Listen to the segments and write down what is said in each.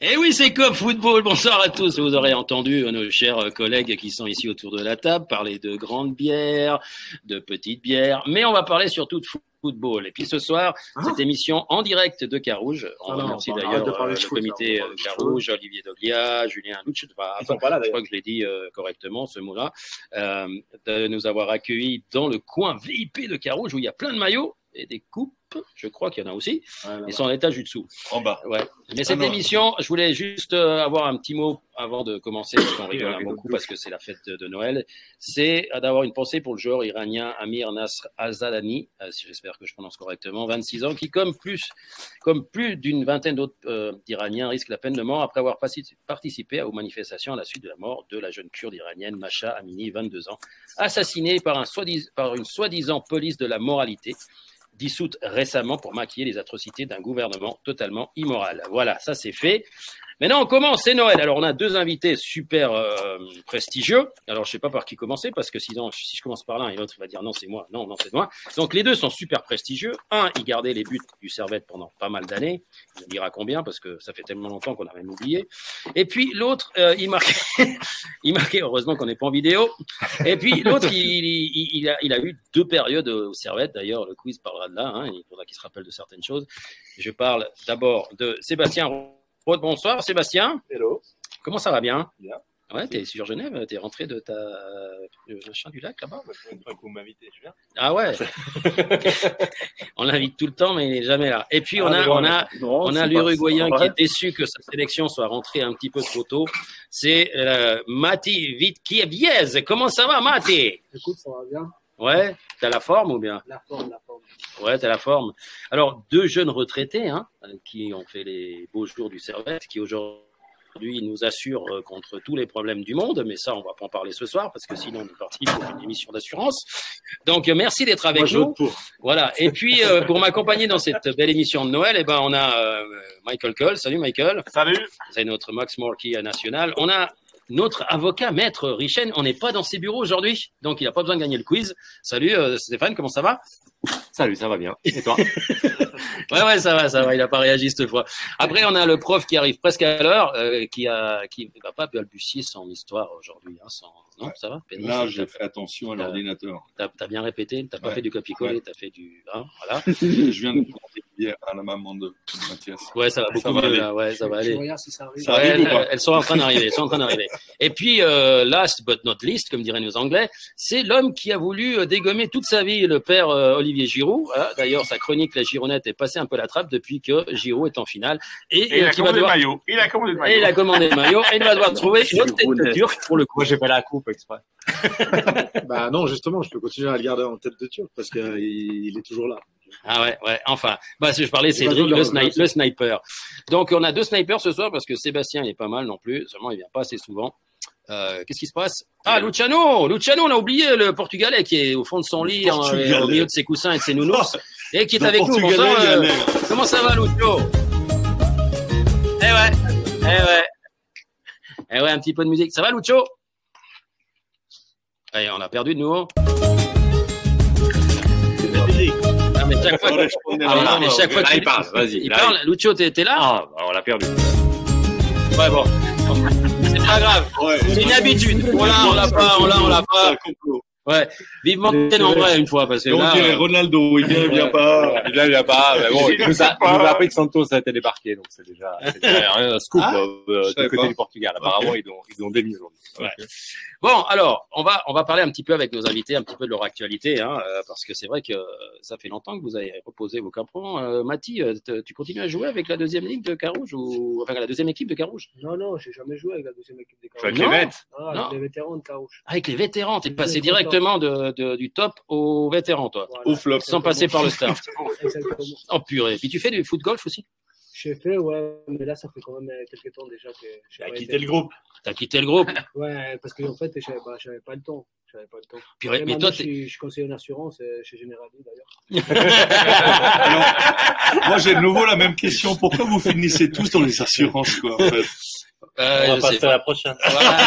Eh oui, c'est comme football. Bonsoir à tous. Vous aurez entendu nos chers collègues qui sont ici autour de la table parler de grandes bières, de petites bières, mais on va parler surtout de football. Et puis ce soir, Ah. cette émission en direct de Carouge. On Ah remercie d'ailleurs euh, le foot, comité euh, Carouge, Olivier Doglia, Julien Luch. Enfin, Ils sont pas là je crois que je l'ai dit euh, correctement, ce mot-là, euh, de nous avoir accueillis dans le coin VIP de Carouge où il y a plein de maillots et des coupes. Je crois qu'il y en a aussi. Ils sont en étage du dessous. En bas. Ouais. Mais cette non. émission, je voulais juste euh, avoir un petit mot avant de commencer, parce qu'on rigole oui. parce que c'est la fête de, Noël. C'est d'avoir une pensée pour le joueur iranien Amir Nasr Azadani, euh, si j'espère que je prononce correctement, 26 ans, qui, comme plus, comme plus d'une vingtaine d'autres euh, d'Iraniens, risque la peine de mort après avoir participé aux manifestations à la suite de la mort de la jeune kurde iranienne Masha Amini, 22 ans, assassinée par, un soi-dis- par une soi-disant police de la moralité dissoute récemment pour maquiller les atrocités d'un gouvernement totalement immoral. Voilà, ça c'est fait. Maintenant, on commence, c'est Noël. Alors, on a deux invités super euh, prestigieux. Alors, je sais pas par qui commencer, parce que sinon, si je commence par l'un et l'autre, il va dire non, c'est moi, non, non, c'est moi. Donc, les deux sont super prestigieux. Un, il gardait les buts du Servette pendant pas mal d'années. Il dira combien, parce que ça fait tellement longtemps qu'on a même oublié. Et puis, l'autre, euh, il marquait, il marquait, heureusement qu'on n'est pas en vidéo. Et puis, l'autre, il, il, il a, il a eu deux périodes au Servette. D'ailleurs, le quiz parlera de là. Hein, il faudra qu'il se rappelle de certaines choses. Je parle d'abord de Sébastien Bonsoir, Sébastien. Hello. Comment ça va bien? Bien. Ouais, t'es sur Genève, t'es rentré de ta le machin du lac là-bas? Une fois que vous m'invitez, je viens. Ah ouais. on l'invite tout le temps, mais il n'est jamais là. Et puis on a, Ah, on a, non, on a l'Uruguayen qui est déçu que sa sélection soit rentrée un petit peu trop tôt. C'est euh, Mati Vitkieviez. Comment ça va, Mati? Écoute, ça va bien. Ouais, t'as la forme ou bien? La forme, la forme. Ouais, t'as la forme. Alors, deux jeunes retraités hein, qui ont fait les beaux jours du Servette, qui aujourd'hui nous assurent euh, contre tous les problèmes du monde, mais ça, on va pas en parler ce soir, parce que sinon, on est parti pour une émission d'assurance. Donc, euh, merci d'être avec Moi, nous. pour. Voilà. Et puis, euh, pour m'accompagner dans cette belle émission de Noël, eh ben, on a euh, Michael Cole. Salut, Michael. Salut. C'est notre Max Morkey national. On a notre avocat, maître Richen. On n'est pas dans ses bureaux aujourd'hui, donc il n'a pas besoin de gagner le quiz. Salut, euh, Stéphane, comment ça va? Salut, ça va bien. Et toi Ouais, ouais, ça va, ça va. Il n'a pas réagi cette fois. Après, on a le prof qui arrive presque à l'heure, euh, qui a, qui va pas balbutier son histoire aujourd'hui. Hein, sans... Non, ça va? Là, j'ai fait attention à l'ordinateur. T'as as bien répété. T'as pas Ouais. fait du copier-coller. Ouais. T'as fait du. Hein, voilà. Je viens de bière à la maman de Mathias. Ouais, ça va Ça beaucoup va mieux aller. là. Ouais, ça va Je aller. regarde si ça arrive. Ça arrive elles, pas? elles sont en train d'arriver, elles sont en train d'arriver. Et puis, euh, last but not least, comme diraient nos Anglais, c'est l'homme qui a voulu euh, dégommer toute sa vie, le père euh, Olivier Giroud. Voilà. D'ailleurs, sa chronique La Gironnette est passée un peu la trappe depuis que Giroud est en finale. Et, Et il euh, a commandé le devoir, maillot. Il a commandé le et maillot. il a commandé le maillot et il va devoir trouver une autre tête de turc pour le coup. Moi, j'ai fait la coupe exprès. Bah non, justement, je peux continuer à le garder en tête de turc parce qu'il il est toujours là. Ah ouais, ouais. Enfin, bah, si je parlais, Cédric, sni- le sniper. Donc, on a deux snipers ce soir parce que Sébastien, il est pas mal non plus. Seulement, il vient pas assez souvent. Euh, Qu'est-ce qui se passe Ah, Luciano Luciano, on a oublié le Portugais qui est au fond de son lit, en- Portugais. au milieu de ses coussins et de ses nounous, et qui est avec nous. Euh, comment ça va, Lucio? Eh ouais, eh ouais. Eh ouais, un petit peu de musique. Ça va, Lucio? Allez, on a perdu de nouveau. Ah, mais chaque fois, Ah, non, mais chaque fois il parle, vas-y. il parle, Lucio, t'es là? Ah, on l'a perdu. Ouais, bon. C'est pas grave. Ouais. C'est une habitude. On l'a, on l'a pas, on l'a, on l'a pas. Ouais. Vivement en vrai une fois, parce que Et on là. dirait euh, Ronaldo, il vient, il vient pas. Il vient pas. Mais bon, Il il nous a, il nous a appris que Santos a été débarqué, donc c'est déjà, c'est déjà un scoop Ah, euh, du côté pas. du Portugal. Apparemment, ils ont, ils ont démis aujourd'hui. Bon, alors, on va, on va parler un petit peu avec nos invités, un petit peu de leur actualité, hein, euh, parce que c'est vrai que ça fait longtemps que vous avez reposé vos caprons. Euh, Mati, euh, tu continues à jouer avec la deuxième ligue de Carouge ou enfin la deuxième équipe de Carouge? Non, non, j'ai jamais joué avec la deuxième équipe Avec les Non. Mets. Ah, Non. avec les vétérans de Carouge. Avec les vétérans, t'es passé Oui, directement de, de- du top au vétéran, toi, Voilà. Au flop. sans passer par le start. Exactement. Oh purée. Puis tu fais du foot golf aussi? J'ai fait, ouais, mais là, ça fait quand même euh, quelques temps déjà que j'ai quitté le groupe. T'as quitté le groupe? Ouais, parce qu'en fait, j'avais pas, j'avais pas le temps. J'avais pas le temps. Purée, Et mais toi, je, suis, je suis conseiller en assurance euh, chez Generali d'ailleurs. Moi, j'ai de nouveau la même question. Pourquoi vous finissez tous dans les assurances, quoi, en fait? Euh, On va passer pas. à la prochaine. Voilà.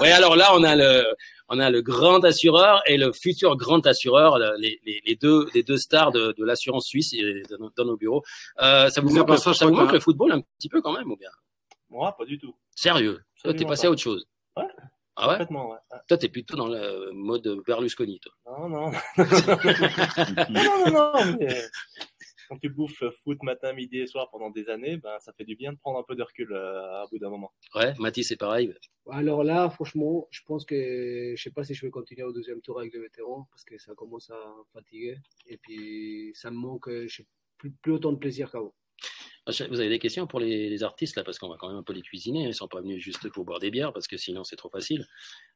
ouais, alors là, on a le, On a le grand assureur et le futur grand assureur, les, les, les deux, les deux stars de, de l'assurance suisse dans, nos- dans nos bureaux. Euh, ça vous, manque, le- ça, ça vous manque que- le football un petit peu quand même ou bien Moi, pas du tout. Sérieux Toi, t'es passé pas. à autre chose Ouais. Ah ouais Complètement, ouais. Toi, t'es plutôt dans le mode Berlusconi, toi. Non, non. non, non, non. mais quand tu bouffes foot matin, midi et soir pendant des années, ben, ça fait du bien de prendre un peu de recul euh, à bout d'un moment. Ouais, Mathis, c'est pareil. Alors là, franchement, je pense que je sais pas si je vais continuer au deuxième tour avec les vétérans parce que ça commence à fatiguer et puis ça me manque, j'ai plus, plus autant de plaisir qu'avant. Vous avez des questions pour les, les artistes là, parce qu'on va quand même un peu les cuisiner. Ils sont pas venus juste pour boire des bières, parce que sinon c'est trop facile.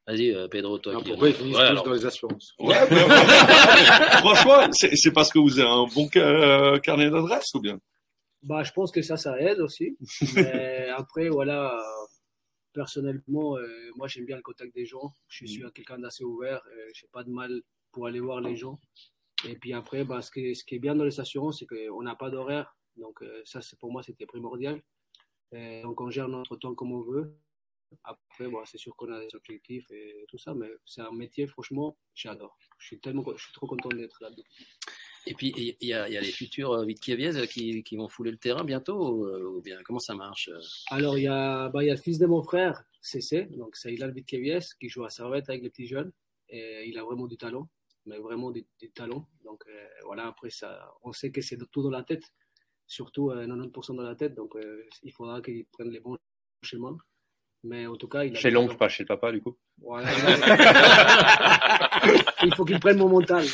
Vas-y, euh, Pedro, toi. Qui- pourquoi ils finissent Ouais, tous alors, dans les assurances? Ouais, mais- Franchement, c'est parce que vous avez un bon euh, carnet d'adresses ou bien? Bah, je pense que ça, ça aide aussi. Mais après, voilà, personnellement, euh, moi, j'aime bien le contact des gens. Je suis quelqu'un d'assez ouvert. Euh, j'ai pas de mal pour aller voir les gens. Et puis après, bah, ce, qui est, ce qui est bien dans les assurances, c'est qu'on n'a pas d'horaire. Donc, euh, ça, c'est pour moi, c'était primordial. Euh, donc, on gère notre temps comme on veut. Après, bon, c'est sûr qu'on a des objectifs et tout ça, mais c'est un métier, franchement, j'adore. Je suis tellement, je suis trop content d'être là-dedans. Et puis, il y y a les futurs euh, Vitkieviez qui, qui vont fouler le terrain bientôt, ou, euh, ou bien comment ça marche euh Alors, il y, a, bah, y a le fils de mon frère, CC, donc c'est Hilal Vitkevies, qui joue à Servette avec les petits jeunes. Et il a vraiment du talent, mais vraiment du, du talent. Donc, euh, voilà, après, ça, on sait que c'est tout dans la tête, surtout euh, 90% dans la tête. Donc, euh, il faudra qu'il prenne les bons chemins. Mais en tout cas, il a Chez l'oncle, talent. pas chez le papa, du coup. Voilà, il faut qu'il prenne mon mental.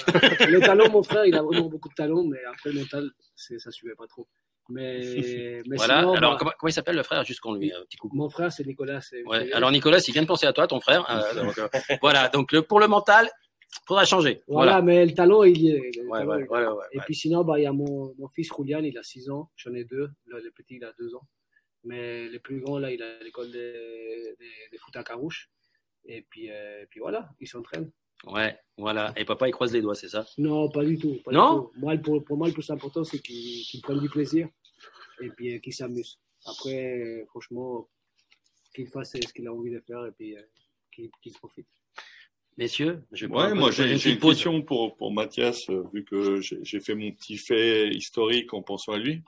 Le talent, mon frère, il a vraiment beaucoup de talent, mais après, le mental, c'est- ça ne suivait pas trop. Mais, mais Voilà. sinon, alors, bah, comment, comment il s'appelle le frère? Juste qu'on lui un petit coup. mon frère, c'est Nicolas. Ouais. Alors, Nicolas, il vient de penser à toi, ton frère. euh, donc, euh, voilà. Donc, le, pour le mental, faudra changer. Voilà, Voilà. mais le talent, il y est. Ouais, talent, ouais, il est. ouais, Et puis sinon, bah, il y a mon, mon fils Julian, il a 6 ans, j'en ai deux. Le, le petit, il a 2 ans. Mais le plus grand, là, il est à l'école de, de, de foot à Carouche. Et puis, euh, puis voilà, il s'entraîne. Ouais, voilà. Et papa, il croise les doigts, c'est ça? Non, pas du tout. pas du Non? tout. Moi, pour, pour moi, le plus important, c'est qu'il qu'il prenne du plaisir et puis euh, qu'il s'amuse. Après, euh, franchement, qu'il fasse ce qu'il a envie de faire et puis euh, qu'il qu'il profite. Messieurs, je Ouais, moi j'ai une pause. question pour, pour Mathias, euh, vu que j'ai fait mon petit fait historique en pensant à lui.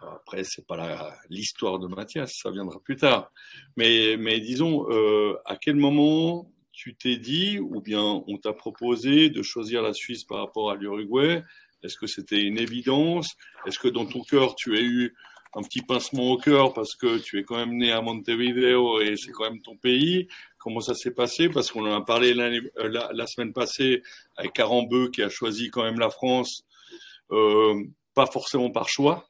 Après, c'est pas la- l'histoire de Mathias, ça viendra plus tard. Mais, mais disons, euh, à quel moment tu t'es dit, ou bien on t'a proposé de choisir la Suisse par rapport à l'Uruguay? Est-ce que c'était une évidence? Est-ce que dans ton cœur, tu as eu un petit pincement au cœur parce que tu es quand même né à Montevideo et c'est quand même ton pays? Comment ça s'est passé Parce qu'on en a parlé euh, la, la semaine passée avec Carambeu qui a choisi quand même la France, euh, pas forcément par choix.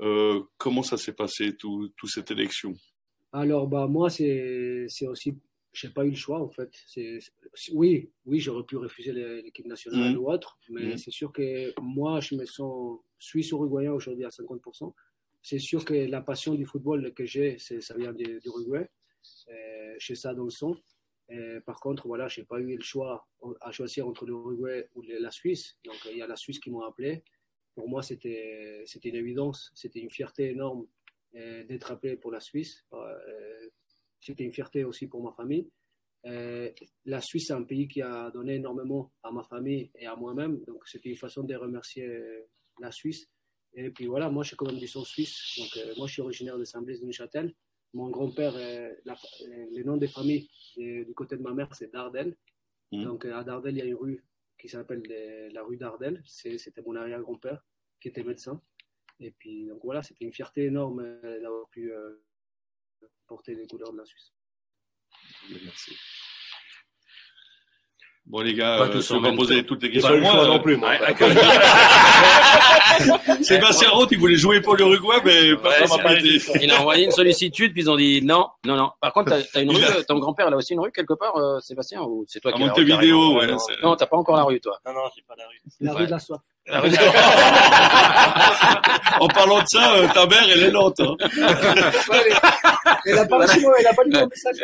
Euh, comment ça s'est passé, tout, tout cette élection? Alors, bah, moi, c'est aussi. J'ai pas eu le choix, en fait. Oui, oui, j'aurais pu refuser l'équipe nationale Mhm. ou autre, mais Mhm. c'est sûr que moi, je me sens suisse-uruguayen aujourd'hui à 50%. C'est sûr que la passion du football que j'ai, ça vient du- d'Uruguay. Euh, J'ai ça dans le sang. Euh, par contre, voilà, j'ai pas eu le choix à choisir entre l'Uruguay ou la Suisse. Donc, il y a la Suisse qui m'a appelé. Pour moi, c'était une évidence. C'était une fierté énorme euh, d'être appelé pour la Suisse. C'était une fierté aussi pour ma famille. La Suisse, c'est un pays qui a donné énormément à ma famille et à moi-même. Donc, c'était une façon de remercier la Suisse. Et puis voilà, moi, je suis quand même du sang suisse. Donc, moi, je suis originaire de Saint-Blaise de Neuchâtel. Mon grand-père, le nom des familles du côté de ma mère, c'est Dardel. Mhm. Donc, euh, à Dardel, il y a une rue qui s'appelle la rue Dardel. C'était mon arrière-grand-père qui était médecin. Et puis, donc voilà, c'était une fierté énorme euh, d'avoir pu euh, porter les couleurs de la Suisse. Merci. Bon les gars, Pas euh, je vais poser toutes les questions. pas Moi, non plus, moi. Sébastien Roth, il voulait jouer pour l'Uruguay, mais pas Ouais, ça m'a pas été. Il a envoyé une sollicitude, puis ils ont dit non, non, non. Par contre, t'as as une rue, ton grand-père, il a aussi une rue quelque part, euh, Sébastien, ou c'est toi À qui l'as carrément ouais. non. t'as pas encore la rue, toi. Non, non, j'ai pas la rue. La Ouais. rue de la soif. En parlant de ça, euh, ta mère, elle est lente. Hein. Elle a pas elle a pas lu mon message.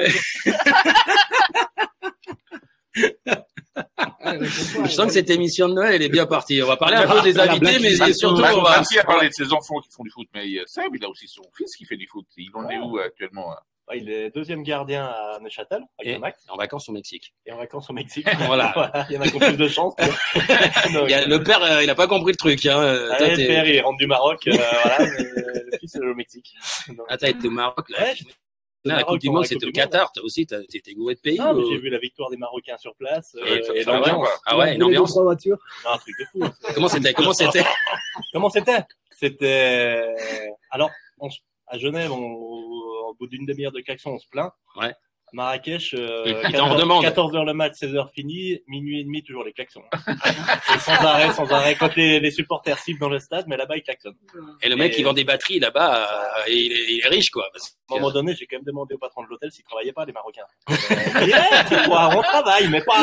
Ah, Je sens que cette émission de Noël, elle est bien partie. On va parler un peu des invités, mais surtout, on va. Maxi a parlé de ses enfants qui font du foot, mais euh, Seb, il a aussi son fils qui fait du foot. Il en est où euh, actuellement hein Ouais, Il est deuxième gardien à Neuchâtel, à Et Gramac, en vacances au Mexique. et en vacances au Mexique. Voilà. Il y en a qui ont plus de chance. quoi. Donc, Il y a- le père, euh, il a pas compris le truc. Hein. Euh, Toi, allez, le père, il rentre du Maroc, euh, voilà, mais le fils est au Mexique. Donc, Ah, t'as été au Maroc. Là, ouais, Là, la Coupe du Monde, c'était au. Qatar. Toi aussi, t'étais gouré de pays. non, mais ou- j'ai vu la victoire des Marocains sur place. euh, et ça va, l'ambiance. Ah ouais, une Les deux, ambiance. trois voitures? Non, un truc de fou. Comment c'était Comment c'était? Comment c'était? C'était. Alors, on à Genève, on- au bout d'une demi-heure de klaxon, on se plaint. Ouais. Marrakech, euh, Et puis, 14, on demande. 14 heures le match, 16 heures fini, minuit et demi, toujours les klaxons. Et sans arrêt, sans arrêt. Quand les, les supporters sifflent dans le stade, mais là-bas, ils klaxonnent. Et le mec Et- qui vend des batteries là-bas, euh, il, est, il est riche, quoi. Parce À un moment donné, j'ai quand même demandé au patron de l'hôtel s'ils travaillaient pas, les Marocains. Euh, il quoi, on travaille, mais pas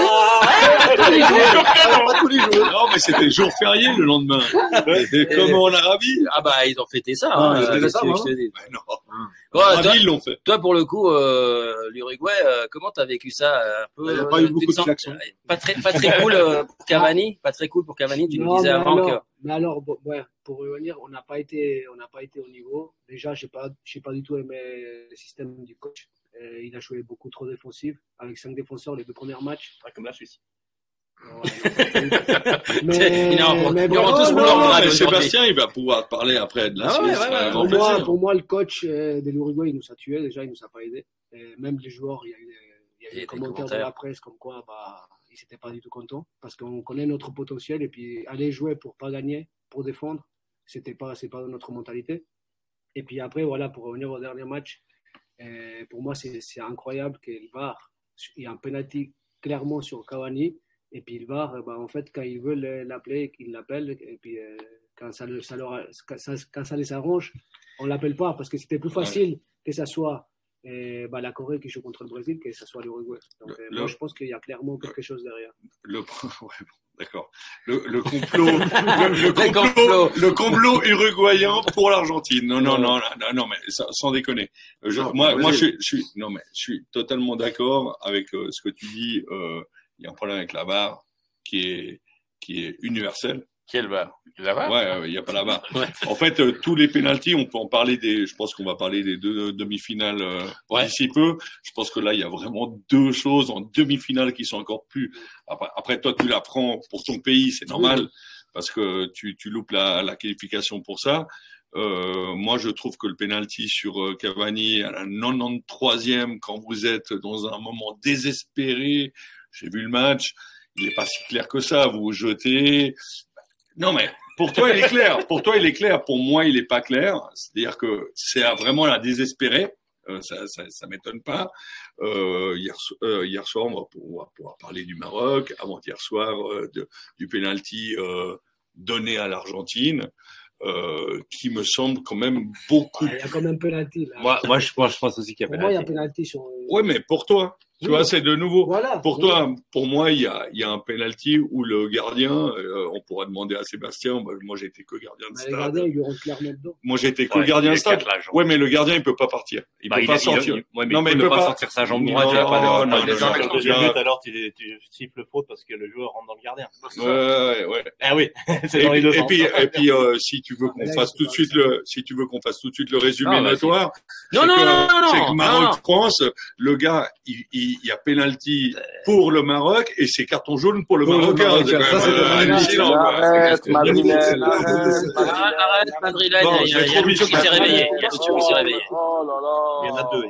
tous les jours. Pas tous les jours. Non, mais c'était jour férié le lendemain. Et comme en Arabie? Ah bah, ils ont fêté ça. Ah, hein, ils ont fêté qu'est-ce ça, dis Ben non. Toi, En toi, Arabie, ils l'ont fait. toi, pour le coup, euh, l'Uruguay, euh, comment t'as vécu ça euh, un peu Il n'y a euh, pas eu beaucoup de sens-. Pas très, pas très cool euh, pour Cavani. Pas très cool pour Cavani. Tu nous disais avant alors, que. Mais alors, bon, ouais, pour revenir, on n'a pas été, on n'a pas été au niveau. Déjà, j'ai pas, j'ai pas du tout aimé le système du coach. Il a joué beaucoup trop défensif avec cinq défenseurs les deux premiers matchs. Ouais, Comme la Suisse. mais, Il en- mais bon, tous non, non, mais. Sébastien, il va pouvoir parler après de la Ah Suisse. ouais, ouais. Pour moi, plaisir. pour moi, le coach euh, de l'Uruguay, il nous a tués. Déjà, il nous a pas aidés. Et même les joueurs, il y a eu des, il y a eu des des commentaires, commentaires. de la presse comme quoi bah, ils n'étaient pas du tout contents parce qu'on connaît notre potentiel et puis aller jouer pour pas gagner, pour défendre, c'était pas, c'est pas notre mentalité. Et puis après, voilà, pour revenir au dernier match, euh, pour moi, c'est c'est incroyable que le VAR, il y a un penalty clairement sur Cavani. Et puis le VAR, euh, bah, en fait, quand ils veulent l'appeler, ils l'appellent. Et puis euh, quand, ça, le- ça leur, quand, ça, quand ça les arrange, on l'appelle pas parce que c'était plus facile que ça soit euh, bah, la Corée qui joue contre le Brésil que ça soit l'Uruguay. Donc Le- euh, le- moi, je pense qu'il y a clairement quelque chose derrière. Le, ouais, bon, d'accord. Le, le complot, le, complot, le complot uruguayen pour l'Argentine. Non, non, non, non, non, mais ça- sans déconner. Je- Non, moi, moi, je, suis- je suis, non, mais je suis totalement d'accord avec euh, ce que tu dis. euh, Il y a un problème avec la barre qui est, qui est universel. Quel bar? Là-bas Ouais, ouais, il n'y a pas la barre. Ouais. En fait, euh, tous les pénalties, on peut en parler des. Je pense qu'on va parler des deux demi-finales euh, Ouais. d'ici peu. Je pense que là, il y a vraiment deux choses en demi-finale qui sont encore plus. Après, après, toi, tu la prends pour ton pays, c'est normal parce que tu, tu loupes la, la qualification pour ça. Euh, moi, je trouve que le penalty sur euh, Cavani à la 93e, quand vous êtes dans un moment désespéré, j'ai vu le match, il n'est pas si clair que ça. Vous vous jetez. Non, mais pour toi, il est clair. Pour toi, il est clair. Pour moi, il n'est pas clair. C'est-à-dire que c'est à vraiment la désespérée. Euh, ça, ça, ça m'étonne pas. Euh, hier, so- euh, hier soir, on va, pou- on va pouvoir parler du Maroc. Avant-hier soir, euh, de- du penalty euh, donné à l'Argentine, euh, qui me semble quand même beaucoup. Il y a quand même penalty là. Moi, moi, je pense, je pense aussi qu'il y a Pour moi, il y a pénalty. penalty sur. Ouais, mais pour toi, tu Oui. vois, c'est de nouveau. Voilà. Pour toi, pour moi, il y a, il y a un penalty où le gardien, euh, on pourra demander à Sébastien. bah, moi, j'étais que gardien de Bah, stade. clairement dedans. Moi, j'étais que Ouais, gardien il de stade. là. Ouais, mais le gardien, il peut pas partir. Il Bah, peut il pas il sortir. il- ouais, mais Non, il mais peut il ne peut pas pas- sortir sa jambe Non, droite, il n'y a pas de, non, non, non, non, non. alors, tu, tu siffles faute parce que le joueur rentre dans le gardien. Ouais, ouais, ouais. Ah oui, c'est Et, dans les deux et sens. puis, et puis, euh, si tu veux qu'on fasse tout de suite le, si tu veux qu'on fasse tout de suite le résumé notoire, Non, non, non, non, c'est non, que non, Maroc-France, le gars, il, il, y a penalty pour le Maroc et c'est carton jaune pour le Pour quand ça, c'est euh. Arrête, Madrilène, arrête, Madrilène, il y a, Lucho qui s'est réveillé. Il y a Lucho qui s'est réveillé. Oh. Il y en a deux.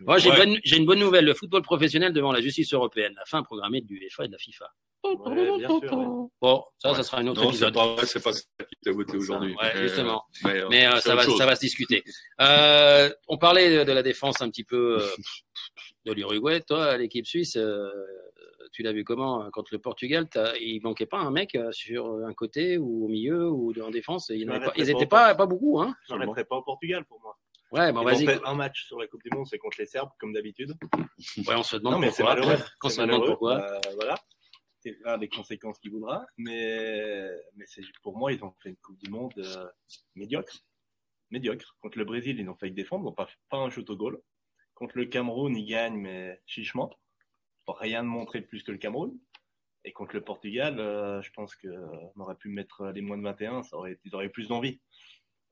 Moi, j'ai Ouais. bonne- j'ai une bonne nouvelle. Le football professionnel devant la justice européenne. La fin programmée de l'UEFA et de la FIFA. Ouais, bien sûr. ouais. Bon, ça, ça sera un autre Non, c'est épisode. pas c'est pas ça qui t'a voté aujourd'hui. Ouais, Mais, justement. Mais, euh, Mais euh, ça, va, ça va se discuter. Euh, on parlait de, de la défense un petit peu euh, de l'Uruguay. Toi, l'équipe suisse, euh, tu l'as vu comment euh, contre le Portugal Il manquait pas un mec euh, sur un côté ou au milieu ou en défense Ils n'étaient pas, pas beaucoup. Hein Je n'arrêterai pas au Portugal pour moi. ouais, bon, vas-y. un match sur la Coupe du Monde, c'est contre les Serbes, comme d'habitude. Ouais, on se demande Non, mais c'est pourquoi. On se demande pourquoi. Bah, voilà. C'est l'un des conséquences qu'il voudra. Mais, mais pour moi, ils ont fait une Coupe du Monde euh, médiocre. Médiocre. Contre le Brésil, ils n'ont que défendre. Ils n'ont pas, pas un shoot au goal. Contre le Cameroun, ils gagnent, mais chichement. Rien de montré de plus que le Cameroun. Et contre le Portugal, euh, je pense qu'on aurait pu mettre les moins de 21. Ça aurait, ils auraient eu plus d'envie.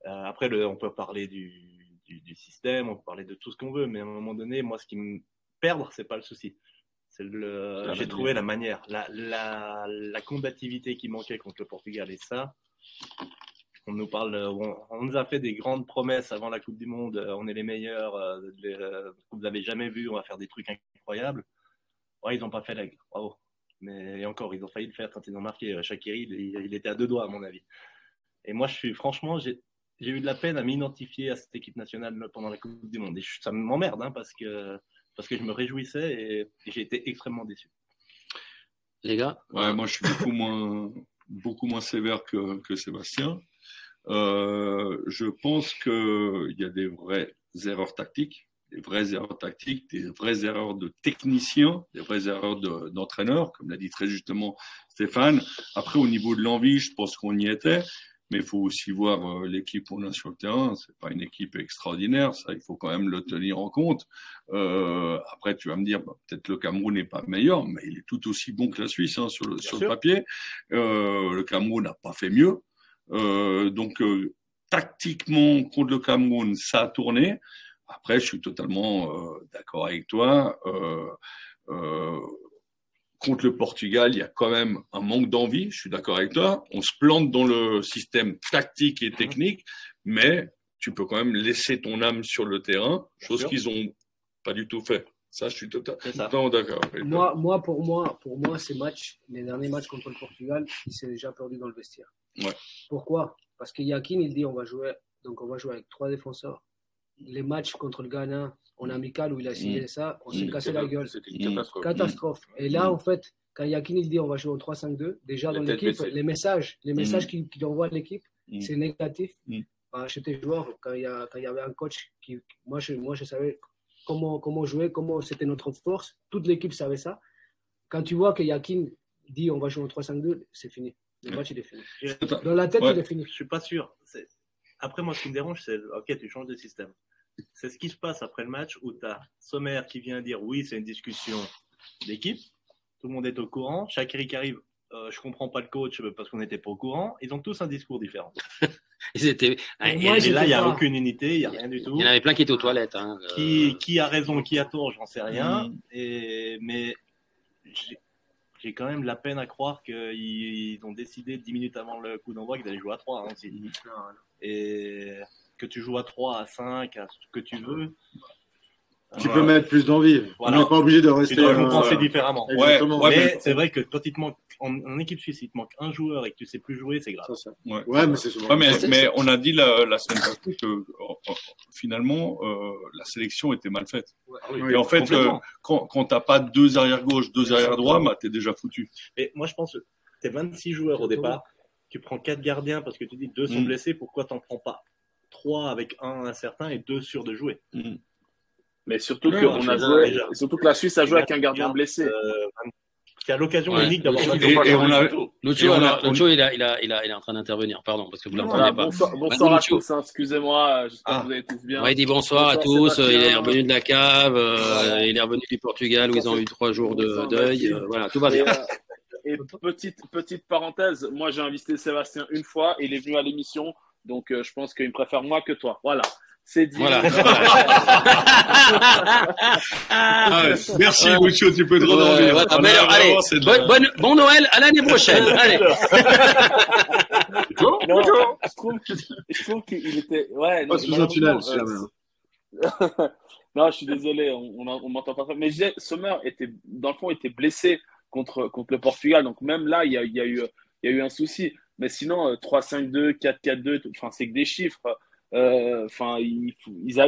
Euh, après, le, on peut parler du, du du, du système, on peut parler de tout ce qu'on veut, mais à un moment donné, moi, ce qui me perdre, c'est pas le souci. C'est le, La j'ai trouvé la manière, la, la, la combativité qui manquait contre le Portugal et ça, on nous parle, on, on nous a fait des grandes promesses avant la Coupe du Monde, euh, on est les meilleurs, euh, les, euh, vous n'avez jamais vu, on va faire des trucs incroyables. Ouais, ils n'ont pas fait la, bravo. Mais et encore, ils ont failli le faire quand ils ont marqué. Euh, Shaqiri, il, il était à deux doigts, à mon avis. Et moi, je suis, franchement, j'ai, j'ai eu de la peine à m'identifier à cette équipe nationale pendant la Coupe du Monde. Et je- ça m'emmerde, hein, parce que, parce que je me réjouissais et, et j'ai été extrêmement déçu. Les gars? Ouais, moi, je suis beaucoup moins, beaucoup moins sévère que, que Sébastien. Euh, je pense qu'il y a des vraies erreurs tactiques, des vraies erreurs tactiques, des vraies erreurs de techniciens, des vraies erreurs de- d'entraîneurs, comme l'a dit très justement Stéphane. Après, au niveau de l'envie, je pense qu'on y était. Mais il faut aussi voir euh, l'équipe qu'on a sur le terrain. C'est pas une équipe extraordinaire, ça. Il faut quand même le tenir en compte. Euh, après, tu vas me dire, bah, peut-être le Cameroun n'est pas meilleur, mais il est tout aussi bon que la Suisse hein, sur, le, sur le papier. Euh, le Cameroun n'a pas fait mieux. Euh, donc, euh, tactiquement, contre le Cameroun, ça a tourné. Après, je suis totalement euh, d'accord avec toi. Euh, euh, contre le Portugal, il y a quand même un manque d'envie. Je suis d'accord avec toi. On se plante dans le système tactique et technique, mais tu peux quand même laisser ton âme sur le terrain, chose qu'ils ont pas du tout fait. Ça, je suis tota- totalement d'accord. Moi, moi, pour moi, pour moi, ces matchs, les derniers matchs contre le Portugal, il s'est déjà perdu dans le vestiaire. Ouais. Pourquoi? Parce que Yakin, il dit on va jouer, donc on va jouer avec trois défenseurs. Les matchs contre le Ghana, en amical où il a signé Mm. ça, on s'est Mm. cassé la gueule. C'était Mm. une catastrophe. Catastrophe. Et là, Mm. en fait, quand Yakin il dit on va jouer au 3-5-2, déjà La dans l'équipe, les messages, les messages Mm. qu'il envoie à l'équipe, Mm. c'est négatif. Mm. Bah, J'étais joueur quand il, y a, quand il y avait un coach qui, moi je, moi je savais comment, comment jouer, comment c'était notre force. Toute l'équipe savait ça. Quand tu vois que Yakin dit on va jouer au 3-5-2, c'est fini. Le match il est fini. Dans la tête, Ouais. il est fini. Je suis pas sûr. Après, moi, ce qui me dérange, c'est ok, tu changes de système. C'est ce qui se passe après le match où tu as Sommer qui vient dire oui, c'est une discussion d'équipe. Tout le monde est au courant. Chakiri qui arrive, euh, je comprends pas le coach parce qu'on n'était pas au courant. Ils ont tous un discours différent. Ils étaient. Moi, Et là, il n'y a pas- aucune unité, il n'y a rien du tout. il y en avait plein qui étaient aux toilettes. Hein. Euh, Qui, qui a raison, qui a tort, j'en sais rien. Mm. Et, mais j'ai- quand même de la peine à croire qu'ils ils ont décidé 10 minutes avant le coup d'envoi qu'ils allaient jouer à 3 aussi. Et que tu joues à 3, à 5, à ce que tu veux. Tu euh, peux mettre plus d'envie. Voilà. On n'est pas obligé de tu rester. dois euh, compenser différemment. Exactement. Ouais, mais mais- c'est vrai que quand il te manque, en, en équipe suisse, il te manque un joueur et que tu sais plus jouer, c'est grave. Ça. Ouais. Ouais, mais c'est souvent. Ouais, mais, on a dit la, la semaine passée que finalement euh, la sélection était mal faite. Oui, Et en fait, euh, quand, quand t'as pas deux arrière gauche, deux arrière droit, bah t'es déjà foutu. Et moi, je pense que tu es 26 joueurs au départ. Tu prends quatre gardiens parce que tu dis deux sont Mm. blessés. Pourquoi t'en prends pas trois avec un incertain et deux sûrs de jouer? Mais surtout, Ouais, que on a joué, surtout que la Suisse a joué avec un gardien blessé. euh, Tu as l'occasion Ouais. unique d'avoir Et- un et- joueur. et on a- Lucho, Et on a- alors, Lucho, il, a, il, a, il, a, il est en train d'intervenir, pardon, parce que vous ne Voilà, l'entendez pas. bonsoir bonsoir à Lucho. tous, hein, excusez-moi, j'espère Ah. que vous allez tous bien. Ouais, il dit bonsoir, à tous. euh. Il est revenu de la cave. euh, Voilà. Il est revenu du Portugal où ils ont eu trois jours de deuil. euh, voilà, tout va Et, bien. euh, et petite, petite parenthèse, moi j'ai invité Sébastien une fois, il est venu à l'émission, donc euh, je pense qu'il me préfère moi que toi. Voilà, c'est dit. Voilà. Ah, merci Ouais. Lucio, tu peux te Ouais, rendormir. là, alors, allez, vraiment, c'est de- bonne, bonne- bon Noël, à l'année prochaine. Allez. Non, je trouve, je trouve qu'il était. Ouais, Pas non, sous un tunnel, euh, non, je suis désolé, on, on, m'entend pas. très- Mais je Sommer était, dans le fond, était blessé contre, contre le Portugal. Donc même là, il y a, y a eu, il y a eu un souci. Mais sinon, euh, 3-5-2, 4-4-2, tout- enfin, c'est que des chiffres. Euh, Enfin, il,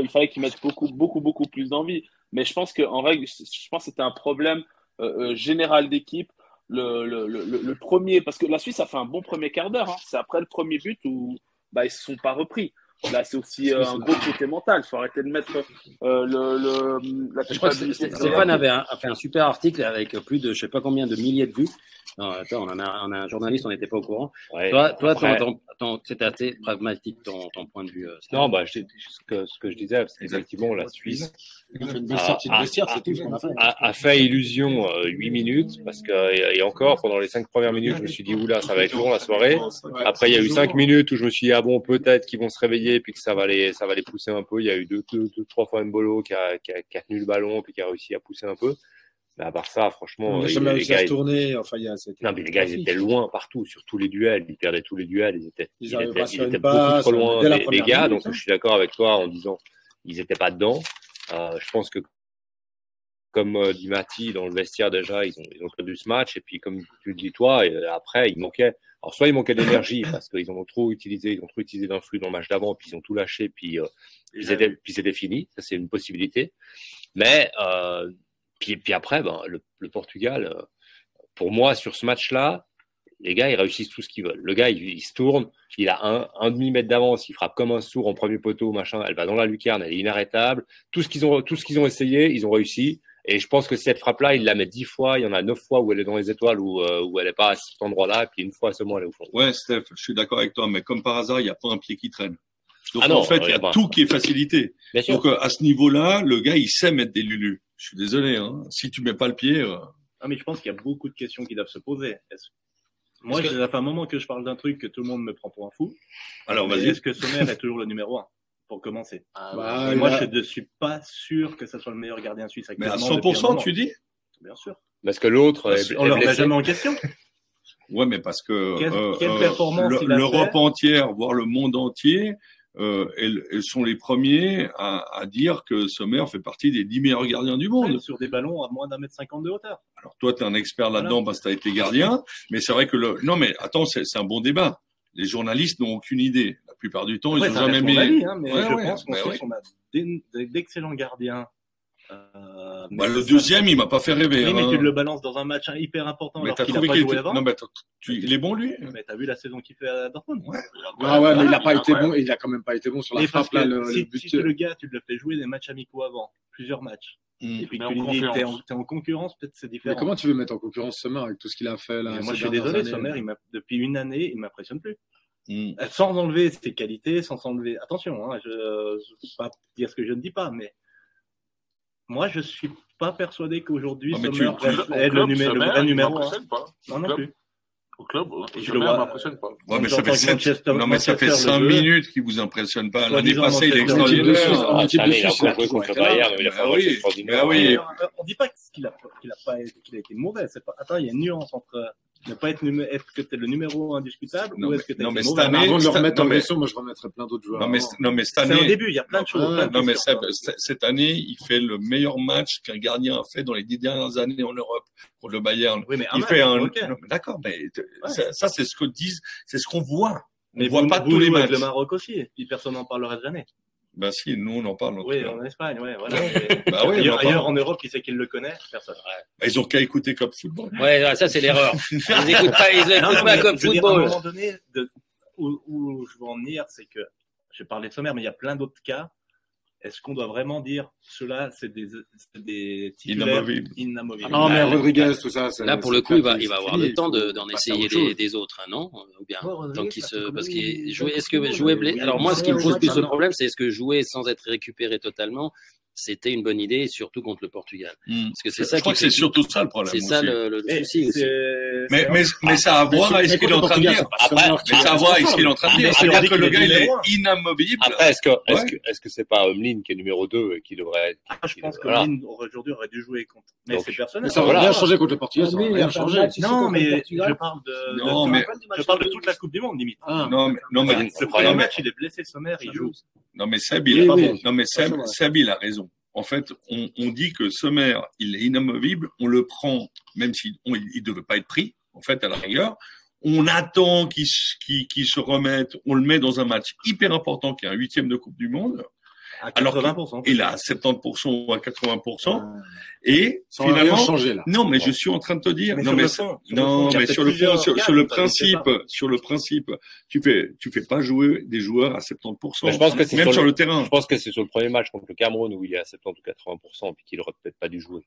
fallait qu'ils mettent beaucoup, beaucoup, beaucoup plus d'envie. Mais je pense qu'en règle, je pense que c'était un problème euh, euh, général d'équipe. Le premier, parce que la Suisse a fait un bon premier quart d'heure. hein. C'est après le premier but où bah, ils ne se sont pas repris. Là, c'est aussi euh, un gros côté mental. Il faut arrêter de mettre euh, le, le, la Je crois que Stéphane avait un- a fait un super article avec plus de je sais pas combien de milliers de vues. Non, attends, on, en a, on a un journaliste, on n'était pas au courant. Ouais. Toi, toi c'était assez pragmatique ton, ton point de vue. euh, Non, bah, je- ce, que, ce que je disais, c'est effectivement la Suisse a fait. illusion euh, 8 minutes parce que et encore pendant les 5 premières minutes, je me suis dit oula, ça va être long la soirée. Après, il y a eu 5 minutes où je me suis dit ah bon, peut-être qu'ils vont se réveiller puis que ça va les ça va les pousser un peu. Il y a eu deux deux, deux trois fois Mbolo qui a, qui a qui a tenu le ballon puis qui a réussi à pousser un peu. Mais à part ça, franchement, jamais les gars, se tourner. Enfin, il y a, non, mais les gars, ils étaient loin partout, sur tous les duels. Ils perdaient tous les duels. Ils étaient, Ils ils étaient, ils beaucoup trop loin, les, gars. minute, Donc, hein. je suis d'accord avec toi en disant, ils étaient pas dedans. Euh, je pense que, comme euh, dit Mati, dans le vestiaire déjà, ils ont, ils ont perdu ce match. Et puis, comme tu le dis toi, et, euh, après, il manquait. Alors, soit il manquait d'énergie parce qu'ils ont trop utilisé, ils ont trop utilisé d'influx dans le match d'avant, puis ils ont tout lâché, puis, euh, c'était, puis c'était fini. Ça, c'est une possibilité. Mais, euh, puis, puis après, ben, le, le Portugal, pour moi, sur ce match-là, les gars, ils réussissent tout ce qu'ils veulent. Le gars, il, il se tourne, il a un, un demi-mètre d'avance, il frappe comme un sourd en premier poteau, machin, elle va dans la lucarne, elle est inarrêtable. Tout ce qu'ils ont, tout ce qu'ils ont essayé, ils ont réussi. Et je pense que cette frappe-là, il la met dix fois, il y en a neuf fois où elle est dans les étoiles, où, euh, où elle est pas à cet endroit-là, puis une fois seulement elle est au fond. Ouais, Steph, je suis d'accord avec toi, mais comme par hasard, il n'y a pas un pied qui traîne. Donc Ah non, en fait, il y a tout qui est facilité. Bien sûr. Donc euh, à ce niveau-là, le gars, il sait mettre des lulus. Je suis désolé. Hein. Si tu mets pas le pied, euh, Ah, mais je pense qu'il y a beaucoup de questions qui doivent se poser. Moi, que- ça fait un moment que je parle d'un truc que tout le monde me prend pour un fou. alors vas-y. Est-ce que Sommer est toujours le numéro un? Pour commencer Bah, Et Moi, a- je ne suis pas sûr que ce soit le meilleur gardien suisse. Mais à actuellement, depuis un 100%, moment. tu dis? Bien sûr. Parce que l'autre On est leur met blessé. jamais en question. Ouais, mais parce que Quelle- euh, quelle euh, performance le- l'Europe entière, voire le monde entier, euh, elles, elles sont les premiers à, à dire que Sommer fait partie des dix meilleurs gardiens du monde. Sur des ballons à moins d'un mètre cinquante de hauteur. Alors toi, tu es un expert là-dedans Voilà. parce que tu as été gardien, mais c'est vrai que le... Non, mais attends, c'est un bon débat. Les journalistes n'ont aucune idée. La plupart du temps, ils Ouais, ont ça jamais mis... avis, hein, mais Ouais, je ouais, pense qu'en bah Suisse, ouais. on a d'e- d'excellents gardiens. Euh, Bah, mais le deuxième, il m'a pas fait rêver. Oui, mais hein. tu le balances dans un match hyper important Mais alors qu'il pas joué avant. Non, mais tu... il est bon, lui? Mais t'as vu la saison qu'il fait à Dortmund? Ah ouais, mais il a pas été bon. Il a quand même pas été bon sur la parce frappe là, le, si, le but. si le gars, tu le fais jouer des matchs amicaux avant, plusieurs matchs, Mm. et puis Mais tu en lui dis t'es en, concurrence, peut-être c'est Mais différent. comment tu veux mettre en concurrence Sommer avec tout ce qu'il a fait là Mais moi, je suis désolé, Sommer, il depuis une année, il m'impressionne plus. Mm. Euh, Sans enlever ses qualités, sans enlever. Attention, hein, je ne veux pas dire ce que je ne dis pas, mais moi, je suis pas persuadé qu'aujourd'hui, tu- Sommer tu- Au est le, club, numé- le Sommer, vrai numéro un. m'impressionne pas. Non, Au non club, plus. Au club, Et je Sommer le vois- m'impressionne pas. Ouais, mais ça fait, j'entends sept... Manchester- non, mais ça fait Manchester cinq le veut. minutes qu'il vous impressionne pas. L'année passée, il est extraordinaire. En Ah, équipe de année, il a Suisse, il a joué contre. Bayern, il a fait Bah un oui, extraordinaire. bah oui. Euh, On dit pas qu'il a, qu'il a pas qu'il a été mauvais. Pas... Attends, il y a une nuance entre ne pas être numé... est-ce que tu es le numéro indiscutable Non, ou mais- est-ce que tu non, mais cette année- Avant de le remettre en non, mais- question, moi je remettrais plein d'autres joueurs. Non, mais, non, mais cette C'est un début, il y a plein de choses. non, mais cette année, il fait le meilleur match qu'un gardien a fait dans les dix dernières années en Europe contre le Bayern. Oui, mais Il match, fait un. D'accord, mais ça, ça, c'est ce que disent, c'est ce qu'on voit. On Mais voit vous, pas vous tous les matchs. le Maroc aussi, puis personne n'en parle le Ben si, nous on en parle. en Oui, cas. en Espagne, ouais, voilà. Bah oui, ailleurs, en parle. ailleurs en Europe, qui c'est qui le connaît Personne. Bah, ils ont qu'à écouter Club Football. Ouais, ça c'est l'erreur. Ils écoutent pas, ils Non, écoutent non, pas je veux dire, à un football. moment donné, de- où, où je veux en venir, c'est que je parlais de sommaire, mais il y a plein d'autres cas. Est-ce qu'on doit vraiment dire cela, c'est des, c'est des titulaires Inamovibles. Non, mais Là, Rodriguez, tout ça. Là, pour le coup, il va, il va avoir le temps de- d'en essayer des, autres, hein, non? Ou bien Ouais, tant qu'il se, parce Est-ce que jouer Alors moi, ce qui me pose plus oui. problème, c'est est-ce que jouer sans être récupéré totalement, c'était une bonne idée, surtout contre le Portugal. Hmm. Parce que c'est Je ça crois qui que c'est surtout ça le problème. C'est ça le, le souci aussi. c'est- Mais, c'est- mais, mais ça a à voir avec ce qu'il est en train de dire. Après, Mais ça a à voir avec ce qu'il est en train de dire. Ah, mais C'est-à-dire que le gars, est il est inamovible. Après, est-ce que, est-ce que, est-ce que c'est pas Omlin qui est numéro 2 et qui devrait, Ah, je pense que. Lynn, aujourd'hui aurait dû jouer contre. Mais c'est personnel. Mais ça va Voilà. rien changer contre le Portugal, ça rien Non, mais je parle de. Non, mais- Je parle de toute la Coupe du Monde, limite. Ah. Non, mais, non, mais, Le non, premier mais- match, il est blessé, sommaire, il joue. non, mais mais. Seb, il a raison. En fait, on, on dit que Sommer, il est inamovible, on le prend, même s'il ne devait pas être pris, en fait, à la rigueur. On attend qu'il se remette, on le met dans un match hyper important qui est un huitième de Coupe du Monde. À Alors 80%. Il a 70% ou à 80%. Et finalement, changer là. non, mais je suis en train de te dire, Mais non, mais, fond, non, mais sur le, sur, sur principe, sur le principe, tu fais, tu fais pas jouer des joueurs à 70%. Mais je pense que c'est même sur sur le- le terrain. Je pense que c'est sur le premier match contre le Cameroun où il est à 70 ou 80% puis qu'il aurait peut-être pas dû jouer.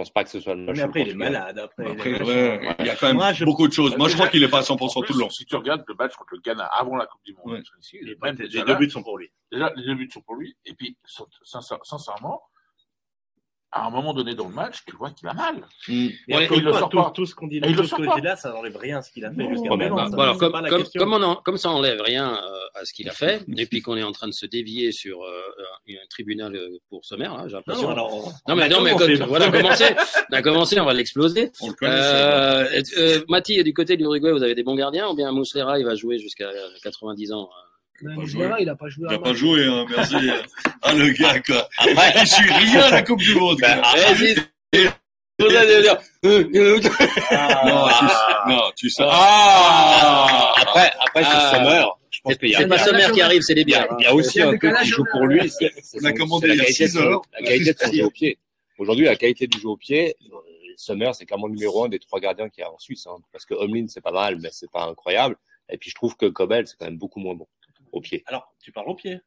Je pense pas que ce soit le match. Mais après, il est malade. Après, il est ouais, il y a quand même Moi, je- beaucoup de choses. Moi, je crois qu'il est pas à 100% En tout le long. Si tu regardes le match contre le Ghana avant la Coupe du Monde, Ouais. ici, Les, même les déjà deux là, buts sont pour lui. déjà, les deux buts sont pour lui. Et puis, sincère- sincèrement, à un moment donné dans le match, tu vois qu'il a mal. Mm. Et il le sort tout, pas. tout ce qu'on dit le ce sort que j'ai là, ça n'enlève rien à ce qu'il a fait Non, jusqu'à maintenant. bah, comme, pas la comme, question. comme, on en- comme ça enlève rien euh, à ce qu'il a fait, et puis qu'on est en train de se dévier sur euh, un, un tribunal euh, pour sommaire, là, j'ai l'impression. Non, alors, Non, on mais, non, mais commencé. quand- voilà, on a commencé, on a commencé, on va l'exploser. Le. Euh, euh, du côté de l'Uruguay, vous avez des bons gardiens ou bien Mouslera, il va jouer jusqu'à 90 ans pas il n'a pas joué Il n'a pas joué, hein, merci. ah, le gars, quoi. Après, Il suit rien à la Coupe du Monde. Ben, non, Ah, tu, non, tu sais. Ah après, après sur Ah. Summer, je pense qu'il y a, C'est pas Sommer qui arrive, c'est les bières. il y a aussi un truc qui joue pour lui. C'est c'est On a commandé c'est il y la a qualité de six son- heures. la qualité de son jeu au pied. Aujourd'hui, la qualité du jeu au pied, euh, Summer, c'est clairement le numéro un des trois gardiens qu'il y a en Suisse. hein. parce que Omlin, c'est pas mal, mais c'est pas incroyable. Et puis, je trouve que Kobel, c'est quand même beaucoup moins bon au pied. Alors, tu parles au pied.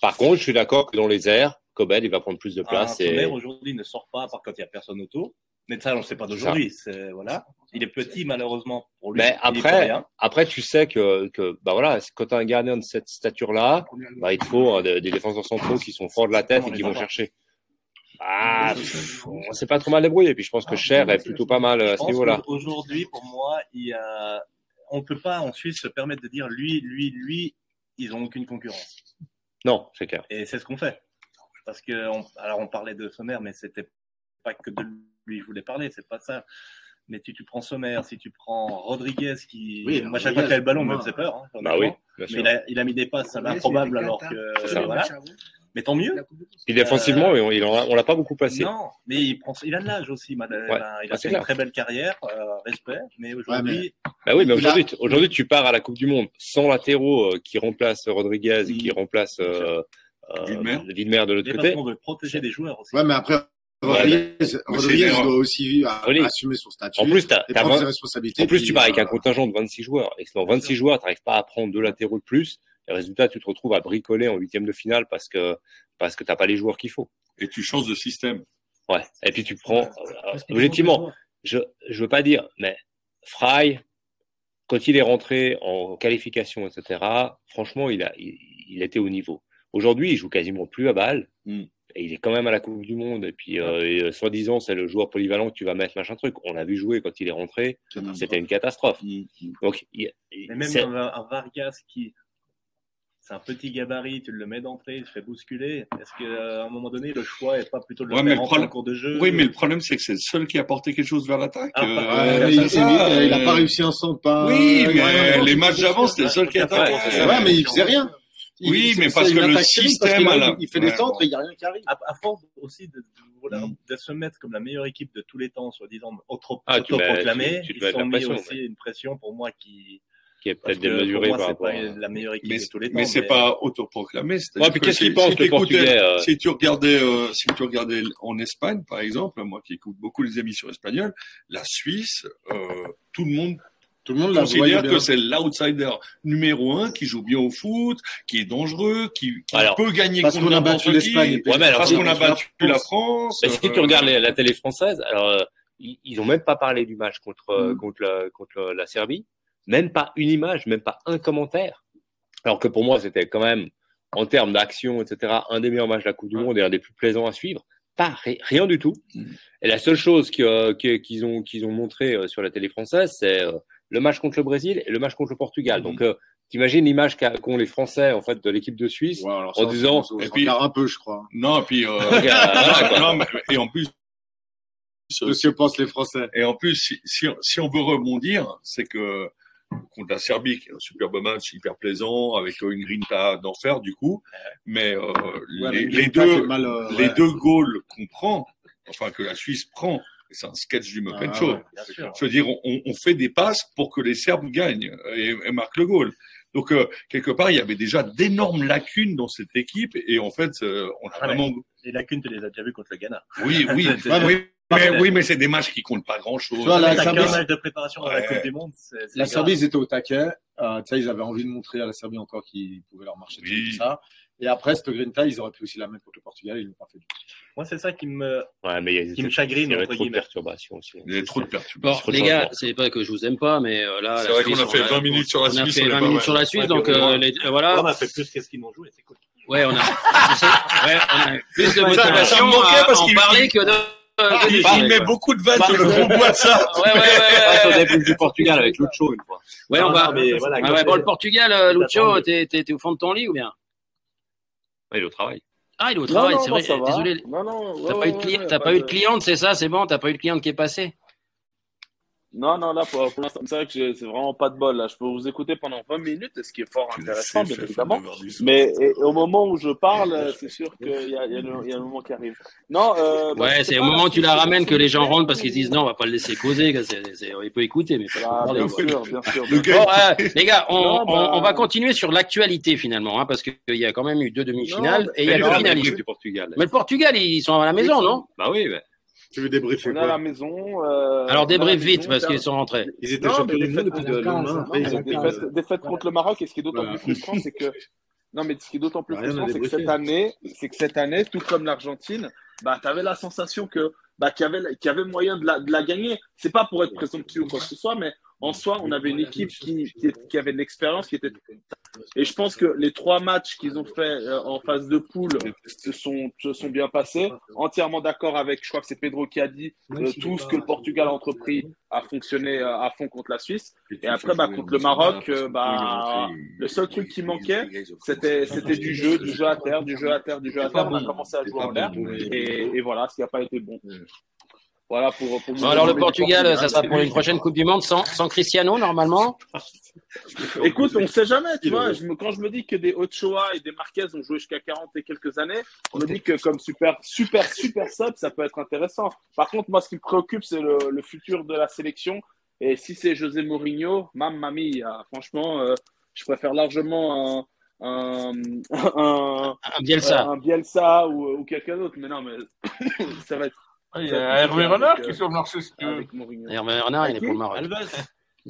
Par contre, je suis d'accord que dans les airs, Kobel, il va prendre plus de place. et... sommaire aujourd'hui ne sort pas, à part quand il n'y a personne autour. Mais ça, on ne sait pas d'aujourd'hui. C'est- Voilà. Il est petit, malheureusement, pour lui. Mais après, après, tu sais que, que bah voilà, quand tu as un gardien de cette stature-là, bah, il te faut euh, des, des défenseurs centraux qui sont forts de la tête et qui vont chercher. Ah, pff, on s'est pas trop mal débrouillé. Puis je pense que Cher est plutôt pas mal euh, à ce niveau-là. qu'aujourd'hui, pour moi, il y a... on ne peut pas en Suisse se permettre de dire lui, lui, lui, ils n'ont aucune concurrence. Non, c'est clair. Et c'est ce qu'on fait. Parce que, on... alors on parlait de Sommer, mais c'était pas que de lui que je voulais parler, c'est pas ça. Mais si tu prends Sommer, si tu prends Rodriguez, qui. Oui, Moi, chaque fois qu'il a le ballon, me moi. faisait peur. hein, Bah oui, Mais sûr. il a, il a mis des passes improbables alors que. C'est ça. voilà. Mais tant mieux. Puis défensivement, on, il en a- on l'a pas beaucoup passé. Non, mais il, prend, il a de l'âge aussi. madame. Ben, il a Ah, fait clair. une très belle carrière, euh, respect. Mais aujourd'hui, Bah oui, mais a- aujourd'hui, tu- aujourd'hui, tu pars à la Coupe du Monde sans latéraux euh, qui remplacent Rodriguez et qui Mm. remplacent euh, euh, de l'autre et parce côté. qu'on veut protéger des joueurs aussi. Ouais, mais après, Rodriguez, doit aussi euh, assumer son statut. En plus, t'as, et t'as prendre ses 20 responsabilités. en plus, puis, tu pars avec euh, un contingent de 26 joueurs. Et dans 26 joueurs, tu n'arrives pas à prendre deux latéraux de plus. Et résultat, tu te retrouves à bricoler en huitième de finale parce que parce que t'as pas les joueurs qu'il faut. Et tu changes de système. Ouais. Et puis tu prends. euh, objectivement, je je veux pas dire, mais Fry, quand il est rentré en qualification, etc. Franchement, il a il, il était au niveau. Aujourd'hui, il joue quasiment plus à balle. Mm. Et il est quand même à la Coupe du Monde. Et puis, euh, euh, soi-disant, c'est le joueur polyvalent que tu vas mettre machin truc. On l'a vu jouer quand il est rentré. C'était une catastrophe. Mm. Donc, il, Mais même un, un Vargas qui. C'est un petit gabarit, tu le mets d'entrée, il se fait bousculer. Est-ce qu'à un moment donné, le choix est pas plutôt de le Ouais, faire en cours de jeu Oui, mais le problème, c'est que c'est le seul qui a apporté quelque chose vers l'attaque. Ah, Euh, mais il, ça, il- il a euh, pas réussi un centre, pas. Oui, mais Ouais, les matchs d'avant, c'était le seul qui attaquait. Ouais, mais il faisait rien. Il- Oui, mais parce que le parce système Il fait des centres et il n'y a rien qui arrive. à, à force aussi de, de- voilà, Mm. de se mettre comme la meilleure équipe de tous les temps, soi-disant Ah, autoproclamée, te ils la mis pression, aussi une pression pour moi qui. Qui est peut-être démesuré par rapport pas la meilleure équipe Mais, de tous les temps. mais c'est pas autoproclamé. c'est-à-dire Ouais, puis qu'est-ce si- qu'il pense, si le t'écoutais- Portugais euh, Si tu regardais, euh, si tu regardais en Espagne, par exemple, moi qui écoute beaucoup les émissions espagnoles, la Suisse, euh, tout le monde Tout le monde l'a considère que c'est l'outsider numéro un qui joue bien au foot, qui est dangereux, qui, qui Alors, peut gagner Parce contre n'importe qui, l'Espagne. Ouais, parce qu'on a battu France. la France. Mais si tu euh, regardes la, la télé française, alors ils, ils ont même pas parlé du match contre Mm. contre la, contre la Serbie, même pas une image, même pas un commentaire. Alors que pour moi, c'était quand même en termes d'action, etc., un des meilleurs matchs de la Coupe du Monde et un des plus plaisants à suivre. Pas ri- rien du tout. Mm. Et la seule chose euh, qu'ils ont qu'ils ont montré euh, sur la télé française, c'est euh, le match contre le Brésil et le match contre le Portugal. Mm. Donc, euh, t'imagines l'image qu'ont les Français en fait de l'équipe de Suisse. Ouais, alors en ça, disant- on- et puis- un peu, je crois. Non, et puis euh, non, et en plus, De ce que pensent les Français. Et en plus, si, si, si on veut rebondir, c'est que contre la Serbie, qui est un superbe match, hyper plaisant, avec une grinta d'enfer du coup, mais euh, Ouais, les, deux, mal, euh, les ouais. deux goals qu'on prend, enfin que la Suisse prend, c'est un sketch du Muppet Ah, Show. ouais. Je veux dire, on, on fait des passes pour que les Serbes gagnent et, et marquent le goal. Donc euh, quelque part, il y avait déjà d'énormes lacunes dans cette équipe et en fait, euh, on a Ah, vraiment. Les lacunes, tu les as déjà vues contre le Ghana. Oui, oui, oui, mais, oui, mais c'est des matchs qui comptent pas grand-chose. La Serbie, qu'un match de préparation dans la Ouais. Coupe du Monde. c'est- c'est La grave. Serbie, ils étaient au taquet. Euh, ils avaient envie de montrer à la Serbie encore qu'ils pouvaient leur marcher Oui. tout ça. Et après, cette grinta, ils auraient pu aussi la mettre contre le Portugal, ils l'ont pas fait. Moi, c'est ça qui me, Ouais, mais il y a qui me chagrine, il y avait trop de perturbations aussi. Il y a trop de Bon, perturbations. les gars, c'est pas que je vous aime pas, mais euh, là, C'est la vrai qu'on Suisse, a fait on 20 minutes sur la on a Suisse, fait on est 20 pas minutes sur la Suisse, Ouais, donc euh, euh, voilà. on a fait plus qu'est-ce qu'ils n'ont joué, c'est cool. Ouais, on a, ouais, on a plus de Ça, motivation à en parler que de. Que de Il, met beaucoup de vannes sur le gros bois de ça. Ouais, ouais, ouais, ouais, ouais. début du Portugal avec Lucho une fois. Ouais, on va. non, mais voilà, Ouais, quand ouais, bon, le Portugal, euh, Lucio, Attendez. t'es, t'es, t'es au fond de ton lit ou bien? Ouais, il est au travail. Ah, il est au travail, c'est vrai. Désolé. Non, non, ouais, T'as ouais, pas eu ouais, ouais, de cliente, c'est ça, c'est bon, t'as pas eu de cliente qui est passée? Non, non, là, pour, pour l'instant, c'est vrai que j'ai- c'est vraiment pas de bol. Là, je peux vous écouter pendant 20 minutes, ce qui est fort intéressant, bien évidemment. Mais et- au moment où je parle, c'est sûr qu'il y a, il y, a le- il y a le moment qui arrive. Non, euh, bah, Ouais, c'est au moment où tu la ramènes que les gens rentrent parce qu'ils disent non, on va pas le laisser causer. c'est- c'est- il peut écouter, mais pas Ah, parler. bien sûr, bien sûr. Bien gars, Bon, euh, les gars, on, Non, bah- on- on va continuer sur l'actualité finalement, hein, parce qu'il y a quand même eu deux demi-finales et il y a Mais le la finaliste. équipe du Portugal. Mais le Portugal, ils sont à la maison, non? Bah oui, mais Tu veux débriefer On est à la quoi maison. euh, Alors débrief maison, vite parce qu'ils sont rentrés. Ils étaient champions du monde depuis la lendemain. défaites, défaites contre le Maroc, et ce qui est d'autant Voilà. plus frustrant, c'est que non, mais ce qui est d'autant plus frustrant, c'est que cette année, c'est que cette année, tout comme l'Argentine, bah, tu avais la sensation que bah, qu'il y avait, qu'il y avait moyen de la, de la gagner. C'est pas pour être présomptueux ou quoi que ce soit, mais en soi, on avait une équipe qui, avait de l'expérience, qui était. Et je pense que les trois matchs qu'ils ont fait euh, en phase de poule se sont, se sont bien passés. Entièrement d'accord avec, je crois que c'est Pedro qui a dit, euh, tout ce que le Portugal a entrepris a fonctionné euh, à fond contre la Suisse. Et après, bah, contre le Maroc, bah, le seul truc qui manquait, c'était c'était du jeu, du jeu à terre, du jeu à terre, du jeu à terre. On a commencé à jouer en l'air. Et, et voilà, ce qui n'a pas été bon. Voilà pour. pour Bon, alors le Portugal, ça sera pour une prochaine Coupe du Monde sans, sans Cristiano normalement. Écoute, on sait jamais, tu vois. Je me- quand je me dis que des Ochoa et des Marquez ont joué jusqu'à 40 et quelques années, on me dit que comme super, super, super sub, ça peut être intéressant. Par contre, moi, ce qui me préoccupe, c'est le, le futur de la sélection. Et si c'est José Mourinho, mamma mia, franchement, euh, je préfère largement un, un, un, Un Bielsa. un Bielsa ou, ou quelqu'un d'autre. Mais non, mais ça va être Il y a Hervé Renard qui est sur le marché, si tu veux. avec Mourinho. Hervé Renard, il est pour le Maroc.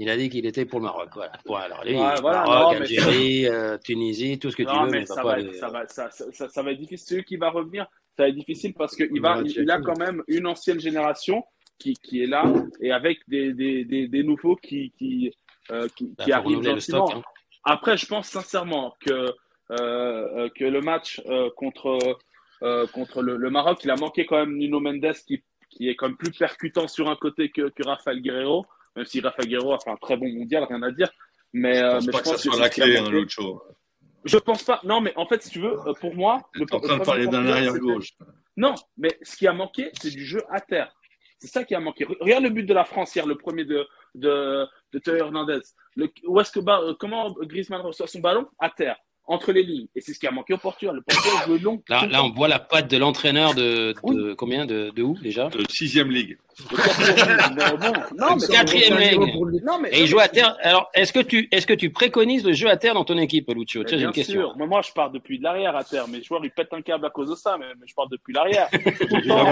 Il a dit qu'il était pour le Maroc. Voilà. Bon, alors lui, Ouais, voilà, Maroc, non, Algérie, euh, Tunisie, tout ce que tu Non, veux, mais mais ça va, être- les- ça, va, ça, ça, ça- ça va être difficile. Celui qui va revenir, ça va être difficile parce qu'il va, il, a quand même une ancienne génération qui, qui est là et avec des, des, des, des nouveaux qui, qui, euh, qui, Bah, qui arrivent gentiment. stock. hein. Après, je pense sincèrement que, euh, que le match euh, contre, euh, contre le, le Maroc, il a manqué quand même Nuno Mendes qui, qui est quand même plus percutant sur un côté que, que Rafael Guerrero, même si Rafael Guerrero a fait un très bon mondial, rien à dire. Mais, Je euh, pense mais pas que ça soit la clé, hein, manqué. Lucho. Je pense pas. Non, mais en fait, si tu veux, euh, pour moi, Tu es en train de parler d'un arrière gauche. Non, mais ce qui a manqué, c'est du jeu à terre. C'est ça qui a manqué. Re- Regarde le but de la France hier, le premier de de, de Théo Hernandez. Le, où est-ce que comment Griezmann reçoit son ballon? À terre, entre les lignes. Et c'est ce qui a manqué au Portugal. Le Portugal jouait long. Là, on voit la patte de l'entraîneur de, de combien de, de où déjà? De sixième ligue. Quatrième, bon, non, mais Et il joue à terre. Alors, est-ce que tu est-ce que tu préconises le jeu à terre dans ton équipe, Lucio? Mais Tiens, j'ai bien une question. sûr. Moi, je pars depuis de l'arrière à terre. Mes joueurs, ils pètent un câble à cause de ça, mais, mais je pars depuis l'arrière. Euh,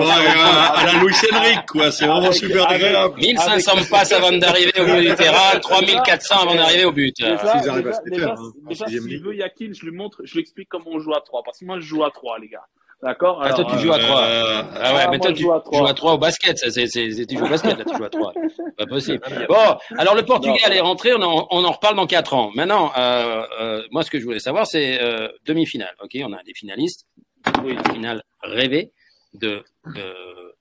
à la Luis Enrique, quoi. C'est vraiment Avec- super avec- agréable. 1500 passes avant d'arriver au bout du terrain, 3400 avant d'arriver au but. Déjà, hein, s'il ligue. veut Yakin, je lui montre, je lui explique comment on joue à 3. Parce que moi, je joue à 3, les gars. D'accord Ah, toi, Alors, tu joues à 3. Euh, Ah ouais, Ah, mais toi, tu trois. joues à 3 au basket. Ça, c'est, c'est, c'est- tu joues au basket, là, tu joues à 3. Pas possible. Bon, alors le Portugal est rentré, on en, on en reparle dans 4 ans. Maintenant, euh, euh, moi, ce que je voulais savoir, c'est euh, demi-finale. Ok, on a des finalistes. Oui, une finale rêvée de, de, euh,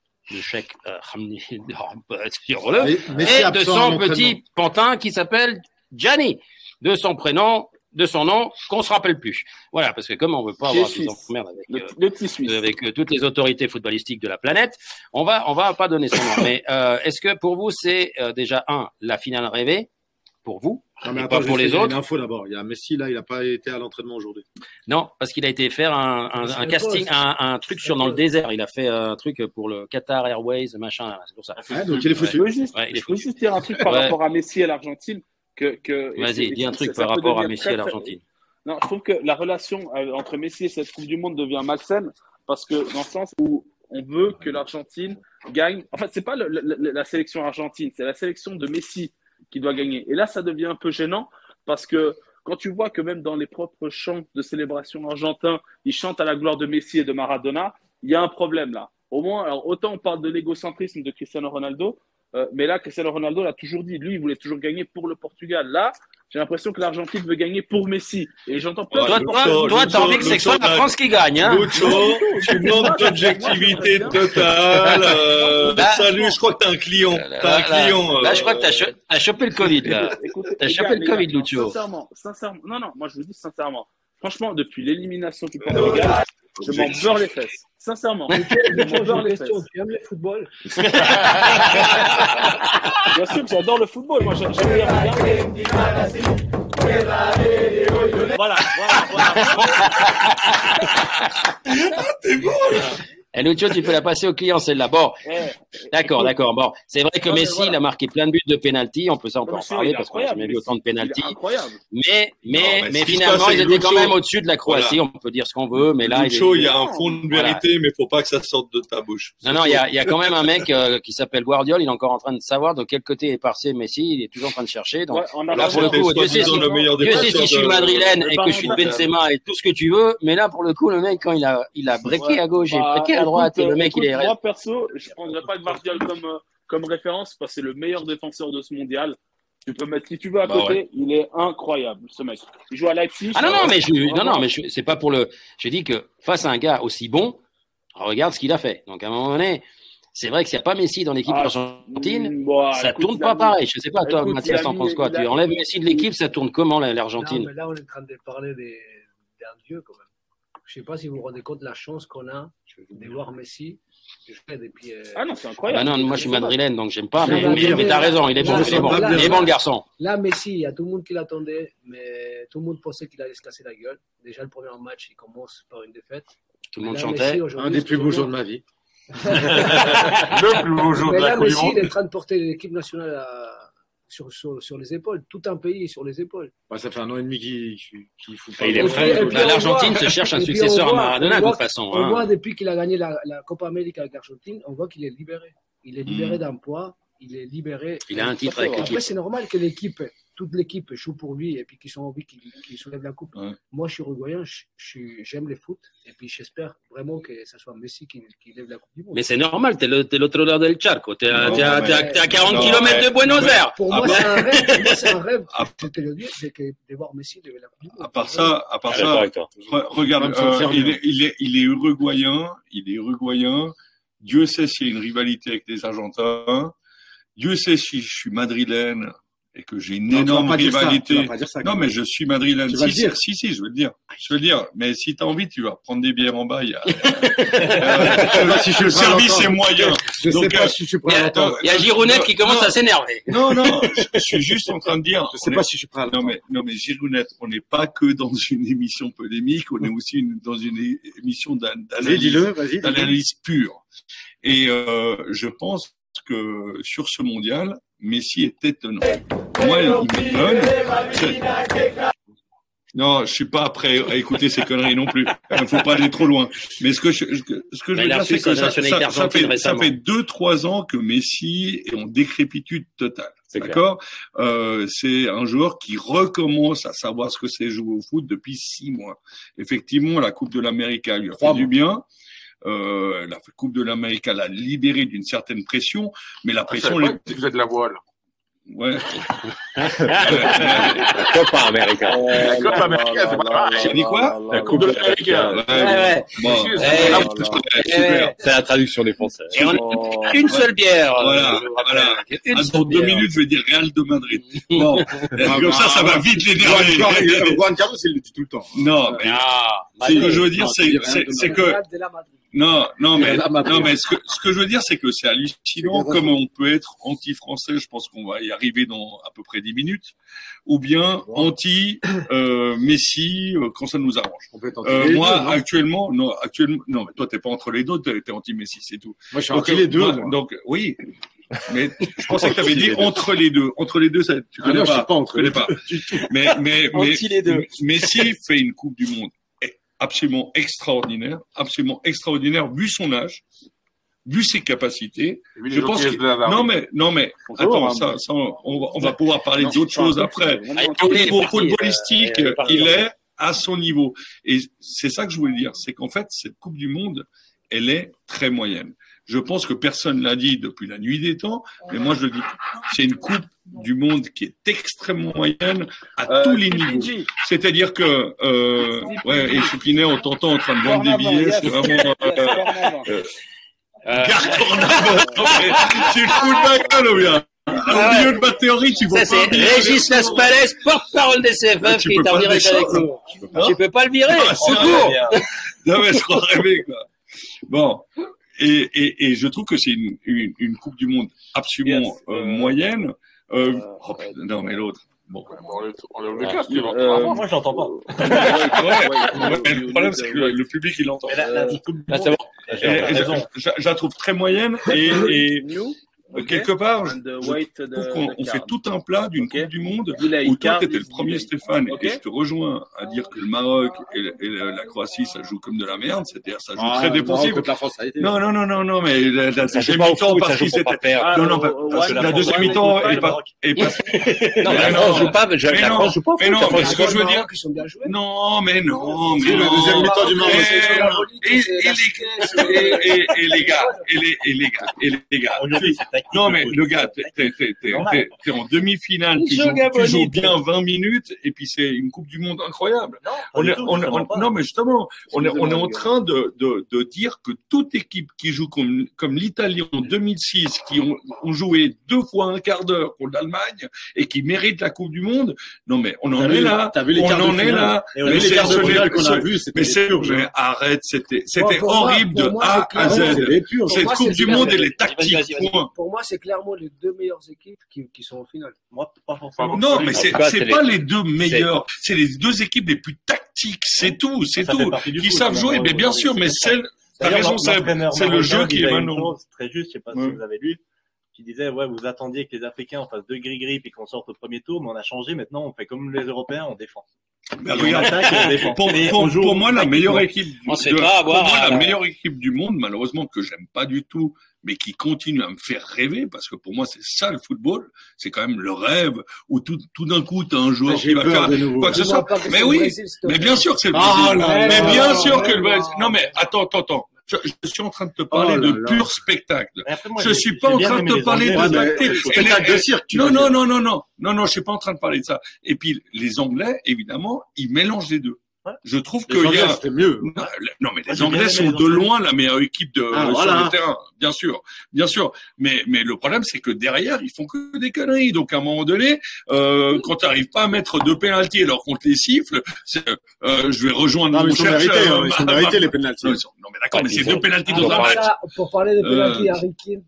Mais- Messi et de son petit pantin qui s'appelle Gianni, de son prénom, de son nom, qu'on se rappelle plus. Voilà, parce que comme on veut pas avoir des emmerdes avec, le, euh, le petit Suisse. avec euh, toutes les autorités footballistiques de la planète, on va on va pas donner son nom. Mais euh, est-ce que pour vous c'est euh, déjà un la finale rêvée pour vous Non, mais et attends, pas pour les une autres? info d'abord. Il y a Messi, là, il n'a pas été à l'entraînement aujourd'hui. Non, parce qu'il a été faire un, casting, un, un truc sur dans le désert. Il a fait un truc pour le Qatar Airways, machin. C'est pour ça. Ouais, donc il est Je foutu. veux juste, Ouais, il est je veux juste dire un truc par Ouais. rapport à Messi et l'Argentine. Que, que, et Vas-y, dis un truc ça par rapport à Messi très, et très- l'Argentine. Non, je trouve que la relation euh, entre Messi et cette Coupe du Monde devient malsaine parce que dans le sens où on veut que l'Argentine gagne. En fait, c'est pas le- le- la sélection argentine, c'est la sélection de Messi qui doit gagner. Et là, ça devient un peu gênant parce que quand tu vois que même dans les propres chants de célébration argentins, ils chantent à la gloire de Messi et de Maradona, il y a un problème là. Au moins, alors autant on parle de l'égocentrisme de Cristiano Ronaldo, euh, mais là, Cristiano Ronaldo l'a toujours dit. Lui, il voulait toujours gagner pour le Portugal. Là, j'ai l'impression que l'Argentine veut gagner pour Messi. Et j'entends plein Toi, de toi, toi, t'as envie que c'est soit la là- France qui gagne, hein Lucho, tu manques d'objectivité totale. Euh, Là- salut, je crois que t'as un client. Là, T'as un là, client. là, euh, je crois que t'as cho- chopé le Covid, là. T'as chopé gars, le Covid, Lucho. Sincèrement, sincèrement. Non, non, moi je vous dis sincèrement. Franchement, depuis l'élimination du Portugal, je m'en beurre les fesses. Sincèrement. Une les tu aimes le football Bien sûr que j'adore le football. Moi, j'aime bien. Voilà, voilà, voilà. Et Lucho, tu peux la passer au client, celle-là. Bon, Ouais. d'accord, d'accord. Bon, c'est vrai que Non, Messi, voilà. il a marqué plein de buts de penalty. On peut ça, on en parler parce qu'on n'a jamais vu autant de penalty. Mais, mais, Non, mais finalement, passe ils étaient quand même au-dessus de la Croatie. On peut dire ce qu'on veut, mais là, il est- Lucho, il y a un fond de Voilà. vérité, mais faut pas que ça sorte de ta bouche. Non, non, il y a, il y a quand même un mec euh, qui s'appelle Guardiola. Il est encore en train de savoir de quel côté est passé Messi. Il est toujours en train de chercher. Donc, Ouais, en là, pour le coup, Dieu sait, si, je suis de- madrilène de et que je suis d'Or. Benzema et tout ce que tu veux. Mais là, pour le coup, le mec, quand il a, il a breaké à gauche et Bah, breaké à droite, écoute, le mec, écoute, il est Moi, perso, je prendrais pas Guardiola comme, euh, comme référence parce que c'est le meilleur défenseur de ce mondial. Tu peux mettre qui tu veux à Bah côté. ouais. Il est incroyable, ce mec. Il joue à Leipzig. Ah non, non, mais je, non, non, mais je- c'est pas pour le. Je dis que face à un gars aussi bon, regarde ce qu'il a fait. Donc à un moment donné, c'est vrai que s'il n'y a pas Messi dans l'équipe Ah, argentine, Mm, bon, ça écoute, tourne pas mis- pareil. Je sais pas, toi, Écoute, Mathias, t'en penses quoi? Tu enlèves Messi de l'équipe, ça tourne comment l'Argentine? mais là, on est en train de parler des- d'un dieu quand même. Je sais pas si vous vous rendez compte de la chance qu'on a de voir Messi depuis. euh, Ah non, c'est Ah incroyable. bah non, moi je suis madrilène, donc j'aime pas. Mais, mais mais, attendez, mais t'as raison, il est bon, là, il est bon, là, il est bon le garçon. Là, Messi, il y a tout le monde qui l'attendait, mais tout le monde pensait qu'il allait se casser la gueule. Déjà, le premier match, il commence par une défaite. Tout le monde Là, chantait. Messi, Un des plus beaux jours de ma vie. Le plus beau jour Mais de la là, Messi, il est en train de porter l'équipe nationale à- sur, sur, sur les épaules. Tout un pays sur les épaules. Bah, ça fait un an et demi qu'il qu'il fout Bah, on L'Argentine voit- se cherche un successeur à voit- Maradona, on de voit- toute façon. On hein. voit depuis qu'il a gagné la, la Copa América avec l'Argentine, on voit qu'il est libéré. Il est libéré Mm. d'un poids, il est libéré. Il a un titre avec Après, c'est normal que l'équipe, toute l'équipe joue pour lui et puis qu'ils ont envie qu'il qu'il soulève la coupe. Ouais. Moi, je suis uruguayen, j'aime les foot et puis j'espère vraiment que ce soit Messi qui, qui lève la coupe du monde. Mais c'est normal, t'es le- l'autre lord del charco. T'es à, à- à- t'es à 40 non, km de Buenos mais- Aires. Pour Ah moi, bah- c'est un rêve. Pour moi, c'est un rêve. Ah. Je te le dis, c'est que de voir Messi lever la coupe du monde. À part ça, à part ça, re- regarde, le euh, il, est, il, est, il est uruguayen, il est uruguayen. Dieu sait s'il y a une rivalité avec les Argentins. Dieu sait si je suis madrilène et que j'ai une Non, tu vas énorme pas dire ça, rivalité. tu vas pas dire ça, non, mais je suis madrilène. Tu vas Si, le dire. si, si, je veux le dire. Je veux le dire. Mais si tu as envie, tu vas prendre des bières en bas. Il y a, euh, si je le service est moyen. Je Donc, sais pas euh, si je suis Il prêt à l'entendre. il y a Girounette qui commence non. à s'énerver. Non, non, je, je suis juste en train de dire. Je sais on pas si je suis prêt à non mais, non mais Girounette, on n'est pas que dans une émission polémique, on est aussi une- dans une émission d'analyse pure. Et euh, je pense que sur ce mondial, Messi est étonnant. Moi, il m'étonne. C'est- Non, je suis pas prêt à écouter ces conneries non plus. Il faut pas aller trop loin. Mais ce que je, ce que je veux dire, c'est que ça, fait, ça fait deux, trois ans que Messi est en décrépitude totale. D'accord? Euh, C'est un joueur qui recommence à savoir ce que c'est jouer au foot depuis six mois. Effectivement, la Coupe de l'Amérique lui a fait du bien. Euh, la Coupe de l'Amérique l'a libéré d'une certaine pression, mais la Je pression, tu faisais de la voile. Ouais. Copa América. La Coupe américaine, c'est pas pareil. J'ai dit quoi? La Coupe de l'Amérique. Ouais, ouais. Bon, Si, bon, c'est- la traduction des Français. Et on a une seule bière. Voilà, voilà. Ah, dans deux minutes, je vais dire Real de Madrid. Bon, comme ça, ça va vite Juan l'énerver. Juan Carlos, il le dit tout le temps. Non, mais Ah, ce que je veux dire, Non, c'est, que Non, non, mais, non, mais ce que, ce que je veux dire, c'est que c'est hallucinant comme on peut être anti-français. Je pense qu'on va y arriver dans à peu près dix minutes. Ou bien anti, euh, Messi, euh, quand ça nous arrange. On peut être Euh, moi, deux, non actuellement, non, actuellement, non, mais toi, t'es pas entre les deux, t'es, anti-Messi, c'est tout. Moi, je suis Donc, entre les deux. moi, moi. donc, oui. Mais je pensais que tu avais dit entre les deux. Entre les deux, ça, tu Ah connais non, je pas. suis pas entre les pas. deux. Mais, mais, mais, Anti les deux. Messi fait une Coupe du Monde absolument extraordinaire, absolument extraordinaire vu son âge, vu ses capacités. Je pense que... non mais non mais attends, ça, on, va, pouvoir parler d'autres choses après. Pour footballistique, euh, il est à son niveau et c'est ça que je voulais dire, c'est qu'en fait cette Coupe du Monde, elle est très moyenne. Je pense que personne l'a dit depuis la nuit des temps, mais moi je le dis. C'est une coupe du monde qui est extrêmement moyenne à euh, tous les niveaux. C'est-à-dire que, euh, ouais, et Choupinet, on t'entend en train de vendre des billets, c'est vraiment. Euh, Garde euh, ton euh. tu le fous de ma gueule ou bien? Au ah milieu de ma théorie, tu vois. Ça, c'est Régis Laspalès, porte-parole des CFF, ah, qui est en direct avec nous. Tu peux pas le virer, ah, secours Non, mais je crois rêver, quoi. Bon, et, et, et, je trouve que c'est une, une, une, Coupe du Monde absolument yes. Euh, moyenne. Euh, euh, oh, non, mais l'autre. Bon. on enlève le casque. moi, je l'entends pas. le problème, c'est que le public, il l'entend. Je trouve très moyenne. Et, Okay. Quelque part, je, je trouve qu'on on fait tout un plat d'une okay. Coupe du Monde où toi, tu étais le premier, Stéphane, okay. et je te rejoins à dire que le Maroc et, la, et la Croatie, ça joue comme de la merde, c'est-à-dire ça joue ah, très dépensif. Non, non, non, non, non, mais la, la deuxième mi-temps, parce qu'ils étaient. Non, non, la deuxième mi-temps est pas. Non, la France joue pas, la France joue pas. Mais non, mais ce que je veux dire. Non, mais non, mais la deuxième mi-temps du Maroc. Et les gars, et les gars, et les gars, et les gars. Non, mais le gars, t'es en demi-finale, tu, joues bien 20 minutes, et puis c'est une Coupe du Monde incroyable. Non, mais justement, on est, on est en train de, dire que toute équipe qui joue comme, comme l'Italie en 2006, qui ont, joué deux fois un quart d'heure pour l'Allemagne, et qui mérite la Coupe du Monde, non mais on en est vu, là. Les on en est là. Mais c'est mais arrête, c'était horrible de A à Z. Cette Coupe du Monde, elle est tactique pour moi, c'est clairement les deux meilleures équipes qui, sont en finale. Moi, pas forcément. Non, mais c'est pas les... deux meilleures. C'est les deux équipes les plus tactiques. C'est tout, c'est tout. Qui savent jouer. Hein. Mais bien sûr, mais celle. T'as raison, c'est le jeu qui est malheureux. Très juste, je sais pas si vous avez lu qui disait ouais vous attendiez que les Africains fassent deux gris gris puis qu'on sorte au premier tour, mais on a changé maintenant, on fait comme les Européens, on défend. Pour, pour, pour, moi la meilleure équipe, du, pour moi, la meilleure équipe du monde, malheureusement que j'aime pas du tout, mais qui continue à me faire rêver, parce que pour moi, c'est ça le football. C'est quand même le rêve où tout, tout d'un coup, tu as un joueur qui va faire quoi que ce soit. Mais oui, mais bien sûr que c'est le Brésil. mais bien sûr que le Brésil. Non, mais attends, attends, attends. Je, suis en train de te parler de pur spectacle. Moi, je suis pas en train de te parler de Non, non, non, non, non, non, non, je suis pas en train de parler de ça. Et puis les Anglais, évidemment, ils mélangent les deux. Je trouve les que Anglais, a... mieux. Non, mais les Anglais sont de loin la meilleure équipe de, ah, sur le terrain, bien sûr, bien sûr. Mais mais le problème c'est que derrière ils font que des conneries. Donc à un moment donné, euh, quand t'arrives pas à mettre deux pénalties alors qu'on te les siffle, euh, je vais rejoindre non, mon chercheur. Mérité, bah, ils sont bah, mérités bah, les pénalties. Non, mais d'accord, mais ah, c'est deux pénalties ah, dans un match. Pour parler des euh, pénalties, Harry Kane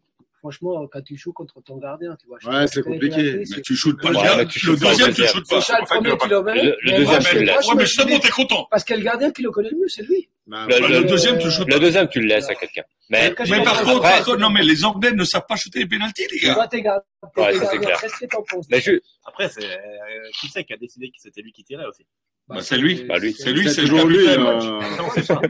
franchement, quand tu joues contre ton gardien, tu vois. Ouais, c'est compliqué. Mais tu shootes pas le gardien. Le deuxième, tu shootes pas. Le deuxième, mais justement, t'es content. Parce que le gardien qui le connaît le mieux, c'est lui. Bah, le deuxième, tu shootes. Le deuxième, tu le laisses à quelqu'un. Mais, mais par contre, non, mais les Anglais ne savent pas shooter les pénalties, les gars. T'es gardien. c'est clair. Mais Après, c'est, euh, qui c'est qui a décidé que c'était lui qui tirait aussi? Bah, bah c'est lui. Bah, lui. C'est lui, c'est toujours lui. Euh. Non, c'est pas.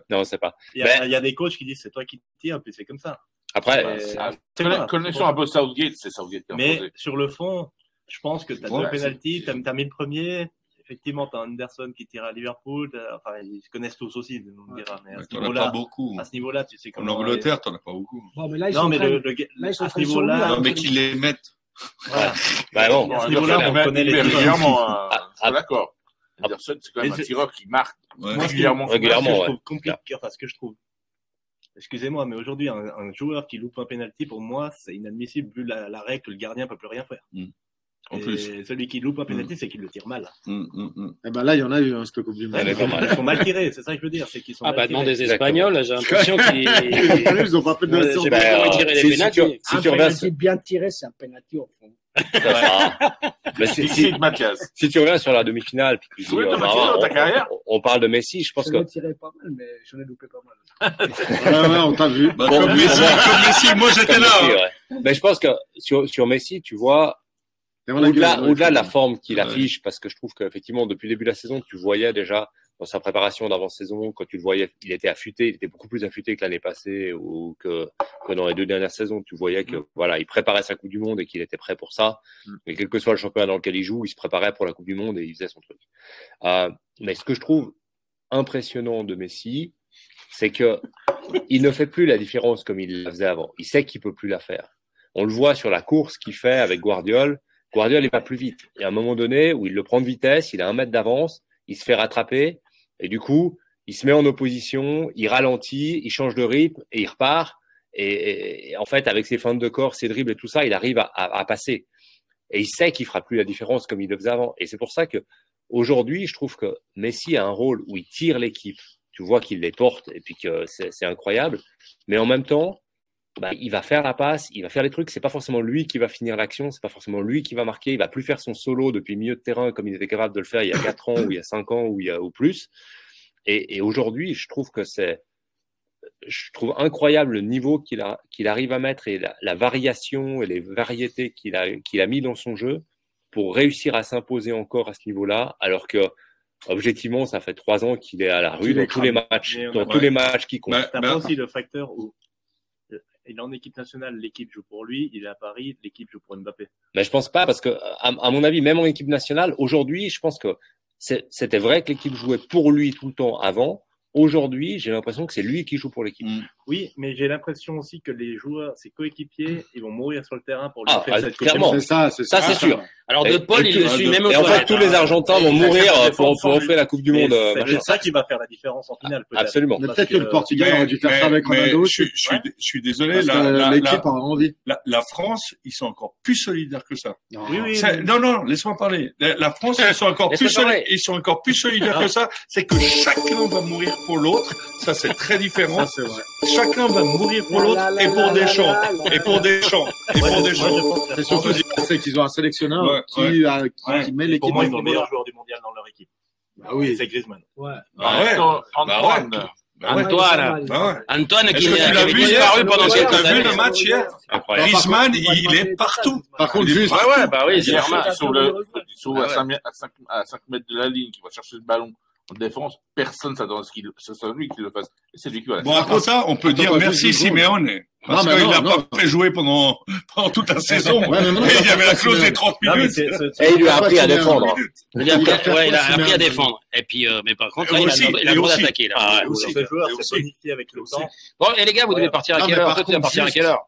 Non, c'est pas. Il y, a des coachs qui disent c'est toi qui tires, puis c'est comme ça. Après, bah, euh, la connexion un peu Southgate, c'est Southgate. Mais sur le fond, je pense que tu as deux pénalties, tu as, mis le premier. Effectivement, tu as Anderson qui tire à Liverpool. Euh, enfin, ils se connaissent tous aussi, on dira. Hein, mais à ce niveau-là, à ce niveau-là, tu sais comment. En Angleterre, t'en as pas beaucoup. Non, mais là, ils sont mais à ce niveau-là. Non, hein. mais qu'ils les mettent. Bah non, à ce niveau-là, on connaît les régulièrement. Hein. Ah, ah, d'accord. Ah. Anderson, c'est quand même un tireur qui marque régulièrement. Régulièrement, ouais. Compliqué. Enfin, ce que je trouve excusez-moi, mais aujourd'hui, un, joueur qui loupe un penalty, pour moi, c'est inadmissible vu la, la, règle le gardien ne peut plus rien faire. Mm. En plus. Celui qui loupe un mm. penalty, mmh. c'est qu'il le tire mal. Mmh, mmh, et ben là, il y en a eu un cette Coupe du Monde. Ah, ils sont mal tirés, c'est ça que je veux dire. C'est qu'ils sont ah, bah non, des Espagnols, j'ai l'impression qu'ils. ils n'ont pas fait de ouais, bah, alors, tirer les pénalty. Si, si, si, si bien tiré, c'est un penalty au fond. Ah. Bah, si, si tu reviens sur la demi-finale, puis tu oui, euh, on, ta on, parle de Messi, je pense je que. Je tiré pas mal, mais j'en ai loupé pas mal. ouais, ouais, on t'a vu. Bah, bon, comme, Messi, comme Messi, moi j'étais là. Mais je pense que sur, sur Messi, tu vois, au-delà, au de la forme qu'il affiche, parce que je trouve qu'effectivement, depuis le début de la saison, tu voyais déjà dans sa préparation d'avant-saison, quand tu le voyais, il était affûté, il était beaucoup plus affûté que l'année passée ou que, que, dans les deux dernières saisons. Tu voyais que voilà, il préparait sa Coupe du Monde et qu'il était prêt pour ça. Et quel que soit le championnat dans lequel il joue, il se préparait pour la Coupe du Monde et il faisait son truc. Euh, mais ce que je trouve impressionnant de Messi, c'est que il ne fait plus la différence comme il la faisait avant. Il sait qu'il peut plus la faire. On le voit sur la course qu'il fait avec Guardiol. Guardiol, il va plus vite. Il y a un moment donné où il le prend de vitesse, il a un mètre d'avance, il se fait rattraper, et du coup, il se met en opposition, il ralentit, il change de rythme, et il repart. Et, en fait, avec ses feintes de corps, ses dribbles et tout ça, il arrive à, à- à passer. Et il sait qu'il fera plus la différence comme il le faisait avant. Et c'est pour ça que aujourd'hui, je trouve que Messi a un rôle où il tire l'équipe. Tu vois qu'il les porte et puis que c'est incroyable. Mais en même temps, bah, il va faire la passe, il va faire les trucs. C'est pas forcément lui qui va finir l'action, c'est pas forcément lui qui va marquer. Il va plus faire son solo depuis milieu de terrain comme il était capable de le faire il y a quatre ans ou il y a cinq ans ou il y a ou plus. Et, et aujourd'hui, je trouve que c'est, je trouve incroyable le niveau qu'il a, qu'il arrive à mettre et la, la variation et les variétés qu'il a, qu'il a mis dans son jeu pour réussir à s'imposer encore à ce niveau-là, alors que objectivement, ça fait trois ans qu'il est à la rue dans tous les matchs, dans tous les matchs qui comptent. Bah, T'as bah, pas aussi le facteur où il est en équipe nationale, l'équipe joue pour lui, il est à Paris, l'équipe joue pour Mbappé. Mais je pense pas parce que, à, à mon avis, même en équipe nationale, aujourd'hui, je pense que c'était vrai que l'équipe jouait pour lui tout le temps avant. Aujourd'hui, j'ai l'impression que c'est lui qui joue pour l'équipe. Mm. Oui, mais j'ai l'impression aussi que les joueurs, ses coéquipiers, ils vont mourir sur le terrain pour lui Ah, faire ah, cette clairement. Coupe du C'est ça, c'est Ça, c'est sûr. Alors, Et- De Paul, et il le suit même au Et en fait, tous les Argentins vont mourir ça, ça euh, pour, pour offrir la Coupe du Monde. Euh, C'est ça qui va faire la différence en finale. peut-être. Absolument. Peut-être que le Portugal aurait dû faire ça avec Ronaldo. je, suis- je suis, je suis désolé, l'équipe la- a envie. la- France, ils sont encore plus solidaires que ça. Oui, oui. Ça- non, non, laisse-moi parler. La, France, ils sont encore Laisse-moi plus soli- parler. ils sont encore plus solidaires que ça. C'est que chacun va mourir pour l'autre. Ça, c'est très différent. Ça, c'est vrai. Chacun va mourir pour l'autre et pour des champs. Et pour des champs. Et Moi, pour des moi, champs. C'est surtout c'est qu'ils ont un sélectionneur Ouais, qui, ouais. a- qui, Ouais. qui met Pour l'équipe moi, en ils ont le meilleur joueur du mondial dans leur équipe. Ah oui. C'est Griezmann. Ouais. Bah ouais. Antoine, Bah Antoine. Bah ouais. Antoine. Bah qui, Est-ce que tu qui l'as avait vu hier disparu pendant quelques t'as vu le match hier. Griezmann, il est partout. Par contre, Il est juste. Ouais, ouais, bah oui, c'est Hier, normal. sur le, sur Ah à ouais. 5 mètres, à 5, à 5 mètres de la ligne, qui va chercher le ballon en défense, personne s'attend à ce qu'il, c'est c'est lui qui le fasse. Et c'est lui qui va la Bon, après ça, on peut Attends, dire merci. Simeone. Parce Non, mais qu'il non. pas fait jouer pendant, pendant toute la saison. Ouais, mais non, Et il y avait la clause des 30 Non, mais minutes. c'est- c'est- Et il lui a appris à défendre. Il a Il a ouais, il a appris à défendre. Et puis, euh, mais par contre, là, il a, aussi, il a droit aussi. d'attaquer, là. Ah, aussi. Ce joueur Et s'est aussi. bonifié avec le Aussi. temps. Bon, et les gars, vous devez partir à quelle heure Toi, tu vas partir à quelle heure?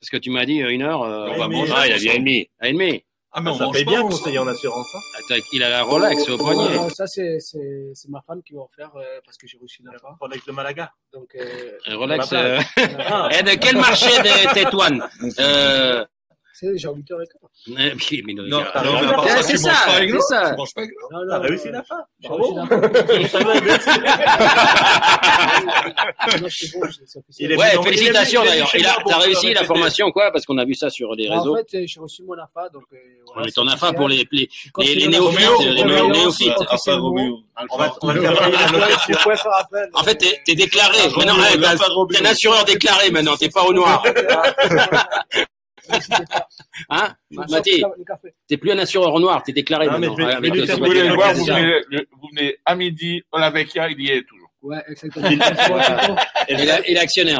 Parce que tu m'as dit euh, une heure, euh, on va mais- manger. Ah, il a dit à demi. À une demi. Ah, mais on Ça mange paye pas bien ensemble. conseiller en assurance. hein. Attends, il a la Rolex au poignet. Non, ça, c'est c'est- c'est ma femme qui va en faire euh, parce que j'ai reçu part. Pour avec le Malaga. Donc, euh, Un Rolex. La euh, Ah, Et de quel marché de Tétouane euh... c'est j'ai 8 heures et quart. eh, puis, mais non, Non, gars, non, euh, mais à part c'est ça, c'est tu manges ça, pas avec nous. ça. Tu manges pas avec nous. Non, T'as non, réussi la fin. Bravo. est Ouais, félicitations est d'ailleurs. t'as réussi la formation quoi Parce qu'on a vu ça sur les Bah, En réseaux. fait, euh, j'ai reçu mon AFA, donc euh, Mais ton c'est AFA pour les, néophytes, les Roméo. On va, on. En fait, t'es, t'es déclaré. Ah, t'es un assureur déclaré maintenant. T'es pas au noir. Hein café. t'es plus un assureur noir. T'es déclaré Non, maintenant. vous venez, le- vous venez à midi, on la Vecchia, il y est toujours. Ouais, exactement. Et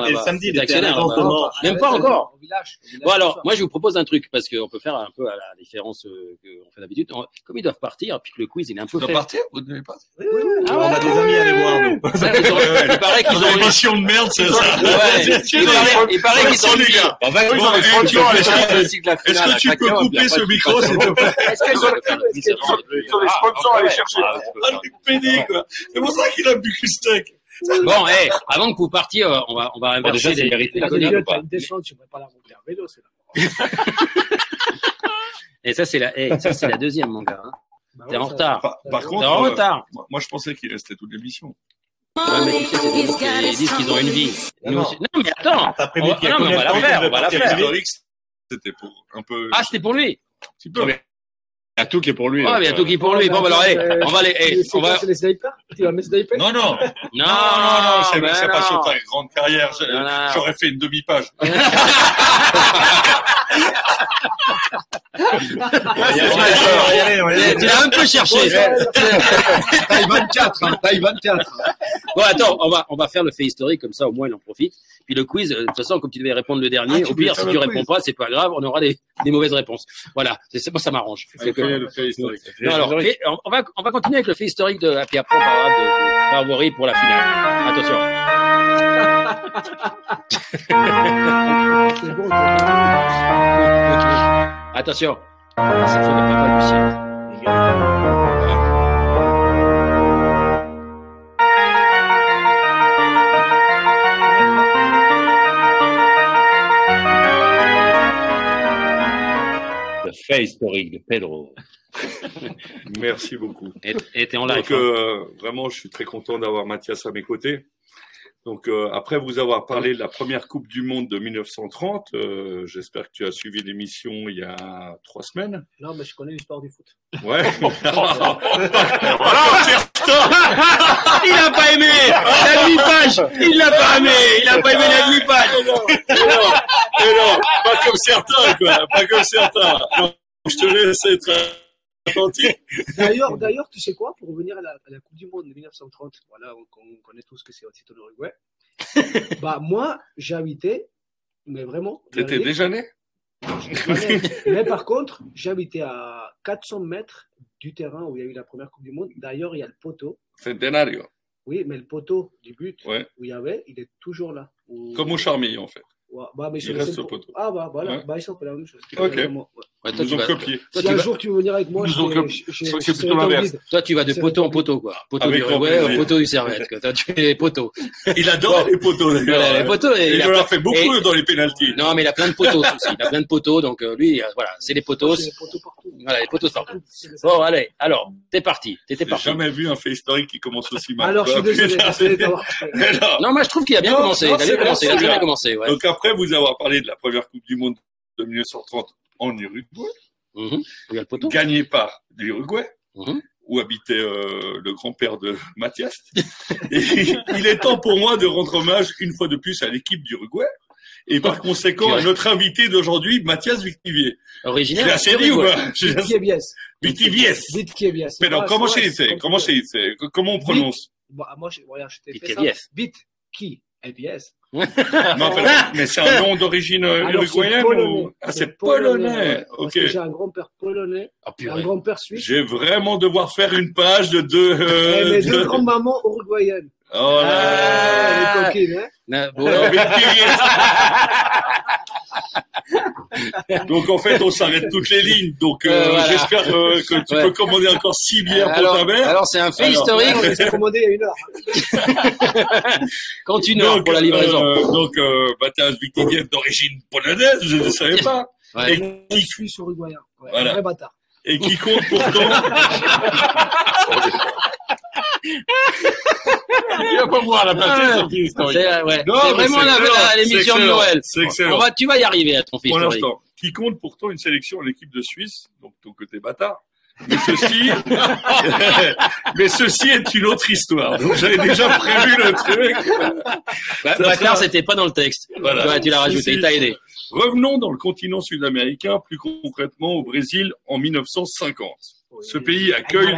le là-bas. samedi, Il était à Nord. Même pas encore. Au village. au village, Bon alors, moi je vous propose un truc parce qu'on peut faire un peu à la différence euh, qu'on fait d'habitude. Comme ils doivent partir, puis que le quiz il est un peu dois fait. partir Vous devez partir Ah On a des amis à aller voir, nous. Ils il paraît qu'ils ont. émission de merde, c'est ça. Il paraît, il paraît qu'ils sont gars. En fait, ils ont des sponsors, est-ce que- le à tu peux couper ce micro, s'il te plaît Est-ce que Ils ont fait le- ils ont- Sur les sponsors, allez chercher. Ah, le pédé, quoi. C'est pour ça qu'il a bu que Bon, eh, avant que vous partiez, euh, on va, on va Bon, déjà, inverser c'est les, mérité, les la colis. finale. T'as une descente, tu ne pas la monter à vélo, c'est là. Et ça, c'est la, eh, ça, c'est la deuxième, mon gars. hein. Bah T'es ouais, en ça- retard. Par, par T'es contre, en euh, retard. moi, moi, je pensais qu'il restait toute l'émission. Ouais, mais tu sais, c'est des gens qui ils disent qu'ils ont une vie. Nous Non. aussi- Non, mais attends. T'as prévu On- qu'il y a non, mais combien on va de la temps faire, qu'il on va la partir faire. plus vite Historique, c'était pour un peu. Ah, c'était pour lui. un petit peu. Mais Il y a tout qui est pour lui. Mais il y a tout qui est pour lui. Bon, bah, alors, allez, Euh, on va aller, eh, c'est on va, c'est les snipers Tu vas me sniper Non, non, non, non, non, non, c'est c'est pas sur ta grande carrière. J'aurais fait une demi-page. Tu l'as un peu cherché. Taille 24, hein, taille 24. Bon, attends, on va, on va faire le fait historique, comme ça, au moins, il en profite. Puis le quiz, euh, de toute façon, comme tu devais répondre le dernier, Ah, au pire, si tu réponds quiz. pas, c'est pas grave, on aura des, des mauvaises réponses. Voilà. C'est, moi, ça m'arrange. C'est que- Fais le fait historique. Non, alors, fait- on va, on va continuer avec le fait historique de, puis après, on parlera de, de favoris pour la finale. Attention. Attention. Le fait historique de Pedro. Merci beaucoup. Et et t'es en live. Donc, hein. euh, vraiment, je suis très content d'avoir Mathias à mes côtés. Donc, euh, après vous avoir parlé de la première Coupe du Monde de 1930, euh, j'espère que tu as suivi l'émission il y a trois semaines. Non, mais je connais l'histoire du foot. Ouais. voilà, Il a pas aimé la demi-page. Il l'a pas aimé. Il a pas aimé la demi-page. Mais non, pas comme certains, quoi. Pas comme certains. Non, je te laisse être attentif. D'ailleurs, d'ailleurs, tu sais quoi? Pour revenir à la, à la Coupe du Monde de 1930, voilà, on, on connaît tous que c'est au-dessus de l'Uruguay. bah, moi, habité, mais vraiment. T'étais déjà né? Mais, mais par contre, j'habitais à 400 mètres du terrain où il y a eu la première Coupe du Monde. D'ailleurs, il y a le poteau. Centenario. Oui, mais le poteau du but Ouais. où il y avait, il est toujours là. Où- Comme au Charmilles, en fait. Ouais, bah, mais Il c'est reste le au poteau. Ah, bah voilà, Ouais. bah, ils sont fait la même chose. Ok. Vraiment, ouais. Ils toi, tu nous ont vas, copié. toi, Si tu un vas- jour tu veux venir avec moi, Nous je ont fais- copié. C'est plutôt l'inverse. toi, tu vas de poteau en poteau, quoi. Poteau Avec du Uruguay poteau du Servette. Toi, tu es les poteaux. Il adore les poteaux, d'ailleurs. Les poteaux. et Il en a fait beaucoup et- dans les pénalties. Non, mais il a plein de poteaux aussi. Il a plein de poteaux, donc euh, lui, euh, voilà, c'est les poteaux. C'est les poteaux partout. Voilà, les poteaux partout. Bon, allez, alors, t'es parti. T'étais J'ai parti. jamais vu un fait historique qui commence aussi mal. Alors, je suis désolé, non. Moi, je trouve qu'il a bien commencé. il a bien commencé. Il a bien. commencé, ouais. Après vous avoir parlé de la première Coupe du Monde de 1930 en Uruguay, Mhm. Gagnée par l'Uruguay, Mhm. où habitait euh, le grand-père de Mathias. Et il est temps pour moi de rendre hommage une fois de plus à l'équipe d'Uruguay. Et par conséquent, à notre invité d'aujourd'hui, Mathias Victivier. Originaire. J'ai assez dit ou pas. Mais non, comment c'est comment c'est, c'est- comment on prononce Bah, moi, je, voilà, je t'ai fait ça. Non, Mais c'est un nom d'origine euh, uruguayenne ou Ah, c'est polonais. J'ai un grand-père polonais, Oh, un grand-père suisse, Je vais vraiment devoir faire une page de deux. et euh, mes de- deux grands-mamans uruguayennes. Oh là Ah, les coquines, hein. Bon, là. Donc en fait, on s'arrête toutes les lignes. Donc euh, Euh, voilà. j'espère euh, que tu Ouais. peux commander encore six bières pour alors, ta mère. alors, c'est un fait Alors. historique. On s'est commandé il y a une heure. Quand une heure donc, pour la livraison. euh, donc euh, Mathias Victivier d'origine polonaise, je ne savais pas. Ouais. Et, Je qui, suis uruguayen. Ouais, Voilà. Un vrai bâtard. et qui compte pourtant. Il va pas voir la place Ah, sur film historique. C'est euh, ouais. Vraiment l'émission de Noël. c'est excellent. On va, tu vas y arriver à ton fait pour l'instant, qui compte pourtant une sélection à l'équipe de Suisse, donc ton côté bâtard. Mais ceci, mais ceci est une autre histoire. Donc j'avais déjà prévu le truc. Bah, Bâtard, sera- c'était pas dans le texte. Voilà. Ouais, tu l'as rajouté, il t'a aidé. Revenons dans le continent sud-américain, plus concrètement au Brésil en 1950. Ce pays accueille.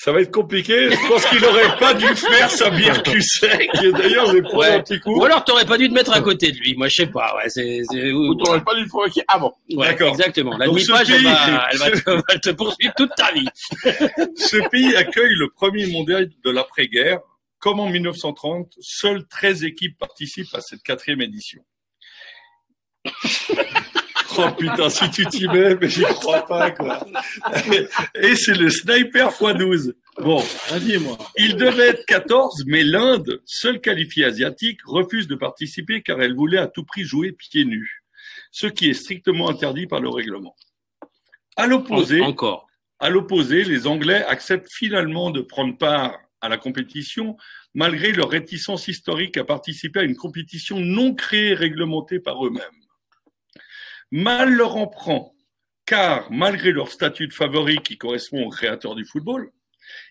Ça va être compliqué. Je pense qu'il n'aurait pas dû faire sa bière cul sec. D'ailleurs, vais prendre Ouais. un petit coup. Ou alors, t'aurais pas dû te mettre à côté de lui. Moi, je sais pas. Ouais, c'est, c'est- Ou t'aurais pas dû le provoquer avant. Ouais, D'accord. Exactement. La Donc, elle pays- va, elle va te, va te poursuivre toute ta vie. Ce pays accueille le premier mondial de l'après-guerre. Comme en 1930, seules 13 équipes participent à cette quatrième édition. Oh putain, si tu t'y mets, mais j'y crois pas, quoi. Et c'est le sniper x12. Bon, Dis-moi. il devait être 14, mais l'Inde, seule qualifiée asiatique, refuse de participer car elle voulait à tout prix jouer pieds nus. Ce qui est strictement interdit par le règlement. À l'opposé, En- Encore. à l'opposé, les Anglais acceptent finalement de prendre part à la compétition, malgré leur réticence historique à participer à une compétition non créée et réglementée par eux-mêmes. Mal leur en prend, car malgré leur statut de favori qui correspond aux créateurs du football,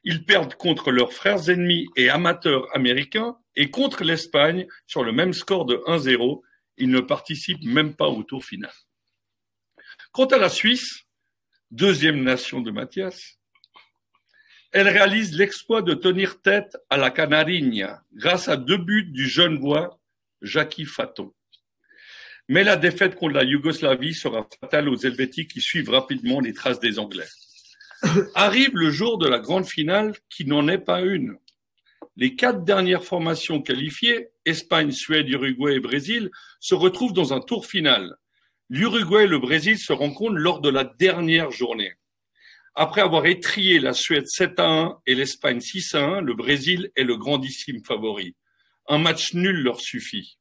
ils perdent contre leurs frères ennemis et amateurs américains et contre l'Espagne sur le même score de 1-0. Ils ne participent même pas au tour final. Quant à la Suisse, deuxième nation de Mathias, elle réalise l'exploit de tenir tête à la Canariña grâce à deux buts du jeune voix Jackie Faton. Mais la défaite contre la Yougoslavie sera fatale aux Helvétiques qui suivent rapidement les traces des Anglais. Arrive le jour de la grande finale qui n'en est pas une. Les quatre dernières formations qualifiées, Espagne, Suède, Uruguay et Brésil, se retrouvent dans un tour final. L'Uruguay et le Brésil se rencontrent lors de la dernière journée. Après avoir étrié la Suède 7 à 1 et l'Espagne 6 à 1, le Brésil est le grandissime favori. Un match nul leur suffit.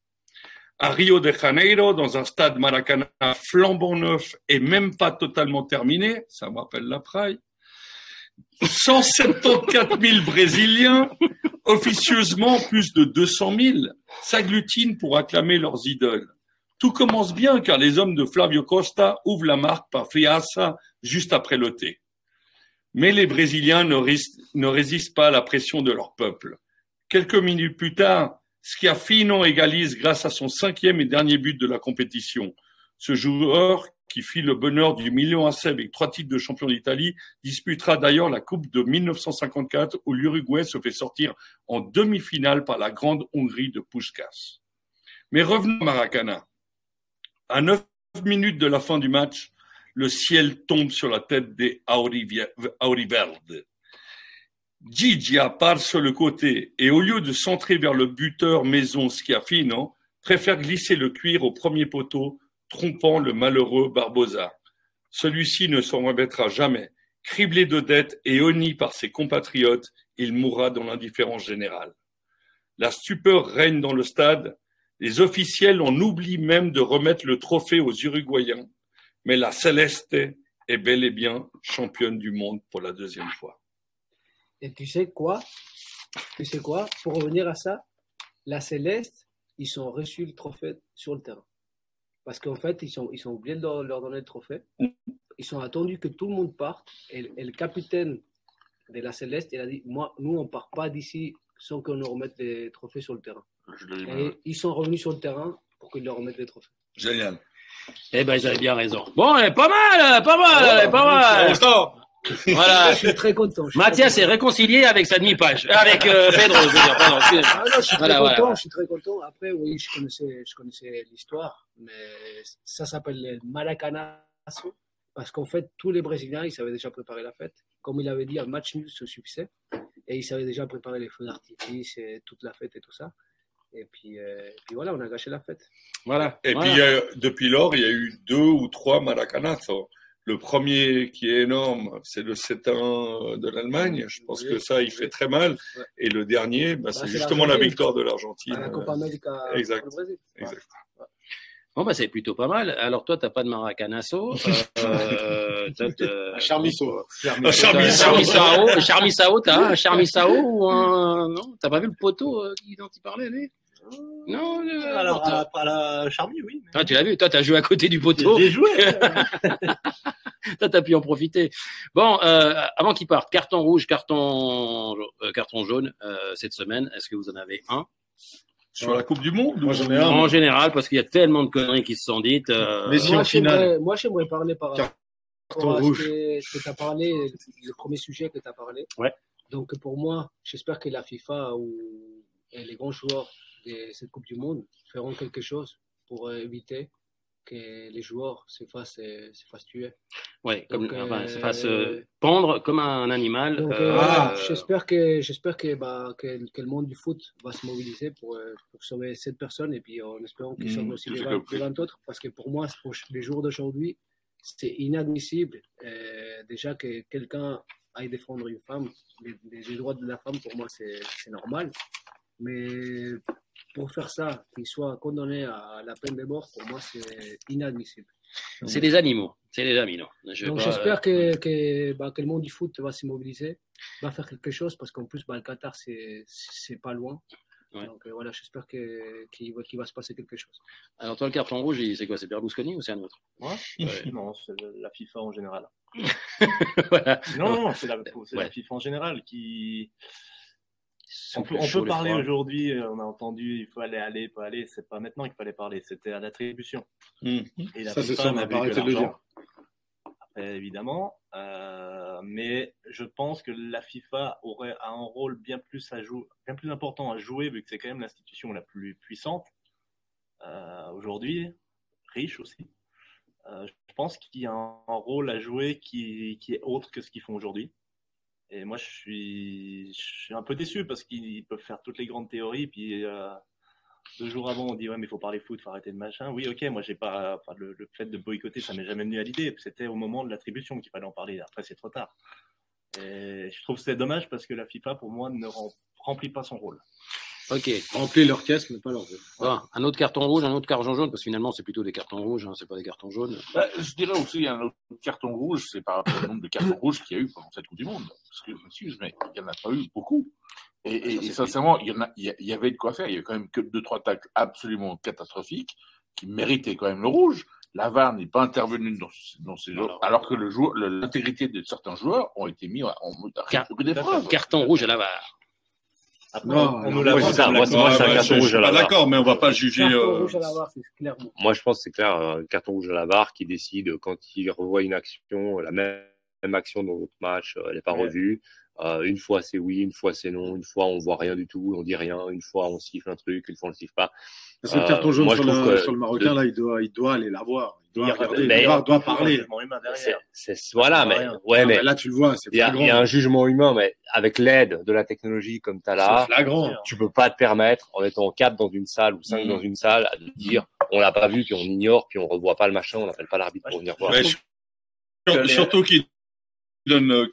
À Rio de Janeiro, dans un stade Maracana flambant neuf et même pas totalement terminé, ça me rappelle la praille, 174 000 Brésiliens, officieusement plus de 200 000, s'agglutinent pour acclamer leurs idoles. Tout commence bien car les hommes de Flavio Costa ouvrent la marque par Fiasa juste après le thé. Mais les Brésiliens ne résistent pas à la pression de leur peuple. Quelques minutes plus tard, Schiaffino égalise grâce à son cinquième et dernier but de la compétition. Ce joueur, qui fit le bonheur du million à Seb avec trois titres de champion d'Italie, disputera d'ailleurs la Coupe de 1954 où l'Uruguay se fait sortir en demi-finale par la grande Hongrie de Puskás. Mais revenons à Maracana. À neuf minutes de la fin du match, le ciel tombe sur la tête des Aurivi- Auriverdes. Gigi part sur le côté et au lieu de centrer vers le buteur maison Schiaffino, préfère glisser le cuir au premier poteau, trompant le malheureux Barbosa. Celui-ci ne s'en remettra jamais. Criblé de dettes et honni par ses compatriotes, il mourra dans l'indifférence générale. La stupeur règne dans le stade. Les officiels en oublient même de remettre le trophée aux Uruguayens. Mais la Celeste est bel et bien championne du monde pour la deuxième fois. Et tu sais quoi? Tu sais quoi? Pour revenir à ça, la Céleste, ils ont reçu le trophée sur le terrain. Parce qu'en fait, ils ont oublié de leur, leur donner le trophée. Ils ont attendu que tout le monde parte. Et, et le capitaine de la Céleste, il a dit Moi, nous, on ne part pas d'ici sans qu'on nous remette les trophées sur le terrain. Et ils sont revenus sur le terrain pour qu'ils leur remettent les trophées. Génial. Eh ben, avaient bien raison. Bon, eh, pas mal, pas mal, pas mal. Voilà. Je suis très content. suis Mathias très est réconcilié avec sa demi-page. Avec euh, Pedro, je veux dire, pardon. excusez-moi. Ah non, je suis Voilà, très voilà, content, voilà. je suis très content. Après, oui, je connaissais, je connaissais l'histoire, mais ça s'appelle le Maracanazo, parce qu'en fait, tous les Brésiliens, ils savaient déjà préparer la fête. Comme il avait dit, un match nul se succès, et ils savaient déjà préparer les feux d'artifice et toute la fête et tout ça. Et puis, euh, et puis voilà, on a gâché la fête. Voilà. Et Voilà. puis, euh, depuis lors, il y a eu deux ou trois Maracanazo. Le premier qui est énorme, c'est le 7-1 de l'Allemagne. Je pense Oui. que ça, il fait très mal. Ouais. Et le dernier, bah, c'est c'est justement la victoire de l'Argentine. La Copa América exact. pour le Brésil. Exact. Bon, bah, c'est plutôt pas mal. Alors, toi, t'as pas de maracanazo. Euh, toi, t'as- Charmisso. Un. Charmissao, Charmissao, t'as un Charmissao ou un. Non, t'as pas vu le poteau euh, dont il parlait, lui? Non, euh, Alors, à, à la Charmy, oui. mais- Toi, tu l'as vu, toi, t'as joué à côté du poteau. J'ai joué. T'as pu en profiter. Bon, euh, avant qu'il parte, carton rouge, carton, euh, carton jaune euh, cette semaine. Est-ce que vous en avez un? Sur la Coupe du Monde Moi, j'en ai un. En général, parce qu'il y a tellement de conneries qui se sont dites. euh, Mais si moi, en finale, j'aimerais- moi, j'aimerais parler par Carton rapport à rouge. ce que, tu as parlé, le premier sujet que tu as parlé. Ouais. Donc, pour moi, j'espère que la FIFA ou et les grands joueurs de cette Coupe du Monde feront quelque chose pour éviter que les joueurs se fassent, euh, se fassent tuer. ouais, comme, Donc, enfin, euh, se fasse euh, pendre comme un animal. Euh, euh, voilà, euh, j'espère que, j'espère que, bah, que, que le monde du foot va se mobiliser pour, euh, pour sauver cette personne et puis en espérant qu'ils Mmh, sauvent aussi les à 20, fait. les 20 autres parce que pour moi, pour les jours d'aujourd'hui, c'est inadmissible euh, déjà que quelqu'un aille défendre une femme. Les, les droits de la femme, pour moi, c'est c'est normal. Mais pour faire ça, qu'il soit condamné à la peine de mort, pour moi, c'est inadmissible. c'est des animaux. C'est des animaux. Je Donc pas, j'espère euh, que, que, bah, que le monde du foot va se mobiliser, va faire quelque chose parce qu'en plus bah, le Qatar c'est pas loin. Ouais. Donc euh, voilà, j'espère qu'il va, se passer quelque chose. Alors, toi, le carton rouge, c'est quoi C'est Berlusconi ou c'est un autre? Moi Ouais. Non, c'est la FIFA en général. Voilà. Non, non, c'est la, c'est Ouais. la FIFA en général qui. On peut, on parler aujourd'hui, euh, on a entendu, il faut aller, aller, pas aller. C'est pas maintenant qu'il fallait parler, c'était à l'attribution. Hmm. Et la Ça, c'est FIFA ça, on n'a pas arrêté de le dire. Après, évidemment, euh, mais je pense que la FIFA aurait a un rôle bien plus à jouer, bien plus important à jouer vu que c'est quand même l'institution la plus puissante euh, aujourd'hui, riche aussi. Euh, je pense qu'il y a un, un rôle à jouer qui, qui est autre que ce qu'ils font aujourd'hui. Et moi, je suis, un peu déçu parce qu'ils peuvent faire toutes les grandes théories, puis euh, deux jours avant, on dit ouais, mais il faut parler foot, faut arrêter de machin. Oui, ok, moi j'ai pas, le, le fait de boycotter, ça m'est jamais venu à l'idée. C'était au moment de l'attribution qu'il fallait en parler. Après, c'est trop tard. Et je trouve c'est dommage parce que la FIFA, pour moi, ne rem- remplit pas son rôle. Ok. Remplir leur caisse, mais pas leur jeu. Bon, un autre carton rouge, un autre carton jaune, parce que finalement, c'est plutôt des cartons rouges, hein, c'est pas des cartons jaunes. Bah, je dirais aussi, il y a un autre carton rouge, c'est par rapport au nombre de cartons rouges qu'il y a eu pendant cette Coupe du Monde. Parce que, je m'excuse, mais il n'y en a pas eu beaucoup. Et, et- Ça, c'est et sincèrement, il y, en a, il y a- avait de quoi faire. Il y avait quand même que deux, trois tacles absolument catastrophiques qui méritaient quand même le rouge. La VAR n'est pas intervenue dans, dans ces Alors- alors que le le- l'intégrité de certains joueurs ont été mis en mode Car- d'épreuve. Carton rouge à la VAR. Après, Non, on nous l'a moi, c'est un carton rouge à la d'accord, mais on va pas juger. Carton euh, rouge à la VAR, c'est clairement. Moi, je pense que c'est clair, un carton rouge à la VAR qui décide quand il revoit une action, la même, même action dans l'autre match, euh, elle n'est pas Ouais. revue. Euh, une fois c'est oui, une fois c'est non, une fois on voit rien du tout, on dit rien, une fois on siffle un truc, une fois on le siffle pas. Parce que le Euh, carton jaune moi, sur, le, que sur le Marocain, le- là, il doit, il doit aller la voir. Il doit Il regarder, mais- il doit, doit parler. C'est, voilà, mais ouais, mais mais là, tu le vois, c'est il y, a, flagrant. il y a un jugement humain, mais avec l'aide de la technologie comme tu as là, flagrant. tu peux pas te permettre, en étant quatre dans une salle ou cinq Mhm. dans une salle, de dire on l'a pas vu, puis on ignore, puis on revoit pas le machin, on n'appelle pas l'arbitre pour venir voir. Ouais, Surtout qu'il donne euh,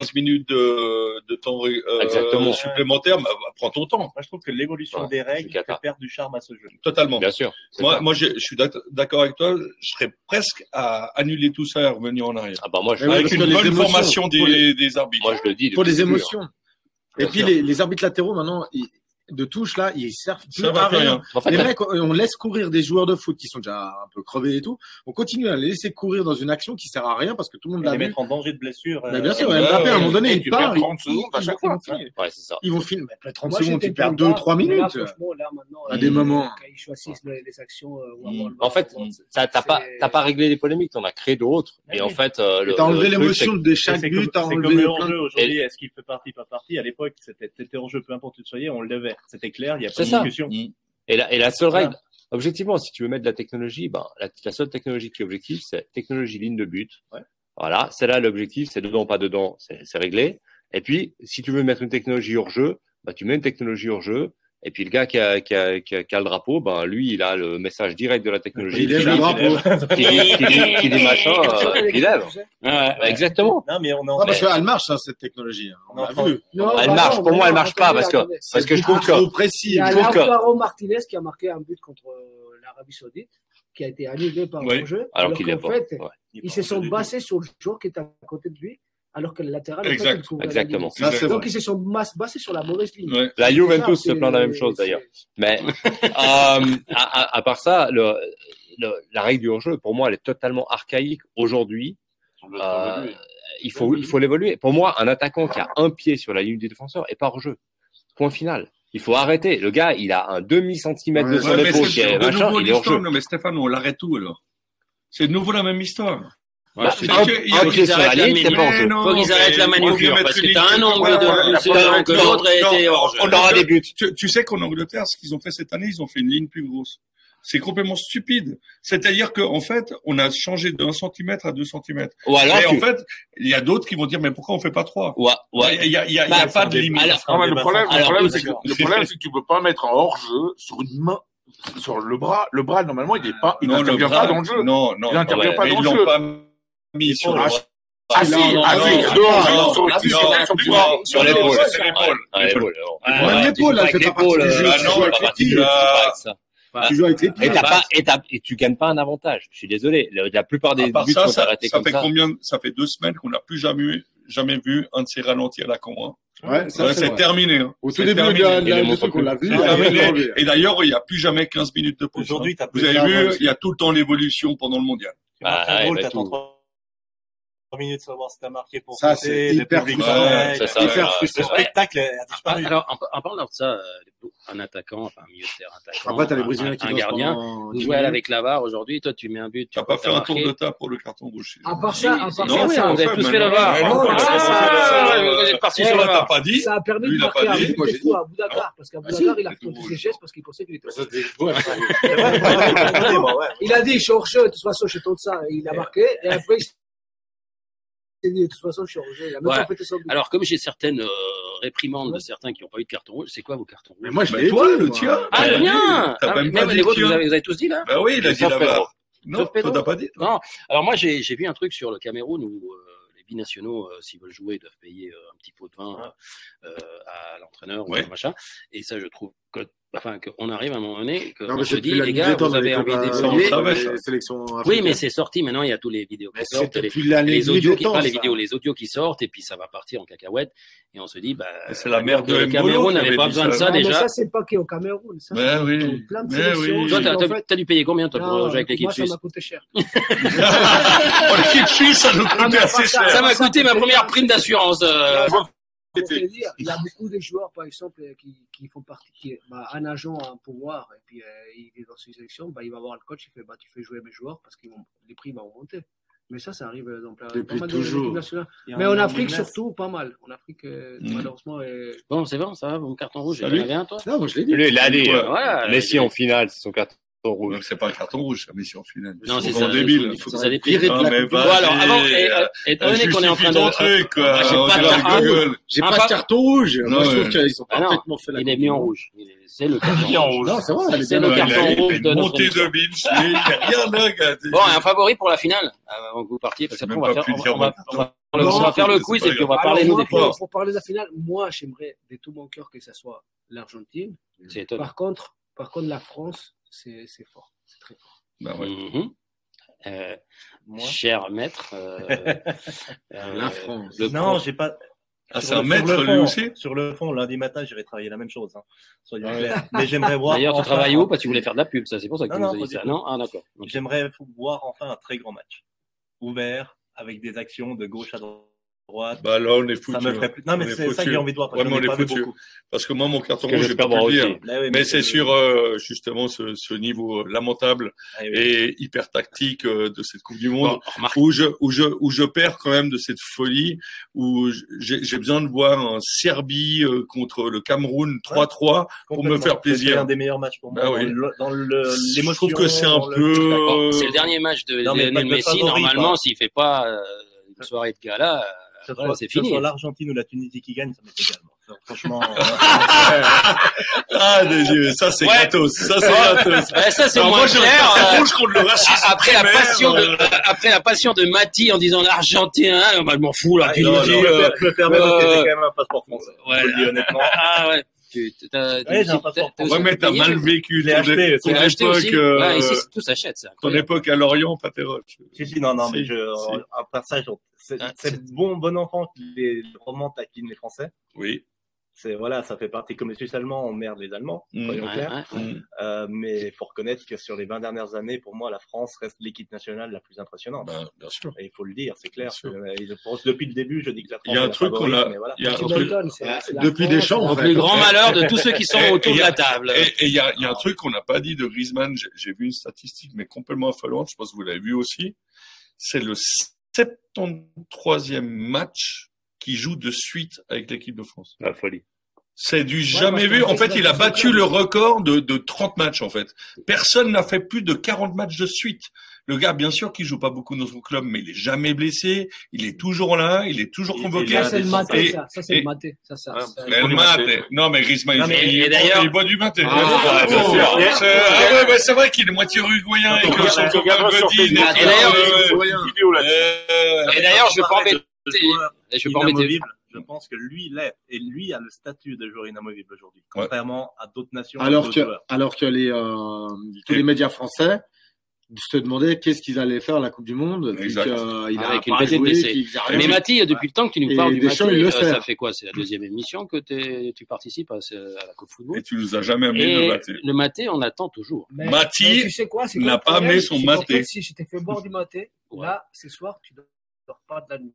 15 minutes de, de temps euh, Exactement. supplémentaire, bah, bah, prends ton temps, Moi, je trouve que l'évolution Ouais, des règles fait perdre du charme à ce jeu. totalement. Bien sûr. Moi, je suis d'ac- d'accord avec toi, je serais presque à annuler tout ça et revenir en arrière. Ah bah moi je, avec une bonne émotions, formation des, les- des arbitres. moi je le dis. Pour les le début, hein. émotions. Et puis les, les arbitres latéraux maintenant, ils- de touche là, ils servent plus Ça va à rien. rien. En fait, Les mecs, on laisse courir des joueurs de foot qui sont déjà un peu crevés et tout. On continue à les laisser courir dans une action qui sert à rien parce que tout le monde l'a les vu. mettre en danger de blessure. Bah, euh, bien sûr, ouais, Mbappé, à un ouais. moment donné, il tu part. perds 30 ils- secondes à chaque fois. Ouais, c'est ça. Ils vont finir. Mais 30 Moi, secondes, tu perds plus 2-3 bas, mais là, minutes. À des moments. Quand ils choisissent les, les actions. euh, Mm. En fait, ballon, t'as pas, c'est- t'as pas réglé les polémiques, t'en as créé d'autres. Ouais, Et en fait, euh, le, T'as enlevé l'émotion de chaque C'est but, t'as c'est comme enlevé le plein hors-jeu de... aujourd'hui. Est-ce qu'il fait partie, pas partie? À l'époque, c'était t'étais hors-jeu, peu importe où tu soyais, on le levait. C'était clair, il n'y a pas de ça. discussion. Et la, et la seule Voilà. règle, objectivement, si tu veux mettre de la technologie, ben, la, la seule technologie qui est objective, c'est technologie ligne de but. Ouais. Voilà, c'est là l'objectif, c'est dedans, pas dedans, c'est c'est réglé. Et puis, si tu veux mettre une technologie hors jeu, bah, tu mets une technologie hors jeu. Et puis le gars qui a, qui a, qui a, qui a le drapeau, ben lui, il a le message direct de la technologie. Il lève le drapeau. qui dit, qui dit, qui dit machin, euh, il lève. Ouais, Ouais, Exactement. Non, mais on est en Non, parce qu'elle marche, ça, cette technologie. hein. On Non, l'a vu. Non, Elle bah marche. non, Pour moi, elle marche pas parce que, parce que je trouve que, trop précis. Il y a je trouve que- Lautaro Martinez qui a marqué un but contre euh, l'Arabie Saoudite, qui a été annulé par Oui. le jeu. alors qu'il est pas. fait, Ouais. ils se sont basés sur le joueur qui était à côté de lui, alors que le latéral, en fait, Exact. couvrait la Exactement. Ça, c'est Donc, ils se sont basés sur la mauvaise ligne. Ouais. La Juventus se plaint de la même chose d'ailleurs. Mais euh, à, à, à part ça, le, le- la règle du hors-jeu, pour moi, elle est totalement archaïque aujourd'hui. Euh, il faut il faut l'évoluer. Pour moi, un attaquant qui a un pied sur la ligne du défenseur est pas hors-jeu. Point final. Il faut arrêter. Le gars, il a un demi centimètre de Ouais, son épaule de machin, nouveau il est hors-jeu. l'histoire. Non, mais Stéphane, on l'arrête tout alors. C'est de nouveau la même histoire. Bah, que- il y a- un pied sur la ligne, non, Faut qu'ils arrêtent la mais faut manucure, qu'ils parce mettent que une t'as un angle de- que l'autre. On aura des buts. Tu, tu sais qu'en Angleterre, ce qu'ils ont fait cette année, ils ont fait une ligne plus grosse. C'est complètement stupide. C'est-à-dire qu'en fait, on a changé d'un centimètre à deux centimètres. Ou alors, Et en fait, il y a d'autres qui vont dire, mais pourquoi on fait pas trois? Ouais, ouais. Il y a, il y a- il y a Bah, pas de limite. alors- Non, mais le problème, le problème, c'est que, le problème, c'est que tu peux pas mettre un hors-jeu sur une main, sur le bras. Le bras, normalement, il est pas, il n'intervient bras- pas dans le jeu. Non, non. Il n'intervient ouais, pas dans le jeu mis sur la ah, si, ah. C'est c'est bah, tu joues avec les pieds. Et, pas, et, tu gagnes pas un avantage. Je suis désolé. La, plupart des ça, fait. Combien, ça fait deux semaines qu'on n'a plus jamais, jamais vu un de ces ralentis à la con. Hein. C'est terminé. Hein. Au tout début, il y a, qu'on l'a vu. Et d'ailleurs, il n'y a plus jamais 15 minutes de hein. plus. Vous avez vu, il y a tout le temps l'évolution pendant le mondial minutes savoir si t'as marqué pour ça, c'est hyper, publics, ouais, ça, frustrant. Le spectacle a ah, Alors, en, parlant de ça, euh, un attaquant, enfin, un milieu de terrain attaquant, Après, as les Brésiliens un, qui un gardien, vous jouez avec l'avare aujourd'hui, toi, tu mets un but. Tu vas pas faire un tour de table pour le carton rouge. À part ça, à part ça, non, vous avez tous fait l'avare. Vous êtes parti eh, pas dit. Ça a permis de marquer à Abu Dakar, ah, parce qu'à ah, Dakar, il a fait ses gestes parce qu'il pensait qu'il était. Bah, il a dit, je suis hors jeu, de toute façon, je suis tout ça. Il a marqué, et après, alors, comme j'ai certaines euh, réprimandes de certains qui n'ont pas eu de carton rouge, c'est quoi vos cartons rouges? Mais moi, je l'ai toi, le tien. Ah, le même ah vous, avez, tous dit là Bah oui, il a dit là-bas. Non, Pedro. Pas dit. Non. Alors moi, j'ai vu un truc sur le Cameroun où euh, les binationaux, euh, s'ils veulent jouer, doivent payer un petit pot de vin ah. à l'entraîneur ouais. ou machin. Et ça, je trouve que enfin qu'on arrive à un moment donné que non, on se dit les gars vous avez envie de ah oui mais c'est sorti maintenant il y a tous les vidéos qui sortent les, les audios qui, temps, pas les vidéos les audios qui sortent et puis ça va partir en cacahuète et on se dit bah c'est la merde de le Cameroun n'avait pas besoin de ça. déjà. ça c'est pas qu'au au Cameroun ça plein de toi t'as dû payer combien toi pour jouer avec l'équipe suisse ça m'a coûté cher. Oh, l'équipe suisse ça nous ah, coûtait assez cher. ça m'a coûté ma première prime d'assurance euh il y a beaucoup de joueurs, par exemple, euh, qui, qui font partie. Qui, bah, un agent a un pouvoir, et puis euh, il est dans une sélection, bah, il va voir le coach, il fait bah, Tu fais jouer mes joueurs parce que les prix vont monter. Mais ça, ça arrive dans plein, de pas Mais en, Afrique, surtout, pas mal. En Afrique, euh, mm. malheureusement. Bon, c'est bon, ça va, mon carton rouge. Il y en avait un, toi? Non, je l'ai dit. Il Messi en finale, c'est son carton rouge. C'est pas un carton rouge, mais mission finale. Non, c'est ça. débile. Ça dépire. Non, mais bon, alors, avant, étant donné qu'on est en train de. Ton truc. J'ai pas, de, ah, carton rouge. Moi, je trouve qu'ils ont ah, parfaitement fait la. Il est mis en rouge. C'est le carton rouge. Non, c'est vrai. C'est le carton rouge de notre. Montée de Binch. Il n'y a rien à regarder. Bon, un favori pour la finale. Euh, avant que vous partiez, parce qu'après, on va faire. Non, on va faire le quiz et puis on va parler nous des finales. Pour parler de la finale, moi j'aimerais de tout mon cœur que ça soit l'Argentine. Par contre, par contre, la France, c'est fort, c'est très fort. Bah ouais. mm cher maître, euh, euh, la Non, j'ai pas. Ah, c'est un maître, lui aussi Sur le fond, lundi matin, j'irai travailler la même chose. Hein. Soyons clairs. Mais j'aimerais voir. D'ailleurs, tu enfin... travailles où Parce que tu voulais faire de la pub, ça. C'est pour ça que non, tu nous dit ça. Non, ah, d'accord. J'aimerais voir enfin un très grand match. Ouvert, avec des actions de gauche à droite bah là, on est foutu. Hein. Non, mais c'est ça que j'ai envie de voir. Parce que moi, mon carton rouge, je pas pu dire. Bah mais, c'est sur euh, justement ce, ce, niveau euh, lamentable ah et hyper tactique euh, de cette Coupe du Monde, où je où je où je perds quand même de cette folie, où j'ai besoin de voir un Serbie euh, contre le Cameroun 3-3 pour me faire plaisir. C'est un des meilleurs matchs pour moi. Ah, oui. Je trouve que c'est un peu. Euh, c'est le dernier match de Messi. Normalement, s'il fait pas euh, une soirée de gala ce soit, ouais, c'est fini. l'Argentine ou la Tunisie qui gagne, ça m'est égal. Franchement. Euh, ah, des yeux, ça c'est ouais. gratos. Ça c'est gratos. Ça c'est moins moi, cher. Euh... Après la, passion de, euh. après la passion de Mati en disant l'Argentin, hein, bah, je m'en fous, la ah, Tunisie. Euh, je me permets, quand même un passeport français. Ouais, honnêtement. Ah ouais. Mais mal vécu ton, ton époque. Euh, tout s'achète. Ton époque à Lorient, pas tes roches. Non, non, mais ça, c'est, bon, bon enfant que les romans taquinent les Français. Oui c'est voilà, ça fait partie. Comme les Suisses allemands, on merde les Allemands, mmh. soyons mmh, mais faut reconnaître que sur les 20 dernières années, pour moi, la France reste l'équipe nationale la plus impressionnante. Bah, bien sûr. Et il faut le dire, c'est clair. Que, euh, depuis le début, je dis que la France. Il y a un truc qu'on a. Voilà. Y a un truc... Depuis France, des champs, en fait. Le grand malheur de tous ceux qui sont autour de la table. Et il y, y a, un truc qu'on n'a pas dit de Griezmann. J'ai vu une statistique, mais complètement affolante. Je pense que vous l'avez vu aussi. C'est le 73e match qui joue de suite avec l'équipe de France. La folie. C'est du jamais vu. En fait, il a battu le record de, de 30 matchs, en fait. Personne n'a fait plus de 40 matchs de suite. Le gars, bien sûr, qui joue pas beaucoup dans son club, mais il est jamais blessé. Il est toujours là. Il est toujours convoqué. Ça, c'est le maté, ça. Ça, c'est le maté. Ça, ça, le maté. Non, mais Griezmann, non, mais, il, il, il, boit du maté. Oh, ah, ouais, bah, c'est vrai qu'il est moitié uruguayen et que son copain Et d'ailleurs, je vais pas embêter. Je, je pense que lui l'est. Et lui a le statut de joueur inamovible aujourd'hui, contrairement à d'autres nations. Alors, que, joueurs. alors que les, euh, tous les médias français se demandaient qu'est-ce qu'ils allaient faire à la Coupe du Monde. Puis il Avec une pas Mais Mathie, depuis le temps que tu nous parles et du Mathis, euh, ça fait quoi C'est la deuxième émission que tu participes à, la Coupe Football. Et tu nous as jamais amené le maté. Le maté, on attend toujours. Mais, Mathé tu sais n'a pas amené son maté. Si je t'ai fait boire du Mathé, là, ce soir, tu dors pas de la nuit.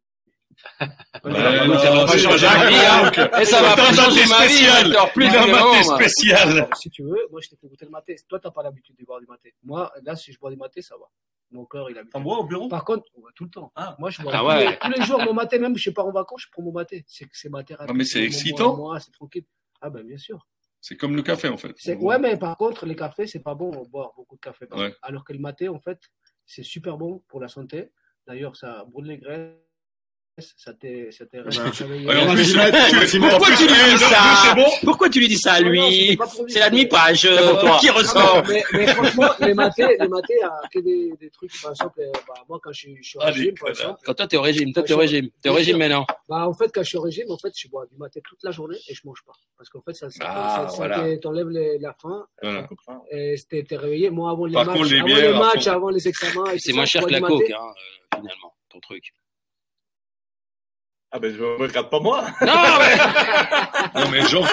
Ça va pas changer pas ma vie, hein. Et ça va T'as pas un changer maté ma vie, spécial. je dors plus T'as un vraiment, maté moi. spécial. Si tu veux, moi, je t'ai fait goûter le maté. Toi, t'as pas l'habitude de boire du maté. Moi, là, si je bois du maté, ça va. Mon corps, il a T'en bois au bureau? Par contre, ouais, tout le temps. Ah. Moi, je bois Ah tous, ouais. les, tous les jours mon maté, même je pars en vacances, je prends mon maté. C'est c'est ma thérapie. Ah, mais c'est excitant. Moi, c'est tranquille. Ah ben bien sûr. C'est comme le café, en fait. C'est- Ouais, mais par contre, les cafés, c'est pas bon de boire beaucoup de café. Ouais. Alors que le maté, en fait, c'est super bon pour la santé. D'ailleurs, ça brûle les graisses. Ça t'est ça t'est réveillé. Ouais, en On va plus, s'y mettre, on va tu- s'y mettre. Pourquoi tu lui dis ça Pourquoi tu lui dis ça à lui. C'est la demi-page qui ressort. mais, franchement, les matés, les matés, il y a que des, trucs, par exemple, euh, bah, moi, quand je, suis- au Ah, régime, par exemple, Quand toi, t'es au régime, toi, t'es au régime. T'es au régime maintenant. bah, en fait, quand je suis au régime, en fait, je bois du maté toute la journée et je mange pas. Parce qu'en fait, ça, ça, Ah, t'enlève la faim Voilà. et t'es réveillé. Moi, avant les matchs, avant les matchs, avant les examens, C'est moins cher que la coke, hein, euh, finalement, ton truc. Ah ben je me regarde pas moi. Non, mais Non, mais Jean,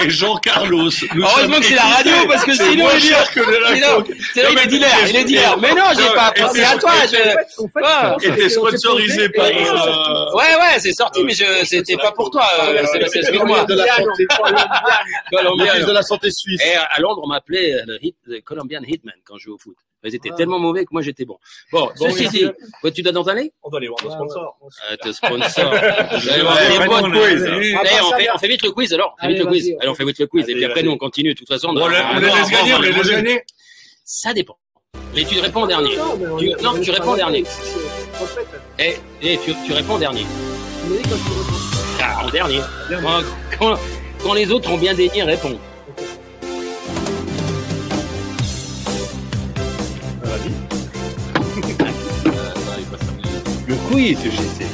et Jean Carlos. heureusement que c'est la radio, parce que C'est sinon, moins il cher que c'est il est dealer, il est dealer. Mais non, j'ai Non, pas pensé c'est- à toi. et je- Ah, Et que t'es sponsorisé par. euh, Ouais, ouais, c'est sorti, mais c'était pas pour toi. euh, c'est- c'est- Excuse-moi. de la santé, Colombien. de la santé suisse. Et à Londres, on m'appelait euh, le Colombian Hitman quand je jouais au foot. Ils étaient Ah. tellement mauvais que moi j'étais bon. Bon, ceci dit, ouais, tu dois dans On doit aller voir nos Ouais, sponsors. ouais, euh, Te sponsor. Allez, Ouais, allez, ouais, bon Ah, on fait, vient. on fait vite le quiz alors. On fait Allez, vite le quiz. Allez, on fait vite le quiz. Et puis après, nous, on continue. De toute façon, On les on laisse gagner, on laisse gagner. Ça dépend. Mais tu réponds en dernier. Non, Tu- réponds en dernier. en Et, tu, tu réponds en dernier. Ah, en dernier. Quand, quand- quand les autres ont bien daigné répondre. Le quiz, je sais.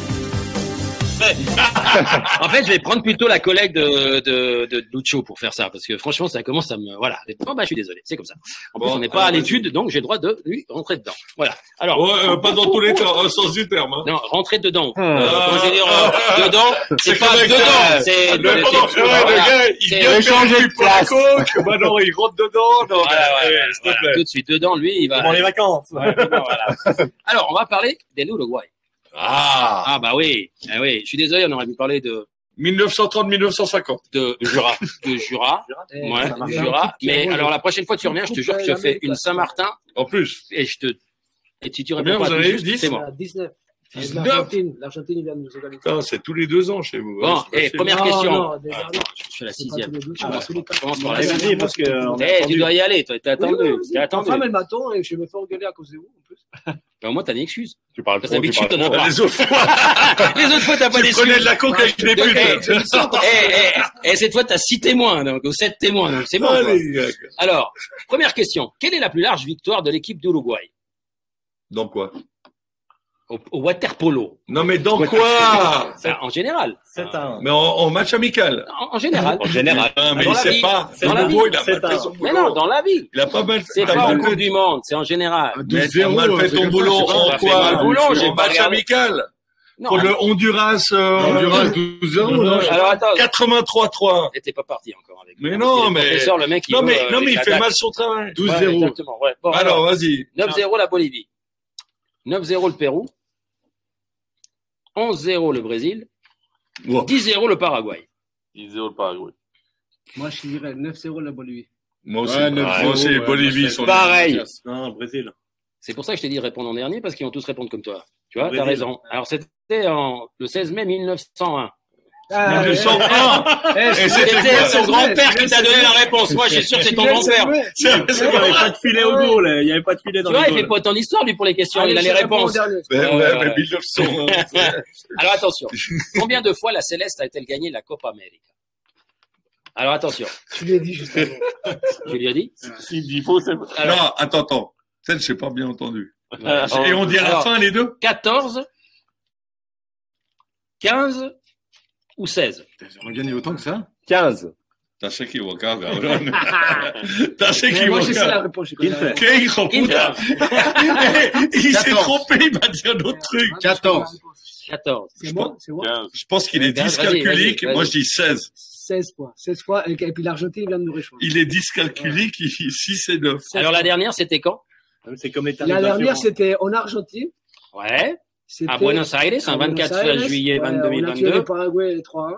En fait, je vais prendre plutôt la collègue de, de, de Lucho pour faire ça, parce que franchement, ça commence à me, voilà. Bon, bah, je suis désolé, c'est comme ça. En plus, on n'est pas à l'étude, donc j'ai le droit de lui rentrer dedans. Voilà. Alors. Ouais, euh, pas dans tous les temps, au sens du terme. hein. Non, rentrer dedans. Hmm. Euh, quand je veux dire euh, dedans, c'est pas dedans, euh, c'est Le, ouais, gars, il C'est- vient de changer de pour la place. coke. Bah non, il rentre dedans. Non, ouais, euh, s'il te voilà, plaît. tout de suite dedans, lui, il va. Pendant les vacances. Ouais, voilà. Alors, on va parler des Uruguay. Ah, Ah bah oui, ah oui. Je suis désolé, on aurait pu parler de 1930-1950. de Jura, de Jura, Eh, ouais. Jura. Mais alors la prochaine fois que tu reviens, je te jure que je te fais une Saint-Martin En plus. et je te et tu Combien réponds pas vous tout avez juste, dit c'est C'est bon. à 19. Et 19. L'Argentine, l'Argentine, il vient de nous égaliser. C'est tous les deux ans chez vous. Bon, et pas première Non, question. non, déjà, Attends, je fais la sixième. Je c'est commence, par la Allez, sixième. parce que Eh, tu dois y aller, toi, t'es attendu, Oui, oui, t'es vas-y. attendu. Ma femme, elle m'attend et je me fais engueuler à cause de vous, en plus. Ben, au moins, t'as une excuse. Tu parles Parce tu d'habitude, t'en as pas. Les autres fois, Les autres fois, t'as pas tu d'excuse. prenais de la coke avec des eh, putes. eh, eh, et cette fois, t'as six témoins, donc, ou sept témoins, donc c'est bon. Alors, première question. Quelle est la plus large victoire de l'équipe d'Uruguay? Dans quoi? Au, au waterpolo Non, mais dans quoi Ben, En général. C'est un. Mais en, en match amical. En, en général. En général. Ah, mais Dans il sait pas. La Bobo, vie. il a C'est mal fait son Mais boulot. non, dans la vie. Il a pas mal C'est pas en mal Coupe du Monde, c'est en général. À Mais 12-0, t'as mal fait c'est ton ça, boulot c'est pas- en pas fait quoi mal boulot, j'ai match regardé. amical. Non, Pour le Honduras, euh, Honduras 12-0, non alors attends, 83-3. t'es pas parti encore avec Mais non, mais- professeur, le mec, il Non, veut, mais, euh, non, mais il fait mal son travail. Ouais, 12-0. exactement, ouais. Bon, Alors, vas-y. 9-0 la Bolivie. 9-0 le Pérou. 11-0 le Brésil. Wow. 10-0 le Paraguay. 10-0 le Paraguay. Moi, je dirais 9-0 la Bolivie. Moi aussi. Ouais, Moi 9-0, aussi, ouais, Bolivie, sont c'est- Pareil. Non, Brésil. C'est pour ça que je t'ai dit de répondre en dernier, parce qu'ils vont tous répondre comme toi. Tu vois, t'as Brésil. raison. Alors, c'était en, le 16 mai 1901. Ah, 1901. eh, Et c'est- c'était C'était quoi son grand-père qui t'a donné la réponse. Moi, je suis sûr que c'est ton grand-père. Il n'y avait pas de filet au goal. Il n'y avait pas de filet Tu dans vois, le il fait goal. pas autant d'histoire, lui, pour les questions. Il a je les réponses. dernier. Mais, ouais, mais 1900. Alors, attention. Combien de fois la Céleste a-t-elle gagné la Copa América? Alors, attention. Tu l'as dit juste avant. Tu lui as dit? S'il dit faux, c'est. Alors, Non, attends, attends. Peut-être, j'ai pas bien entendu. Et on dit à la fin, les deux? 14, 15 ou 16? On a gagné autant que ça 15. Estás equivocado, cabrón. Je sais la réponse. ¿Qué hijo puta? il s'est trompé, il m'a dit un autre truc. 14. 14. C'est moi, c'est moi. 15. Je pense qu'il est dyscalculique. Moi, je dis 16. 16 fois. 16 fois. Et, puis l'Argentine vient de nous rejoindre. Il est dyscalculique, il 6 et 9. Alors la dernière, c'était quand? C'est comme les La dernière, c'était en Argentine. Ouais. C'était À Buenos Aires, Buenos 24 Aires. juillet Ouais, On a tué 2022. le Paraguay 3-1.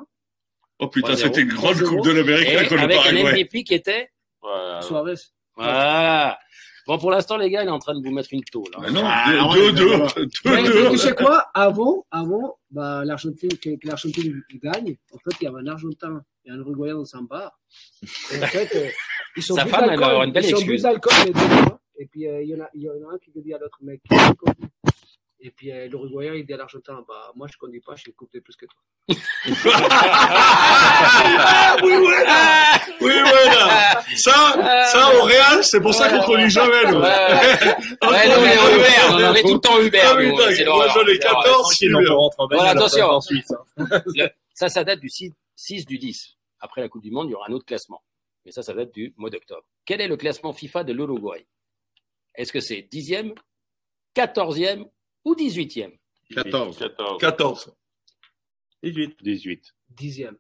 Oh putain, 3-0. c'était une grande 3-0. Coupe de l'Amérique contre le avec un Paraguay. MVP qui était Ouais, Suarez. Voilà. Bon, pour l'instant, les gars, il est en train de vous mettre une tôle. hein. Ah non, Ah, 2-2. Mais, mais 2-2. tu sais quoi Avant, avant bah, l'Argentine, que, que l'Argentine gagne, en fait, il y avait un Argentin et un Uruguayen dans un bar. Et en fait, euh, ils sont Sa bu femme, elle va d'alcool. avoir une belle Ils sont excuse. bu d'alcool, les deux, hein. Et puis, euh, il y, en a- il y en a un qui dit à l'autre mec, et puis euh, l'Uruguayen, il dit à l'Argentin, bah, moi, je ne conduis pas, je suis coupé plus que toi. Ah, oui, voilà. Oui, voilà. Ça, ça, au Real, c'est pour ça qu'on conduit jamais, nous. Ouais, Ouais, nous, on est Uber. On est tout le temps Uber. Ah, nous. putain, C'est moi, j'en ai 14, Tranquille, on peut rentrer en Voilà, attention. en Suisse. hein. Le- ça, ça date du 6, 6 du 10. Après la Coupe du Monde, il y aura un autre classement. Mais ça, ça date du mois d'octobre. Quel est le classement FIFA de l'Uruguay? Est-ce que c'est 10e, 14e ou 18e 14. 14. 14. 18. 18. Dixième.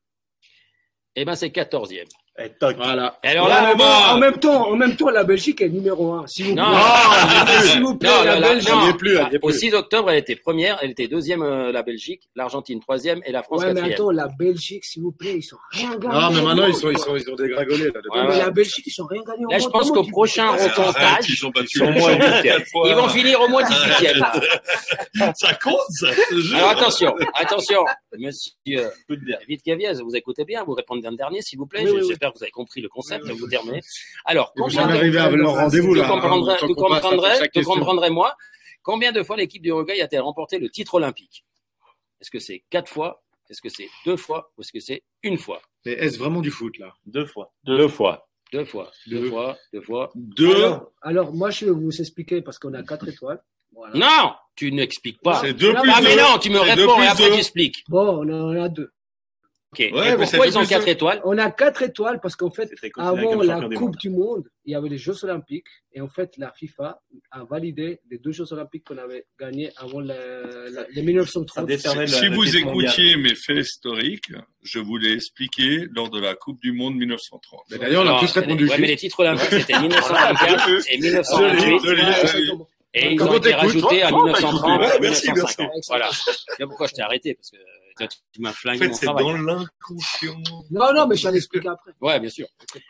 Eh ben, c'est 14e. Eh, toc. Voilà. Et alors Ouais, là, mais bon, en même temps, en même temps, la Belgique est numéro un. S'il vous plaît. Non, S'il vous plaît, non, la Belgique. non. Elle n'y est plus, Au plus. 6 octobre, elle était première, elle était deuxième, euh, la Belgique, l'Argentine troisième et la France Ouais, mais quatrième. attends, la Belgique, s'il vous plaît, ils sont rien gagnés. Non, mais maintenant, ils sont, ils sont, ils ont dégringolé, là. depuis. Ouais, Mais la Belgique, ils sont rien gagnés Là, monde. je pense qu'au prochain ils sont vont finir au moins 18e. Ça compte, ça. Alors attention, attention, monsieur Caviez, vous écoutez bien, vous répondez d'un dernier, s'il vous plaît. Oui, oui, oui. J'espère que vous avez compris le concept, vous terminez. Alors, Vous combien en de, arrivez à leur rendez-vous, vous là. comprendrez, Tant vous qu'on passe à comprendrez, chaque vous question. comprendrez moi, combien de fois l'équipe du Uruguay a-t-elle remporté le titre olympique? Est-ce que c'est quatre fois? Est-ce que c'est deux fois? Ou est-ce que c'est une fois? Mais est-ce vraiment du foot, là? Deux fois. Deux fois. Deux fois, deux Deux. fois, deux fois. Deux, Alors, alors, moi, je vais vous expliquer parce qu'on a quatre étoiles. Voilà. Non, tu n'expliques pas. c'est deux Ah, plus Ah mais deux. non, tu me réponds plus et après deux. tu expliques. Bon, on en a deux. Ok. Ouais, pourquoi ils ont quatre étoiles? On a quatre étoiles parce qu'en fait, avant la Coupe du Monde, il y avait les Jeux Olympiques. Et en fait, la FIFA a validé les deux Jeux Olympiques qu'on avait gagnés avant la- les Ça 1930. décernait Si, vous écoutiez mes faits historiques, je vous l'ai expliqué lors de la Coupe du Monde 1930. Mais d'ailleurs, on a tous répondu ouais, mais les juste. titres olympiques, c'était 1924 et 1928. Joli, joli, Ouais, joli. c'est bon. Et ils Quand ont on été rajoutés à toi, toi, 1930 t'as et écouté. Ouais, merci, 1950. merci. Voilà. C'est pourquoi je t'ai arrêté, parce que tu, tu m'as En flingué fait, mon c'est travail. dans l'inconscient. Non, non, mais je t'en explique après. Ouais, bien sûr.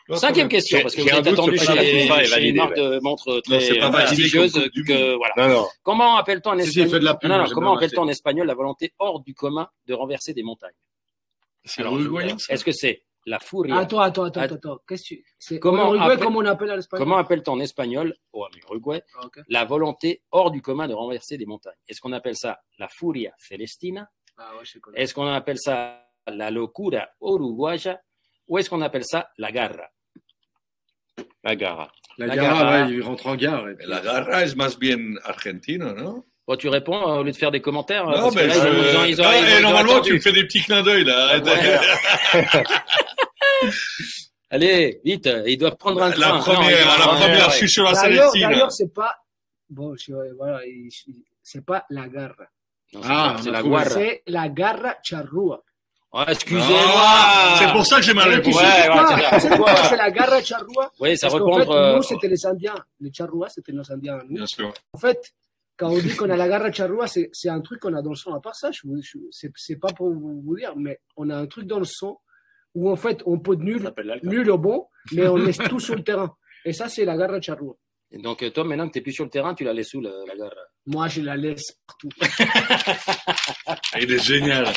Non, Cinquième question, parce que j'ai vous un êtes attendu chez les, marques de montres Non, très c'est pas validé prestigieuses. voilà. Non, non. Comment appelle-t-on en Si, si, il espagnol comment appelle-t-on en espagnol la volonté hors du commun de renverser des montagnes Est-ce que c'est la furia Attends, attends, attends, Att- attends. Qu'est-ce que tu. c'est- Comment en Uruguay, appelle- comment on appelle à l'espagnol Comment appelle-t-on en espagnol, au Uruguay, Ah, la volonté hors du commun de renverser des montagnes? Est-ce qu'on appelle ça la furia celestina Ah ouais, je connais. Est-ce qu'on appelle ça la locura uruguaya Ou est-ce qu'on appelle ça la garra? La Gara. La ouais, il rentre en gare. et puis- La garra es más bien argentino, non? Bon, tu réponds euh, au lieu de faire des commentaires euh, Non, mais normalement, tu me fais des petits clins d'œil, là. Arrête. Ouais. Allez, vite, ils doivent prendre un La train. Non, première, doivent- la première, ouais. je suis sur la D'ailleurs, c'est pas. Bon, je, voilà, il- c'est pas la garra. Non, Ah, c'est la. C'est garra charrua. Oh, excusez-moi. Ah, C'est pour ça que j'ai mal répondu. Ouais, c'est la garra charrua? Oui, ça qu'en répondre. fait, euh, nous, c'était les Indiens. Les charruas, c'était nos Indiens. Nous. Bien sûr. En fait, quand on dit qu'on a la garra charrua, c'est un truc qu'on a dans le sang. À part ça, je, je- c'est c'est pas pour vous, dire, mais on a un truc dans le sang où en fait, on peut de nul, nul au bon, mais on laisse tout sur le terrain. Et ça, c'est la garra charrua. Et Donc, euh, toi, maintenant que tu n'es plus sur le terrain, tu la laisses où, la, la garra Moi, je la laisse partout. Il est génial.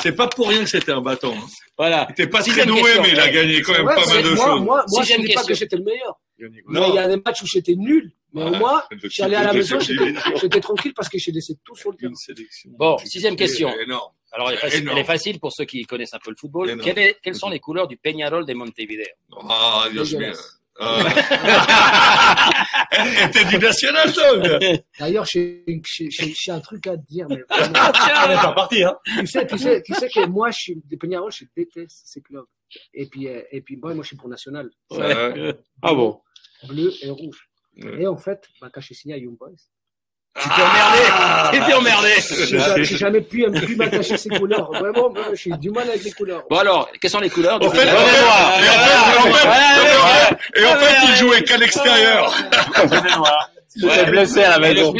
C'est pas pour rien que c'était un bâton. hein. Voilà. Il était pas très Sixième doué, question. mais il a gagné quand même Ouais, pas mal de moi, choses. moi, moi, je ne dis pas que j'étais le meilleur. Mais Non. il y a des matchs où j'étais nul. Mais au Ouais, moins, le j'allais à la maison, j'étais tranquille parce que j'ai laissé tout sur le terrain. Une sélection. Bon, sixième question. Énorme. Alors, elle est, facile, Énorme. elle est facile pour ceux qui connaissent un peu le football. Énorme. Quelle est- quelles sont les couleurs du Peñarol de Montevideo? Ah, Dios. T'es du national, toi D'ailleurs, j'ai un truc à te dire. Mais vraiment. On est pas parti, hein. tu, sais, tu, sais, tu sais que moi, je suis, des Peñarol, je déteste ces clubs. Et puis, euh, et puis moi, moi, je suis pour National. Ouais. Ah bon Bleu et rouge. Ouais. Et en fait, bah, quand j'ai signé à Young Boys, T'es emmerdé. T'es emmerdé. j'ai jamais- j'ai jamais pu, pu m'attacher ces couleurs. Vraiment, j'ai du mal avec les couleurs. Bon alors, quelles sont les couleurs En fait, bleu en fait, et noir et en fait, et en fait, et en fait, il jouait qu'à l'extérieur. J'étais blessé à la maison.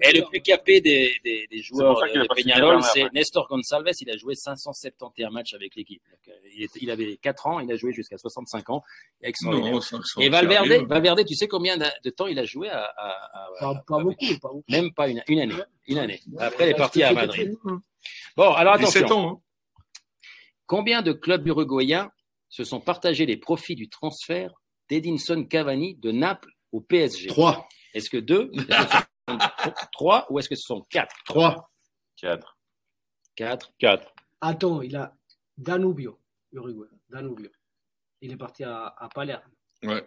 Et le plus capé des, des, des joueurs de signé Peñarol, c'est. Nestor Gonçalves. Il a joué 571 matchs avec l'équipe. Euh, Il, avait 4 ans, il a joué jusqu'à 65 ans. Non, 500, Et Valverde, arrive. Valverde, tu sais combien de temps il a joué à, à- à- Pas, pas beaucoup, pas beaucoup. Même pas une, une année. Une année. Après, il est parti à Madrid. tout. Bon, alors 17 attention. ans. hein. Combien de clubs uruguayens se sont partagés les profits du transfert d'Edinson Cavani de Naples au PSG 3. Est-ce que deux, est-ce que ce sont trois ou est-ce que ce sont quatre? 3. 4. Quatre. 4. Attends, il a Danubio, Uruguay. Danubio. Il est parti à, à Palerme. Ouais.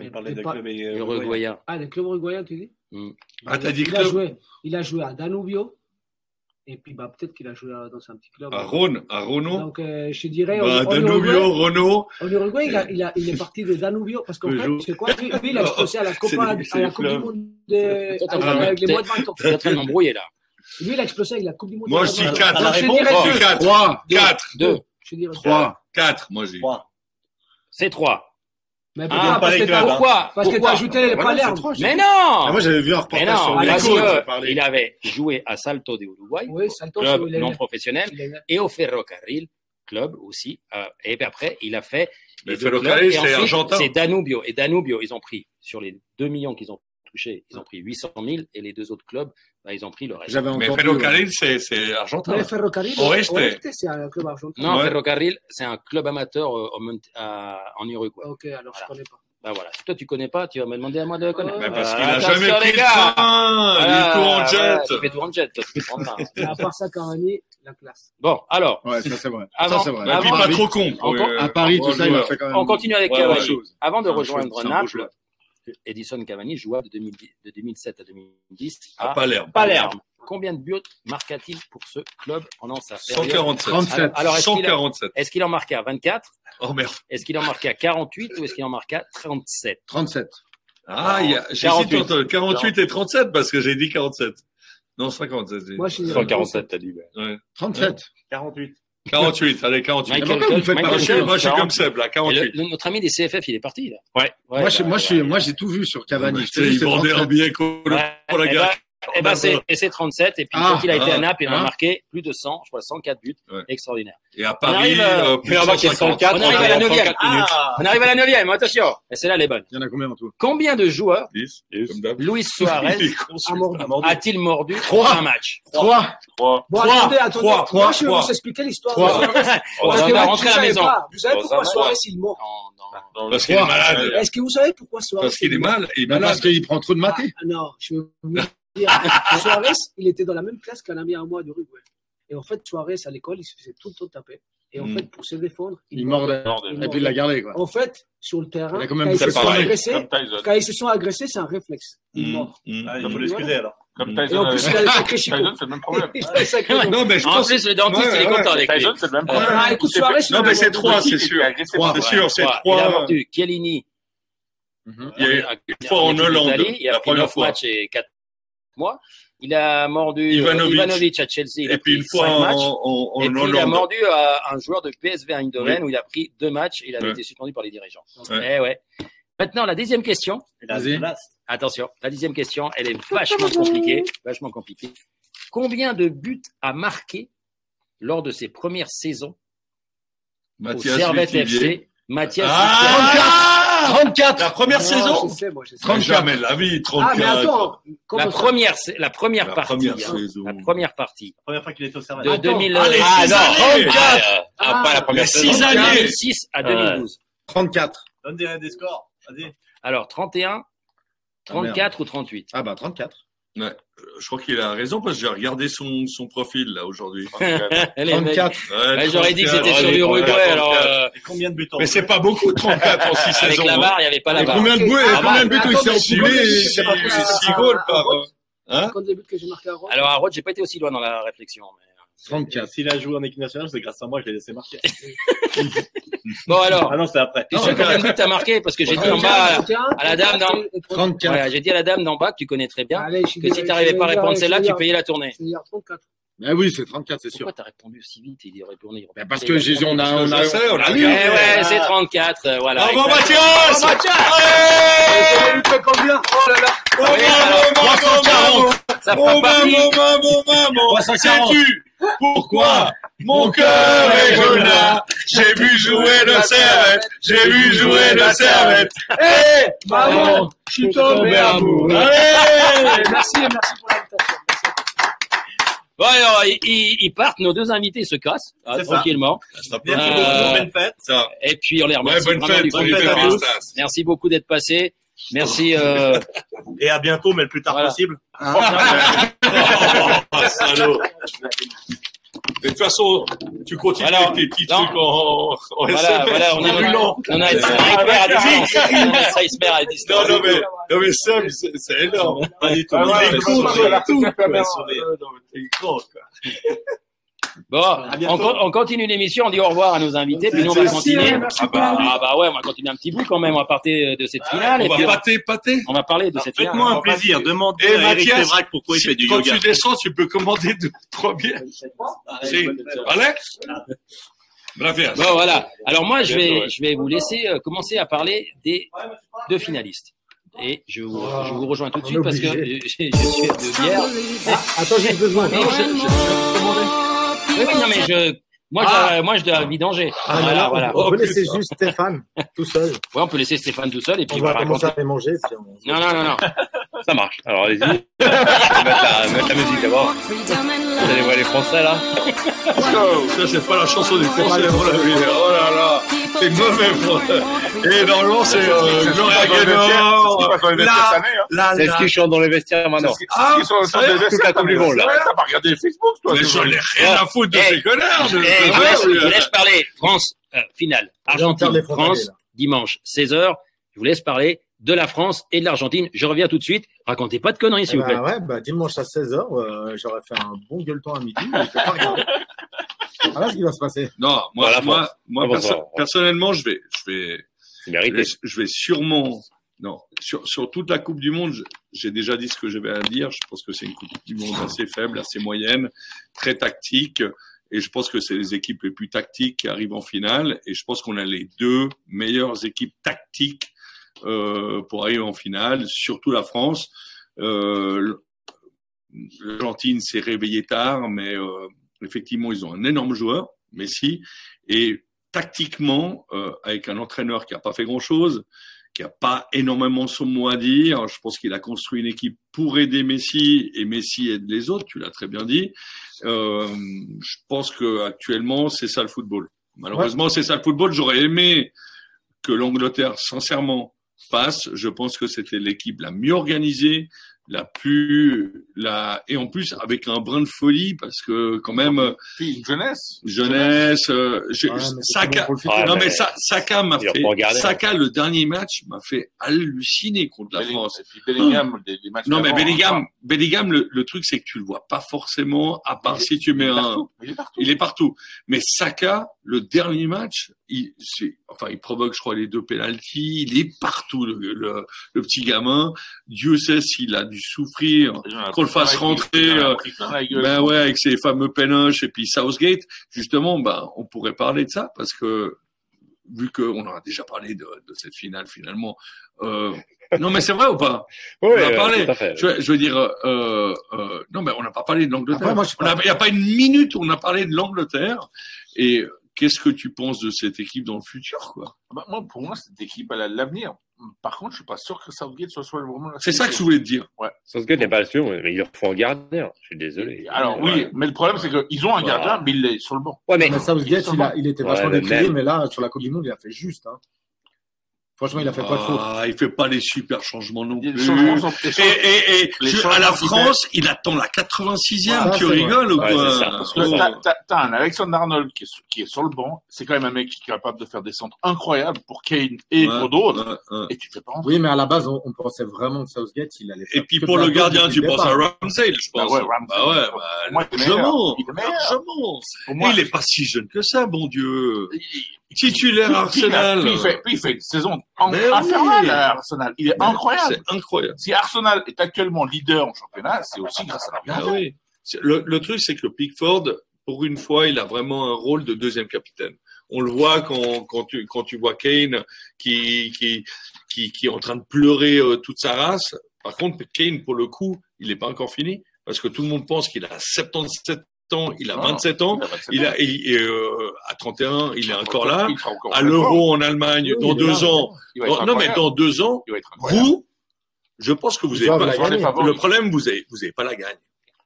Il parlait de pas- club et- Uruguayen. Ah, le club uruguayen, tu dis? Hmm. Ah, t'as dit il a, club joué, il a joué à Danubio. Et puis, bah, peut-être qu'il a joué dans un petit club. À Rhône, à Renault. Donc, euh, je dirais, Bah, Danubio, Renault. en Uruguay, il, a- il, a- il est parti de Danubio parce qu'en fait, c'est quoi lui, lui, il a explosé à la, Copa, à la Coupe du. Monde de, en avec, train de- avec les moins de 20 ans. T'es en train de m'embrouiller là. Lui, il a explosé avec la Coupe du Monde. Moi, je dis 20 ans. 4. T'as la Je dirais Oh, deux. 4. 3. 4. Deux. Je dirais 3. 4, moi j'ai. 3. C'est trois. Mais Ah, pourquoi Parce que clubs, t'as hein. Pourquoi parce que Pourquoi t'as ajouté les Palerme. Mais non Ah, Moi, j'avais vu un Mais reportage non, sur parlait. il avait joué à Salto de Uruguay, club non professionnel, et au Ferrocarril, club aussi. euh, et puis après, il a fait les deux Ferrocarril, clubs. Et c'est ensuite, argentin. C'est Danubio. Et Danubio, ils ont pris, sur les 2 millions qu'ils ont touchés, ils ont pris 800 000, et les deux autres clubs, bah, ils ont pris le reste. J'avais Mais. Ferrocarril, c'est c'est argentin. Mais Ferrocarril, c'est un club argentin. Non, Ouais. Ferrocarril, c'est un club amateur euh, au Mont- à- en Uruguay. Ok, alors je Voilà. connais pas. Bah voilà. Si toi tu connais pas, tu vas me demander à moi de connaître. Mais parce Euh, qu'il a attention, jamais pris les le gars. train. Il est tout en jet. tu fais tout en jet. à part ça, Cavani, la classe. Bon, alors, Ouais, ça c'est vrai. Avant- ça c'est vrai. Avant- pas trop con. Encore- Ouais, À Paris, tout ça, il a fait quand même. on continue avec Ouais, Cavani. ouais. chose. Avant de rejoindre Naples. Edison Cavani joua de, 2010 de 2007 à 2010 À à Palerme. Palerme. Combien de buts marqua-t-il pour ce club pendant sa période? 147. 37. Alors, alors, est-ce qu'il 147. est-ce qu'il en marqua 24 Oh merde. Est-ce qu'il en marqua 48 ou est-ce qu'il en marqua 37 37. Ah, il y a, j'hésite 48. entre 48 et 37 parce que j'ai dit 47. Non, 57. j'ai dit. Moi, je suis 147, t'as dit. ouais. Ouais. 37. 48. 48, allez, 48. Michael pourquoi vous faites pas Michael je suis, Phelps, moi, je suis 40. comme Seb, là, Et le- 48. le- notre ami des CFF, il est parti, là. Ouais. Ouais, moi, je- bah, moi, je suis, ouais. moi, j'ai tout vu sur Cavani. Ils vendaient un 37. billet pour la eh guerre. ben, eh ben, c'est et c'est 37. Et puis, Ah, quand il a été ah, à Naples, il a ah. marqué plus de 100, je crois 104 buts. Ouais. Extraordinaire. Et à On Paris, arrive, euh, euh, plus on qu'il y ait 150. 104, On arrive à la en neuvième. 34 minutes. On arrive à la neuvième, attention. Et c'est là les bonnes. Il y en a combien en tout Combien de joueurs 10, Yes. comme d'hab. Luis Suarez mordu. a-t-il mordu Trois. dans un match 3. 3. Bon, Trois, attendez, attendez. trois, Moi, trois, je vais trois. vous expliquer l'histoire. Trois. de Suarez. On Parce va rentrer à la maison. Vous savez pourquoi Suarez, il mord. Parce qu'il est malade. Est-ce que vous savez pourquoi Suarez Parce qu'il est mal. Parce qu'il prend trop de maté. Ah, Non, je. Suarez, il était dans la même classe qu'un ami à moi d'Uruguay. Et en fait, Suarez, à l'école, il se faisait tout le temps taper. Et en Mm. fait, pour se défendre, il, Il mordait. mordait. Il Et puis il l'a gardé, quoi. En fait, sur le terrain, Il a quand, ils se sont pareil, agressés, quand ils se sont agressés, c'est un réflexe. Il Mm, mord. mm. Ah, il faut l'excuser alors. Comme Mm. Et Tyson. en plus, il a avec- le sacré Chico. Tyson, c'est le même problème. Il a le sacré Chico. Non, mais je En pense. plus, le dentiste, Ouais, il est ouais. content avec. Tyson, c'est le même problème. Ah, écoute, Il s'est Suarez, fait- il Non, mais c'est c'est Il sûr. C'est sûr, c'est Trois. Il a trois. mordu Chiellini. Il y a eu une fois en Hollande, Il la première 9 fois. matchs et 4 mois. Il a mordu Ivanovic. Ivanovic, à Chelsea. Il a Et puis pris une fois 5 en, matchs. en, en et puis il a mordu à un joueur de PSV Eindhoven où il a pris deux matchs et il avait Ouais. été suspendu par les dirigeants. Ouais. Eh ouais. Maintenant, la deuxième question. La. Attention, la dixième question, elle est vachement compliquée. Vachement compliquée. Combien de buts a marqué lors de ses premières saisons au Mathias Servette Vitivier. FC Mathias Ah 34. La première Non, saison je sais, moi, je sais. 34. Jamais la vie, 34. Ah, mais attends. La première, la première La partie. première hein. saison. La première partie. Première fois qu'il était au Servette. De Attends. 2000, Allez, ah, non, années. ah, Ah, pas la première Mais saison. six années. 2006 à 2012. 34. Donne des, des scores. Vas-y. Alors, 31, 34 ou 38 Ah bah 34. Je crois qu'il a raison parce que j'ai regardé son, son profil là aujourd'hui. Les mecs. 34. Ouais, Ouais, J'aurais dit que 34. c'était sur l'Uruguay, 34, alors euh, combien de buts en Mais c'est pas beaucoup 34 en 6 avec saisons. la hein. barre, il n'y avait pas la Et barre. combien de buts, Ah, combien de bah, buts il s'est enfilé c'est pas possible. possible. C'est 6 goals par. Hein les buts que j'ai marqués à. Alors à Rhodes, j'ai pas été aussi loin dans la réflexion. Mais... 34. S'il a joué en équipe nationale, c'est grâce à moi que je l'ai laissé marquer. Bon alors, Ah non, c'est après. tu sais combien de buts t'as marqué Parce que j'ai dit en bas à la dame d'en 34. voilà, j'ai dit à la dame d'en bas que tu connais très bien Allez, je suis que si t'arrivais pas à répondre celle-là, tu payais la tournée. Je vais dire 34. Ben oui, c'est 34, c'est sûr. Pourquoi t'as répondu si vite Il est répondu. Ben parce que j'ai, on a, on a, on a Eh lu. ouais, c'est 34, euh, voilà. Bravo. Mathias combien Oh là là Ah oui, alors, 340. Ça fera Mon partie. Maman, maman, maman 340. Sais-tu pourquoi mon cœur est jaune là J'ai vu jouer le servette, j'ai vu jouer le servette. Hé, maman, je suis tombé amoureux. Allez Merci, merci pour l'invitation. Bon, alors, ils, partent, nos deux invités se cassent, ah, tranquillement. Ça Merci Euh, beaucoup, bonne fête. ça. Et puis, on les Ouais, remercie bonne fête, bonne fête à tous. Merci beaucoup d'être passé. Merci. Euh, Et à bientôt, mais le plus tard Voilà. possible. Oh, salaud. De toute façon, tu continues Alors, avec tes petits non. trucs en, en voilà, SMS, voilà, on a, plus long. on a à distance. Non, non, mais, non, mais Sam, c'est énorme. Pas du tout. Ah quoi, mais t'es grand, quoi. Bon, on, con- on continue l'émission, on dit au revoir à nos invités, puis nous on va continuer. merci Ah bah, ah bah ouais, on va continuer un petit bout quand même, on va partir de cette finale. et On va pâter, pâter. on va parler de cette finale. Faites-moi un plaisir, demandez Et à Eric Mathias, Tevrac pourquoi il fait du quand yoga. tu descends, tu peux commander deux, trois bières. Si. Alex Bravo. Bon voilà. Alors moi je vais je vais vous laisser euh, commencer à parler des deux finalistes. Et je vous, je vous rejoins tout de suite parce que je suis de bière. Ah, attends, j'ai besoin. Non, je- je- je- Oui, oui, non mais je moi je, moi je dois vidanger. Ah, voilà, là, voilà. on peut laisser juste Stéphane tout seul. Ouais, on peut laisser Stéphane tout seul et puis On va va commencer raconter. à les manger. Puis on... Non non non non. Ça marche. Alors allez-y. mettre, la, mettre la musique d'abord. Vous allez voir les Français là. Ça, c'est pas la chanson du français. Oh là là. C'est mauvais, moi. Et normalement, c'est euh, Gloria Gaynor. Là, Là, C'est ce qu'ils chantent dans les vestiaires maintenant. Ah, Ils sont c'est vrai, toute la Coupe du Monde, là. T'as pas regardé Facebook, toi Mais j'en ai rien à foutre de Eh, ces connards. de- Eh, je, vous laisse, de- je vous laisse parler. France, euh, finale. Argentine, les France, dimanche, 16h. Je vous laisse parler de la France et de l'Argentine. Je reviens tout de suite. Racontez pas de conneries, s'il Eh vous plaît. ben ouais, bah, dimanche à 16h, euh, j'aurais fait un bon gueuleton à midi. mais je vais pas regarder. Voilà ce qui va se passer. Non, moi, Voilà, moi, moi, Ah, perso- va. personnellement, je vais, je vais, je vais, je vais sûrement, non, sur, sur toute la Coupe du Monde, j'ai déjà dit ce que j'avais à dire. Je pense que c'est une Coupe du Monde assez faible, assez moyenne, très tactique. Et je pense que c'est les équipes les plus tactiques qui arrivent en finale. Et je pense qu'on a les deux meilleures équipes tactiques pour arriver en finale, surtout la France. Euh, L'Argentine s'est réveillée tard, mais euh, effectivement, ils ont un énorme joueur, Messi. Et tactiquement, euh, avec un entraîneur qui n'a pas fait grand-chose, qui n'a pas énormément son mot à dire, je pense qu'il a construit une équipe pour aider Messi et Messi aide les autres, tu l'as très bien dit. Euh, je pense que actuellement, c'est ça le football. Malheureusement, c'est ça le football. J'aurais aimé que l'Angleterre, sincèrement, passe. Je pense que c'était l'équipe la mieux organisée, la plus, la, et en plus avec un brin de folie parce que quand même Puis, une jeunesse. jeunesse. euh, je- c'est Saka, non mais mais- Sa- Saka m'a fait. Saka le dernier match m'a fait halluciner contre la Belling- France. Et puis Bellingham, des, des matchs Non mais Bellingham, hein. Bellingham, le, le truc c'est que tu le vois pas forcément à part si tu mets Il est un, partout. Il est partout. il est partout. Mais Saka, le dernier match, il, c'est, enfin, il provoque, je crois, les deux pénalties. Il est partout, le, le, le petit gamin. Dieu sait s'il a dû souffrir. Qu'on le fasse rentrer, euh, Ben ouais, avec ses fameux pénoches et puis Southgate. Justement, ben, on pourrait parler de ça parce que, vu qu'on a déjà parlé de, de cette finale finalement, euh, non mais c'est vrai ou pas? Oui, On a parlé. tout à fait. je, veux- je veux dire, euh, euh, non mais on n'a pas parlé de l'Angleterre. Il n'y a pas une minute où on a parlé de l'Angleterre. Et qu'est-ce que tu penses de cette équipe dans le futur, quoi? Bah, moi, pour moi, cette équipe, elle a de l'avenir. Par contre, je suis pas sûr que Southgate soit, soit vraiment la C'est ça que je voulais te dire. Southgate n'est pas sûr, mais il leur faut un gardien. Je suis désolé. Alors, oui, Ouais. mais le problème, c'est qu'ils ont un Voilà. gardien, mais il est sur le banc. Ouais, mais Mais Southgate, il, a, il était Ouais, vachement mais décrié, même- mais là, sur la Coupe du Monde, il a fait juste. Hein. Franchement, il a fait pas de faute. Ah, il fait pas les super changements non Les plus. changements Et, et, et à la France, il attend la 86e. Ah, tu rigoles ou quoi t'as, t'as- t'as un Alexander Arnold qui est, sur- qui est sur le banc. C'est quand même un mec qui est capable de faire des centres incroyables pour Kane et Ouais, pour d'autres. ouais, ouais. Et tu fais pas. Oui, mais à la base, on, on pensait vraiment que Southgate, il allait faire Et puis pour le gardien, tu penses à. Ramsey, je Bah pense. ouais, Ramsey, Bah ouais, bah, moi, largement, largement. Il est pas si jeune que ça, bon Dieu. Titulaire Arsenal. puis il fait, puis il fait une saison infernale oui. à Arsenal. Il est Mais incroyable. C'est incroyable. Si Arsenal est actuellement leader en championnat, c'est aussi grâce à leur Ah oui. Le, le truc, c'est que Pickford, pour une fois, il a vraiment un rôle de deuxième capitaine. On le voit quand, quand, tu, quand tu vois Kane qui, qui, qui, qui est en train de pleurer euh, toute sa race. Par contre, Kane, pour le coup, il n'est pas encore fini parce que tout le monde pense qu'il a 77 ans, il a Non, 27 ans. il a 27 Il ans. a, il- et, euh, à 31, il est encore là. À l'Euro en Allemagne, Oui, dans deux là, ans. Non, mais dans deux ans, vous, je pense que vous Ils avez doivent pas, le problème, vous avez, vous avez pas la gagne.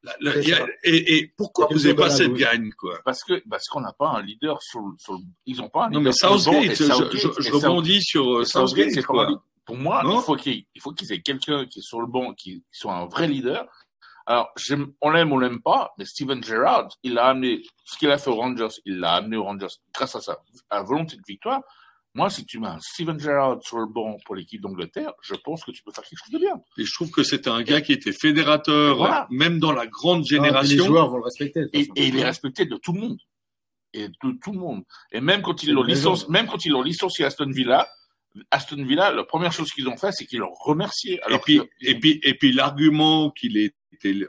La- la- a- et, et pourquoi vous avez le dos pas cette gagne, quoi? Parce que parce qu'on n'a pas un leader sur le, sur ils ont pas un Non, leader mais sur le banc, Southgate, je, rebondis sur euh, Southgate, Southgate, c'est quoi. Pour moi, Non il faut qu'il il faut qu'ils aient quelqu'un qui est sur le banc, qui soit un vrai leader. Alors, j'aime- on l'aime ou on l'aime pas, mais Steven Gerrard, il a amené ce qu'il a fait aux Rangers, il l'a amené aux Rangers grâce à sa à volonté de victoire. Moi, si tu mets un Steven Gerrard sur le banc pour l'équipe d'Angleterre, je pense que tu peux faire quelque chose de bien. Et je trouve que c'était un gars qui était fédérateur, Voilà. même dans la grande Ah, puis Les génération. joueurs vont le respecter. Et, il est respecté de tout le monde. Et de tout le monde. Et même quand ils l'ont licencié, même quand ils l'ont licencié à Aston Villa, Aston Villa, la première chose qu'ils ont fait, c'est qu'ils l'ont remercié. Et puis, que- et puis, et puis l'argument qu'il ait été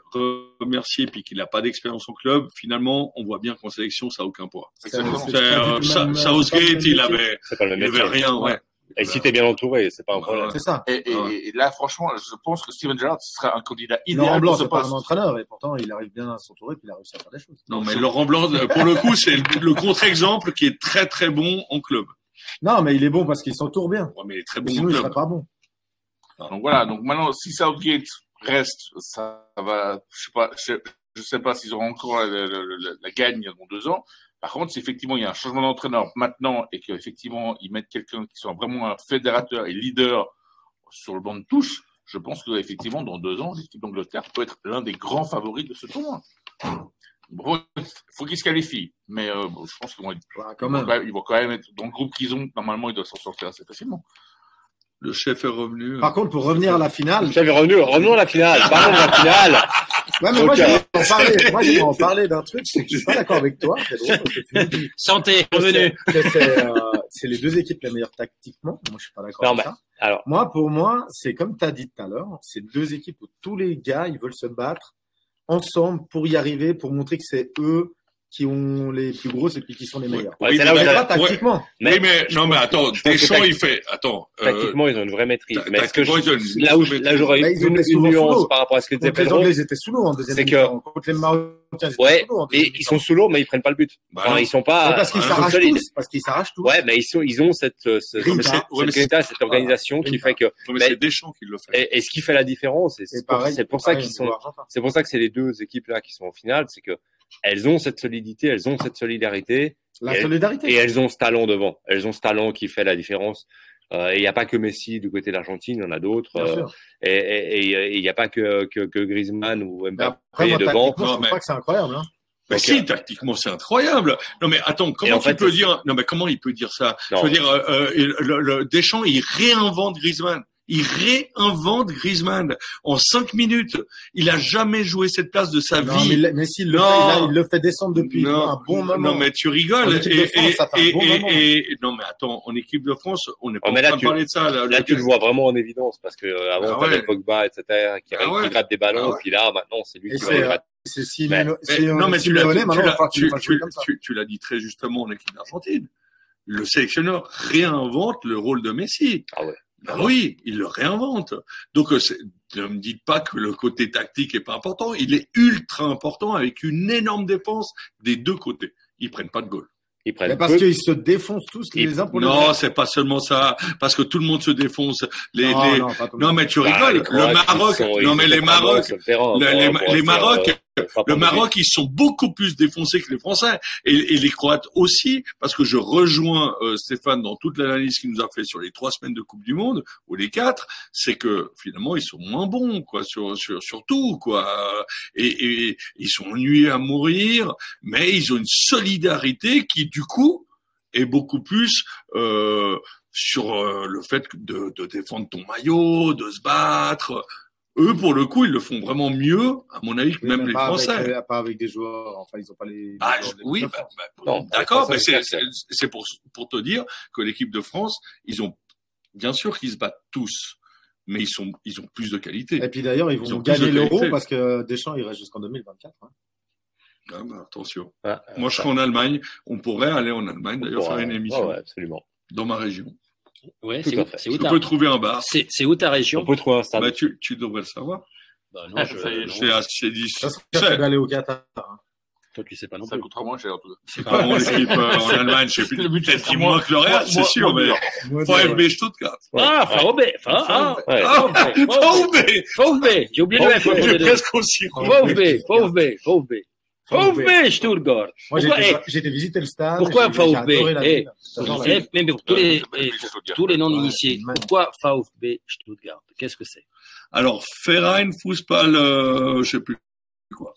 remercié puis qu'il n'a pas d'expérience au club, finalement, on voit bien qu'en sélection, ça n'a aucun poids. Euh, Southgate, il avait, il rien, ouais. Et si t'es bien entouré, c'est pas un problème. C'est ça. Et, et- Ouais. et là, franchement, je pense que Steven Gerrard sera un candidat Laurent idéal Blanc, ce c'est pas un entraîneur et pourtant il arrive bien à s'entourer puis il a réussi à faire des choses. Non, mais Laurent Blanc, pour le coup, c'est le, le contre-exemple qui est très très bon en club. Non, mais il est bon parce qu'il s'entoure bien. Ouais, mais il est très bon Sinon, en il club. serait pas bon. Donc voilà. Donc maintenant, si Southgate reste, ça va, je sais pas, je, je sais pas s'ils auront encore la, la- la- la gagne dans deux ans. Par contre, si effectivement il y a un changement d'entraîneur maintenant et qu'effectivement ils mettent quelqu'un qui soit vraiment un fédérateur et leader sur le banc de touche, je pense que effectivement dans deux ans, l'équipe d'Angleterre peut être l'un des grands favoris de ce tournoi. Bon, il faut qu'ils se qualifient, mais euh, bon, je pense qu'ils vont, être- Voilà, ils, quand vont même. quand même, ils vont quand même être dans le groupe qu'ils ont. Normalement, ils doivent s'en sortir assez facilement. Le chef est revenu. Par contre, pour revenir à la finale, J'avais revenu, revenons à la finale. Parlons de la finale. ouais, mais moi, j'aimerais en parler. Moi, j'aimerais en parler d'un truc, c'est que je suis pas d'accord avec toi. C'est drôle parce que tu me dis Santé, revenu. c'est- euh, les deux équipes les meilleures tactiquement. Moi, je suis pas d'accord Non, avec mais- ça. Alors, Moi, pour moi, c'est comme tu as dit tout à l'heure, c'est deux équipes où tous les gars, ils veulent se battre ensemble pour y arriver, pour montrer que c'est eux qui ont les plus grosses et puis qui sont les meilleurs. Ouais, Oui, c'est là où Mais t'as- pas tactiquement. Oui, mais non, mais attends, Deschamps, il fait. Attends. euh, tactiquement, ils ont une vraie maîtrise. Mais est-ce que je- tactiquement, ils ont une là où, là, j'aurais ils une, une nuance par rapport à ce que disait Contre les Pedro. Anglais, ils étaient sous l'eau en deuxième C'est que- mi-temps. Contre les Marocains, ils étaient Ouais, sous l'eau Et ils mi-temps. sont sous l'eau, mais ils prennent pas le but. Bah Enfin, ils sont pas, Mais parce qu'ils Ah, s'arrachent solides. tous. Parce qu'ils s'arrachent tous. Ouais, mais ils, sont, ils ont cette, ce- Grinta. cette, Ouais, organisation qui Grinta. fait que, Ouais, mais c'est Deschamps qui le fait. et, ce qui fait la différence, c'est pour, pareil, c'est pour ça qu'ils sont, c'est pour ça que c'est les deux équipes là qui sont en finale, c'est que elles ont cette solidité, elles ont cette solidarité, La Et- solidarité. et elles ont ce talent devant. Elles ont ce talent qui fait la différence. Euh, et il n'y a pas que Messi du côté de l'Argentine, il y en a d'autres. Bien euh, sûr. et il n'y a pas que, que, que Griezmann ou Mbappé après, moi, devant. Non, mais- pas que c'est incroyable. Hein. Mais Donc, si, euh, tactiquement, c'est incroyable. Non, mais attends, comment en tu fait, peux dire, non, mais comment il peut dire ça? Non. Je veux dire, euh, euh, le, le- Deschamps, il réinvente Griezmann. Il réinvente Griezmann en cinq minutes. Il a jamais joué cette place de sa Non, vie. mais, mais s'il le, Non. fait, là, il le fait descendre depuis non, un bon moment. non, mais tu rigoles. Et, France, bon non, mais attends, en équipe de France, on n'est pas Oh, en mais là, train de tu- parler de ça. Là, Là, tu le vois vraiment en évidence parce que euh, avant, Ah t'avais ouais. Pogba, etc., qui, Ah ouais. qui gratte des ballons, Ah ouais. puis là, maintenant, c'est lui Et qui va les euh, gratter. C'est si, Mais- Mais- non, mais l'as, tu l'as dit très justement en équipe d'Argentine. Le sélectionneur réinvente le rôle de Messi. Ah ouais. Ben oui, il le réinvente. Donc, euh, ne me dites pas que le côté tactique est pas important. Il est ultra important avec une énorme défense des deux côtés. Ils prennent pas de goal. Ils Mais prennent parce qu'ils se défoncent tous les uns pour les Non, autres. c'est pas seulement ça, parce que tout le monde se défonce. Les, non, les- non, non, mais tu Bah, rigoles. les le Maroc, ils sont- ils non mais les Maroc, les, les- Maroc, euh, le Maroc, ils sont beaucoup plus défoncés que les Français et, et les Croates aussi, parce que je rejoins euh, Stéphane dans toute l'analyse qu'il nous a fait sur les trois semaines de Coupe du Monde ou les quatre, c'est que finalement ils sont moins bons quoi sur sur sur tout quoi et, et ils sont ennuyés à mourir, mais ils ont une solidarité qui du coup est beaucoup plus euh, sur euh, le fait de, de défendre ton maillot, de se battre. Eux, pour le coup, ils le font vraiment mieux, à mon avis, que Mais même les pas Français. Avec, euh, pas avec des joueurs, enfin, ils ont pas les. Bah, les je- joueurs de oui, bah, France. bah, d'accord, mais c'est c'est- c'est pour pour te dire que l'équipe de France, ils ont bien sûr qu'ils se battent tous, mais ils sont ils ont plus de qualité. Et puis d'ailleurs, ils vont Ils ont plus gagner l'euro parce que Deschamps, il reste jusqu'en 2024. hein. Ah, bah, attention. Ah, Moi, je serai en Allemagne. On pourrait aller en Allemagne, d'ailleurs, faire une émission ouais, absolument. dans ma région. Ouais, c'est où, c'est où Je ta, peux trouver un bar. c'est, c'est où ta région On peut trouver un stade. Bah, tu, tu devrais le savoir. Bah non, Ah, je, C'est. Ça serait d'aller au Qatar. hein. toi tu sais pas non Ça plus. coûtera moins cher en tout cas. C'est pas mon équipe euh, en Allemagne. Je sais plus. Peut-être c'est qu'il moins- que le Real, c'est sûr, mais VfB Stuttgart. Ah, VfB, ah, ah. Ah, VfB VfB, j'ai oublié le F. VfB, VfB, VfB. VfB, Stuttgart. Moi, j'ai été, eh, été visiter le stade. Pourquoi VfB? Eh, ville. mais pour tous les, eh, tous les non-initiés, pourquoi VfB Stuttgart? Qu'est-ce que c'est? Alors, Verein Fußball, euh, je sais plus quoi.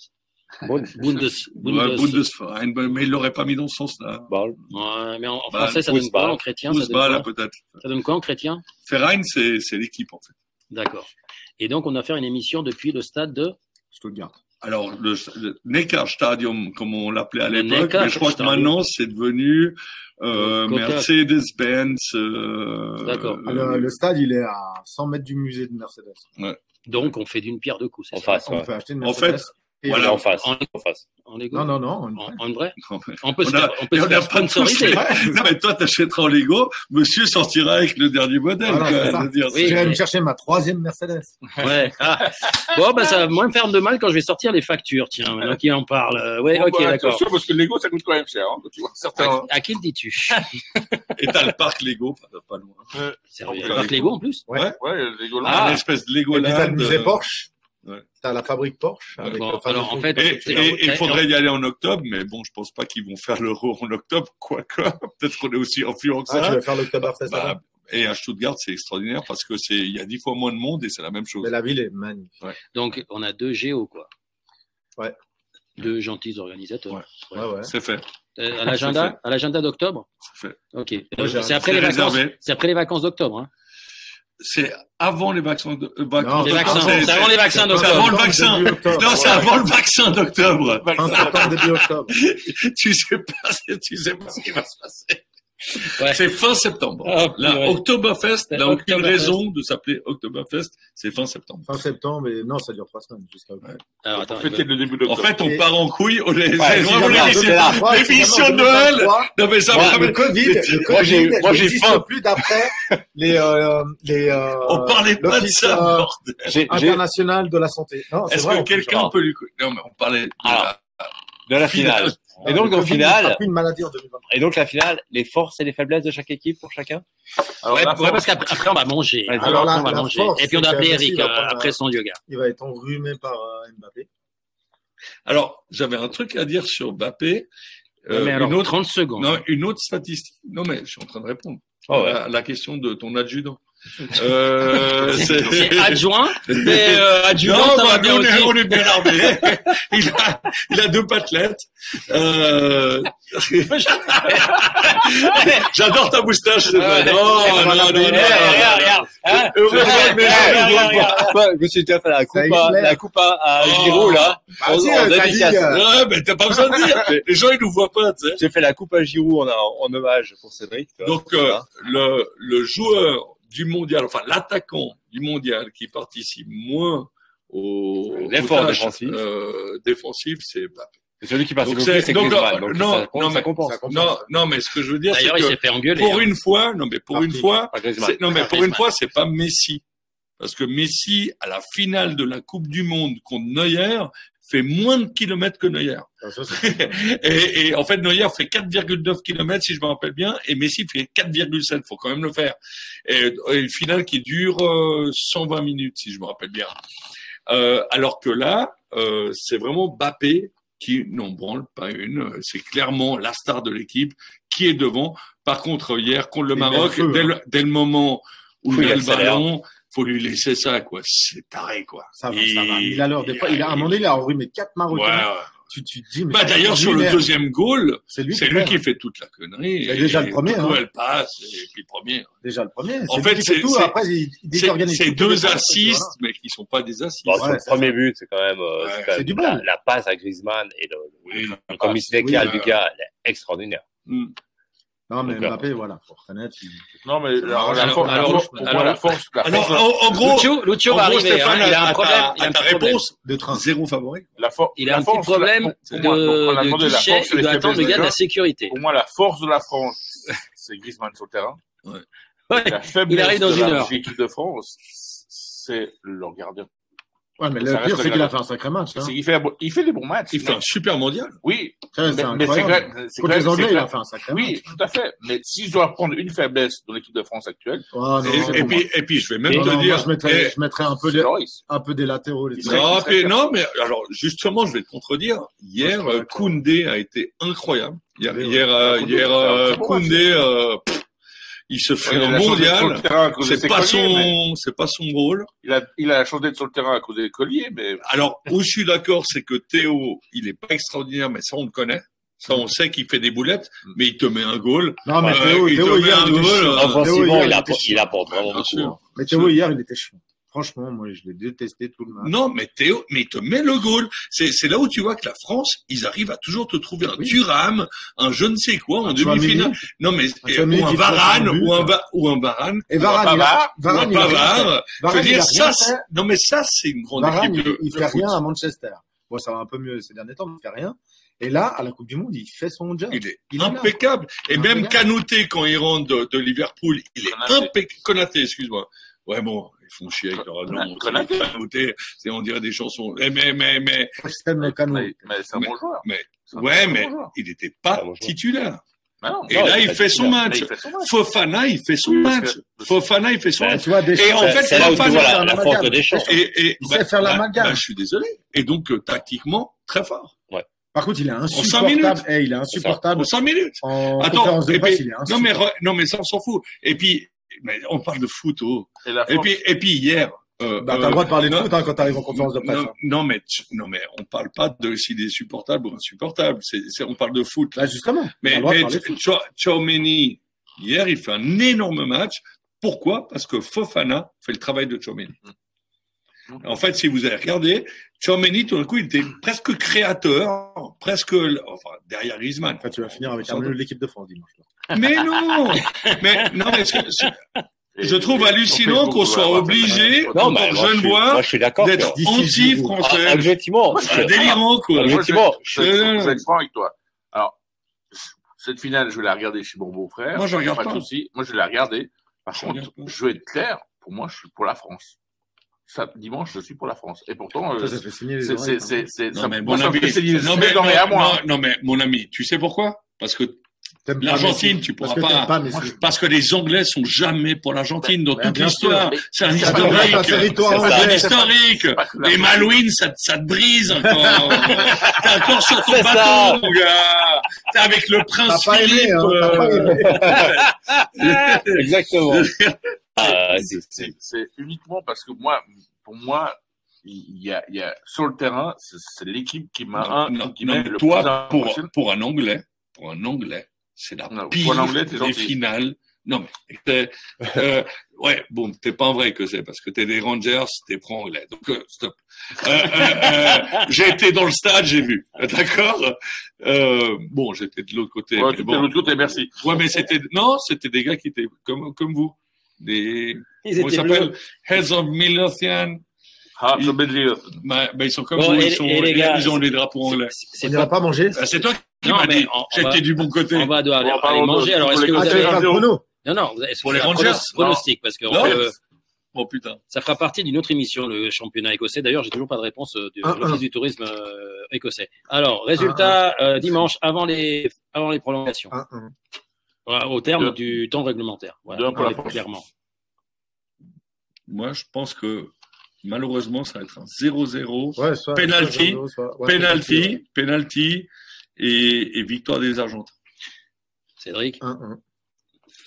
Bundes, Ouais, Bundes. Bundesverein, ben, mais il l'aurait pas mis dans ce sens-là. ball. Ouais, mais en, en français, ça donne quoi en chrétien ça donne quoi, peut-être. ça donne quoi en chrétien? Verein, c'est c'est l'équipe, en fait. D'accord. Et donc, on a fait une émission depuis le stade de Stuttgart. Alors, le, le Neckar Stadium, comme on l'appelait à l'époque, mais je crois que maintenant, c'est devenu euh, Mercedes-Benz. euh, D'accord. Ah, Le, le stade, il est à 100 mètres du musée de Mercedes. Donc, on fait d'une pierre deux coups. c'est En ça face, On ouais. peut acheter une En Mercedes. fait, et voilà. En face. En, En face. en Lego Non, non, non. En, en vrai On peut se On a- faire, on peut et se on faire sponsoriser. Non, mais toi, t'achèteras en Lego, monsieur sortira avec le dernier modèle. Voilà, quoi. dire, Oui, je vais mais- me chercher ma troisième Mercedes. Ouais. Ah. Bon, bah, ça va moins me faire de mal quand je vais sortir les factures, tiens, maintenant qu'il en parle. Euh, Ouais, Bon, ok, bah, d'accord. Attention, parce que le Lego, ça coûte quand même cher. Hein, tu vois, certains. À, à qui le dis-tu? Et t'as le parc Lego, pas, loin. Y a le parc Lego en plus? Ouais. Ouais, le Lego Ah, là. une espèce de Et puis, t'as Legoland. le musée euh, Porsche. Ouais. T'as la fabrique Porsche. Avec Bon, le fameux alors, en fait, Et, c'est- et- il faudrait y aller en octobre, mais bon, je pense pas qu'ils vont faire l'euro en octobre, quoique. Peut-être qu'on est aussi influent que Ah, tu ça. vas faire l'Octoberfest Bah, là-bas. et à Stuttgart, c'est extraordinaire parce que c'est, il y a dix fois moins de monde et c'est la même chose. Mais la ville est magnifique. Donc, on a deux géos, quoi. Ouais. Deux gentils organisateurs. Ouais. Ouais, ouais. C'est fait. Euh, à l'agenda, à l'agenda d'octobre? C'est fait. Ok. C'est après les vacances. C'est après les vacances d'octobre. Hein. C'est avant les vaccins de, euh, vacances Non, Les d'octobre. vaccins. C'est- C'est avant les vaccins c'est d'octobre. avant le vaccin. Non, c'est avant le vaccin d'octobre. Fin septembre, début octobre. tu sais pas, tu sais pas ce qui va se passer. Ouais. C'est fin septembre. Ah, Là, purée. Oktoberfest, n'a aucune raison de s'appeler Oktoberfest, c'est fin septembre. Fin septembre, et non, ça dure trois semaines jusqu'à. Alors, attends. Fêter le début En d'octobre. fait, on Et- part en couille, on les, Ouais, les-. Ouais, c'est de Noël. 2023. Non, mais ça, Ouais, vraiment, le Covid, le Moi, Covid j'ai- moi, j'ai n'existe faim. plus d'après les, euh, les, euh, on parlait pas de ça, bordel. International de la santé. Non, c'est Est-ce vrai. que en quelqu'un peut lui, non, mais on parlait de la- de la finale. Et donc, le en finale- ne sera plus une maladie en 2023. Et donc, la finale, les forces et les faiblesses de chaque équipe pour chacun Alors, Ouais, parce qu'après après, on va manger. Ouais, alors la- on va manger. force, Et puis on a appelé Eric euh, prendre, après son yoga. Il va être enrhumé par euh, Mbappé. Alors, j'avais un truc à dire sur Mbappé. Euh, mais alors, une autre, 30 secondes. non, une autre statistique. Non, mais je suis en train de répondre. Oh, ouais. à la question de ton adjudant. Euh, c'est- C'est adjoint, mais euh, adjudant, Non, bah, bien on, est, on bien armé. il, a, il a deux patelettes. Euh... J'adore ta moustache. Stéphane. Ouais, non, non, non, non, Regarde, non. regarde, Heureusement je me suis déjà fait la Ça coupe à, la coupe à, à Oh. Giroud, là. Bah, si, euh, Ouais, mais t'as pas besoin de dire. Les gens, ils nous voient pas, tu sais. J'ai fait la coupe à Giroud en, en hommage pour Cédric. Donc, le, le joueur du mondial, enfin, l'attaquant du mondial qui participe moins au, L'effort défensif. euh, défensif, c'est Mbappé. C'est celui qui passe Donc, c'est- Griezmann. euh, Donc, non, ça, non, ça mais- compense. ça compense. Non, non, mais ce que je veux dire, c'est D'ailleurs, il s'est que fait engueuler. pour hein. une fois, non, mais pour une fois, non, mais pour une fois, c'est pas Messi. Parce que Messi, à la finale de la Coupe du Monde contre Neuer, fait moins de kilomètres que Neuer. Ah, ça, et, et en fait, Neuer fait 4,9 kilomètres, si je me rappelle bien, et Messi fait 4,7. Faut quand même le faire. Et, et une finale qui dure euh, 120 minutes, si je me rappelle bien. Euh, alors que là, euh, c'est vraiment Bappé qui n'en branle pas une. C'est clairement la star de l'équipe qui est devant. Par contre, hier, contre le Maroc, met le dès, hein. le, dès le moment où Oui, il a le ballon, faut lui laisser ça, quoi. C'est taré, quoi. Ça va, Et- ça va. Il a l'heure. Des fois, il a, à un moment donné, il a enrhumé quatre Ouais, Marocains. ouais. Tu, tu te dis, mais. Bah, d'ailleurs, sur le deuxième goal, c'est lui, c'est qui lui fait, qui fait toute la connerie. Et déjà le premier, du coup, hein. elle passe, et puis le premier. Déjà le premier. En C'est fait, c'est- tout. c'est- Après, il, il C'est désorganise. c'est deux assists, mais qui sont pas des assists. Bon, Ouais, le c'est premier but, c'est quand même, euh, Ouais, c'est quand c'est même du la, bon. la passe à Griezmann et le, Oui, le commissaire oui, décale du gars, extraordinaire. Non, mais Donc, euh, Mbappé, voilà, faut reconnaître. il- Non, mais alors, la, alors, force, la alors, la force, la Alors, force, en, en gros, Lucio, Lucio en va gros, arriver. Stéphane, hein, il a un problème. à il a un ta petit problème. réponse, De train. zéro favori. la force, Il a la un petit force de la- problème pour- de, moi, de la guichet. Il doit attendre le gars de la sécurité. Pour moi, la force de la France, c'est Griezmann sur le terrain. Ouais. Ouais. La faiblesse arrive dans de une la- heure. de l'équipe de France, c'est leur gardien. Ouais, mais le pire, c'est qu'il a fait un sacré match. Hein. Qu'il fait, il fait des bons matchs. Il fait un super mondial. Oui, C'est mais c'est incroyable. c'est Contre les Anglais, il a fait un sacré Oui, match. tout à fait. Mais si je dois prendre une faiblesse de l'équipe de France actuelle, Oh, non, Et, puis, et puis, je vais même te non, dire. moi, je mettrais, eh, je mettrais un peu des, un peu des latéraux. Les Il non, il mais, clair. non, mais alors justement, je vais te contredire. Hier. Koundé a été incroyable. Hier, Oui, oui. hier, euh, Koundé, hier, euh, Koundé, il se fait Ouais, un mondial. C'est pas colliers, son, c'est pas son rôle. Il a, il a changé de sur le terrain à cause des colliers, mais Alors, où je suis d'accord, c'est que Théo, il est pas extraordinaire, mais ça, on le connaît. Ça, on sait qu'il fait des boulettes, mais il te met un goal. Non, mais Euh, Théo, il te Théo, met hier, un goal, euh, Offensivement, il, il apporte, il vraiment Bien beaucoup. sûr. hein. Mais Théo, hier, il était chiant. Franchement, moi, je l'ai détesté tout le match. Non, mais Théo, mais il te met le goal. C'est, c'est là où tu vois que la France, ils arrivent à toujours te trouver un Oui. Thuram, un je ne sais quoi en Un demi-finale. Non, mais, Un Tchouaméni ou un Varane, un ou un, Va- ou un Varane, Et Ou un Varane, ou un Varane, a rien fait. Pavard. Je veux Varane, dire, a ça, non, mais ça, c'est une grande Varane, équipe il, il fait foot. rien à Manchester. Bon, ça va un peu mieux ces derniers temps, mais il fait rien. Et là, à la Coupe du Monde, il fait son job. Il est Il est impeccable. Et même. Canouté, quand il rentre de, de Liverpool, il est impeccable. Konaté, excuse-moi. Ouais, bon, ils font chier avec leur nom. On dirait des chansons. Mais, mais, mais, mais, mais c'est un bon joueur. mais, ouais, mais joueur. il n'était pas Ah, titulaire. Non, Et Non, là, il fait son match. il fait son match. Fofana, il fait son match. Fofana, il fait son Ben, match. Tu vois, Deschamps, Et en fait, c'est là où tu Fofana, vois faire la, la force. Et, et, Il sait faire l'amalgame. bah, je suis désolé. Et donc, euh, tactiquement, très fort. Par contre, il est cinq minutes. insupportable. Eh, il est insupportable. En 5 minutes. En Attends, conférence de et presse, puis- il est non, insupportable. mais, non, mais ça, on s'en fout. Et puis, mais on parle de foot, oh. Et la Et puis, et puis hier. Euh, Bah, t'as euh, le droit de parler de non, foot hein, quand t'arrives en conférence de presse. Non, hein. non, mais, tu- non, mais on parle pas de s'il est supportable ou insupportable. C'est, c'est- on parle de foot. Là, justement. Mais, mais hier, il fait un énorme match. Pourquoi? Parce que Fofana fait le travail de Tchouaméni. En fait, si vous avez regardé, Tchouaméni, tout d'un coup, il était presque créateur, presque, enfin, derrière Griezmann. Enfin, tu vas finir avec un de l'équipe de France dimanche. Mais non Mais non, mais c'est- c'est- et- je trouve hallucinant qu'on on soit obligé. Non, moi, je jeune suis, bois, moi, je suis d'accord. d'être Ah, anti-français. Objectivement, C'est délirant, quoi. Objectivement, je, vais être- je vais être franc avec toi. Alors, cette finale, je vais la regarder chez mon beau-frère. Moi, je regarde de pas. Moi, je vais la regarder. Par Je contre, je vais être clair. Pour moi, je suis pour la France. Ça, dimanche, je suis pour la France. Et pourtant, euh, Ça, ça fait signer les c'est, oreilles. c'est, c'est, c'est, Non, mais mon ami, non, mais, non, mais mon tu sais pourquoi? Parce que l'Argentine, tu pourras Parce pas-. Parce que les Anglais sont jamais pour l'Argentine dans Ben, toute bien l'histoire. C'est un historique. C'est un historique. Les Malouines, ça, te- ça te brise encore. T'es encore sur ton bateau, mon gars. T'es avec le prince aimé, Philippe. hein, euh. Exactement. Ah, c'est, uniquement parce que moi, pour moi, il y a, il y a, sur le terrain, c'est, l'équipe qui m'a, qui non, le toi, plus pour, un Anglais, pour un Anglais, c'est la Non, pire Anglais, des finales. Non, mais euh, ouais, bon, t'es pas vrai que c'est parce que t'es des Rangers, t'es pro-anglais. Donc, euh, stop. Euh, euh, j'ai été dans le stade, j'ai vu. D'accord? Euh, bon, j'étais de l'autre côté. Ouais, mais bon. de l'autre côté, merci. Ouais, mais c'était non, c'était des gars qui étaient comme comme vous, des Ils étaient bleus. s'appellent? Heads of Midlothian. Ah. Bah, bah, ils sont comme Bon, vous, et- ils sont, et les gars, ils ont les drapeaux anglais. C'est- pas. pas manger. Ah, C'est toi qui m'as dit. J'étais du bon côté. On va devoir aller, manger. Alors, est-ce que pour vous avez. Non, non, Pour les Rangers pronos- pronostic parce que Oh putain. ça fera partie d'une autre émission, le championnat écossais. D'ailleurs, j'ai toujours pas de réponse euh, de l'Office du tourisme euh, écossais. Alors, résultat euh, dimanche avant les avant les prolongations, Un, un. Voilà, au terme du temps réglementaire. Voilà, Deux pour la France. clairement. Moi, je pense que malheureusement, ça va être un 0-0. Ouais, penalty, ouais, penalty, penalty et, et victoire des Argentins. Cédric 1-1.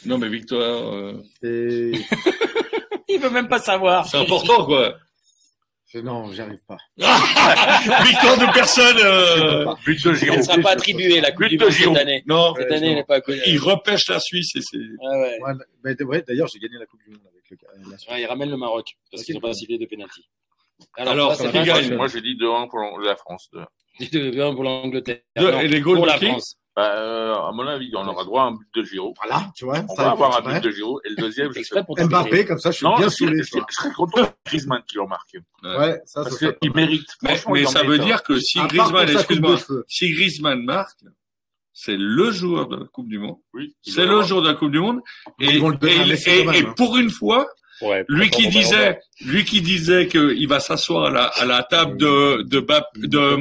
Non, mais victoire, euh, Et... Il veut même pas savoir. c'est important, quoi. Non, j'y arrive pas. victoire de personne. euh, But de Elle Giroud. ne sera pas attribuée la Coupe But du de Monde cette année. Non, Cette année, non. elle n'est pas connue. il repêche la Suisse et c'est. Ah ouais. Ouais, d'ailleurs, j'ai gagné la Coupe du Monde avec le la Suisse. Ouais, il ramène le Maroc parce qu'ils n'ont pas sifflé de pénalty. Alors, ça, ça. Moi, j'ai dit 2-1 pour la France. deux. Dis de bien pour l'Angleterre. Deux, Non, et les goals pour de la qui? France. Bah, euh, à mon avis, on aura droit à un but de Giroud. Voilà, tu vois, On ça va avoir un but de Giroud. Et le deuxième, je sais pour Mbappé, comme ça, je suis Non, bien saoulé. je, je serais content de Griezmann qui l'a marqué. Ouais, ça, ça Parce qu'il mérite. Mais, ça veut mérite, dire que si Griezmann, excuse-moi, si Griezmann marque, c'est le joueur de la Coupe du Monde. Oui, C'est le joueur de la Coupe du Monde. Et, le hein. pour une fois, Ouais, lui qui disait, lui qui disait qu'il va s'asseoir à la, à la table de, de, Bap- de, le-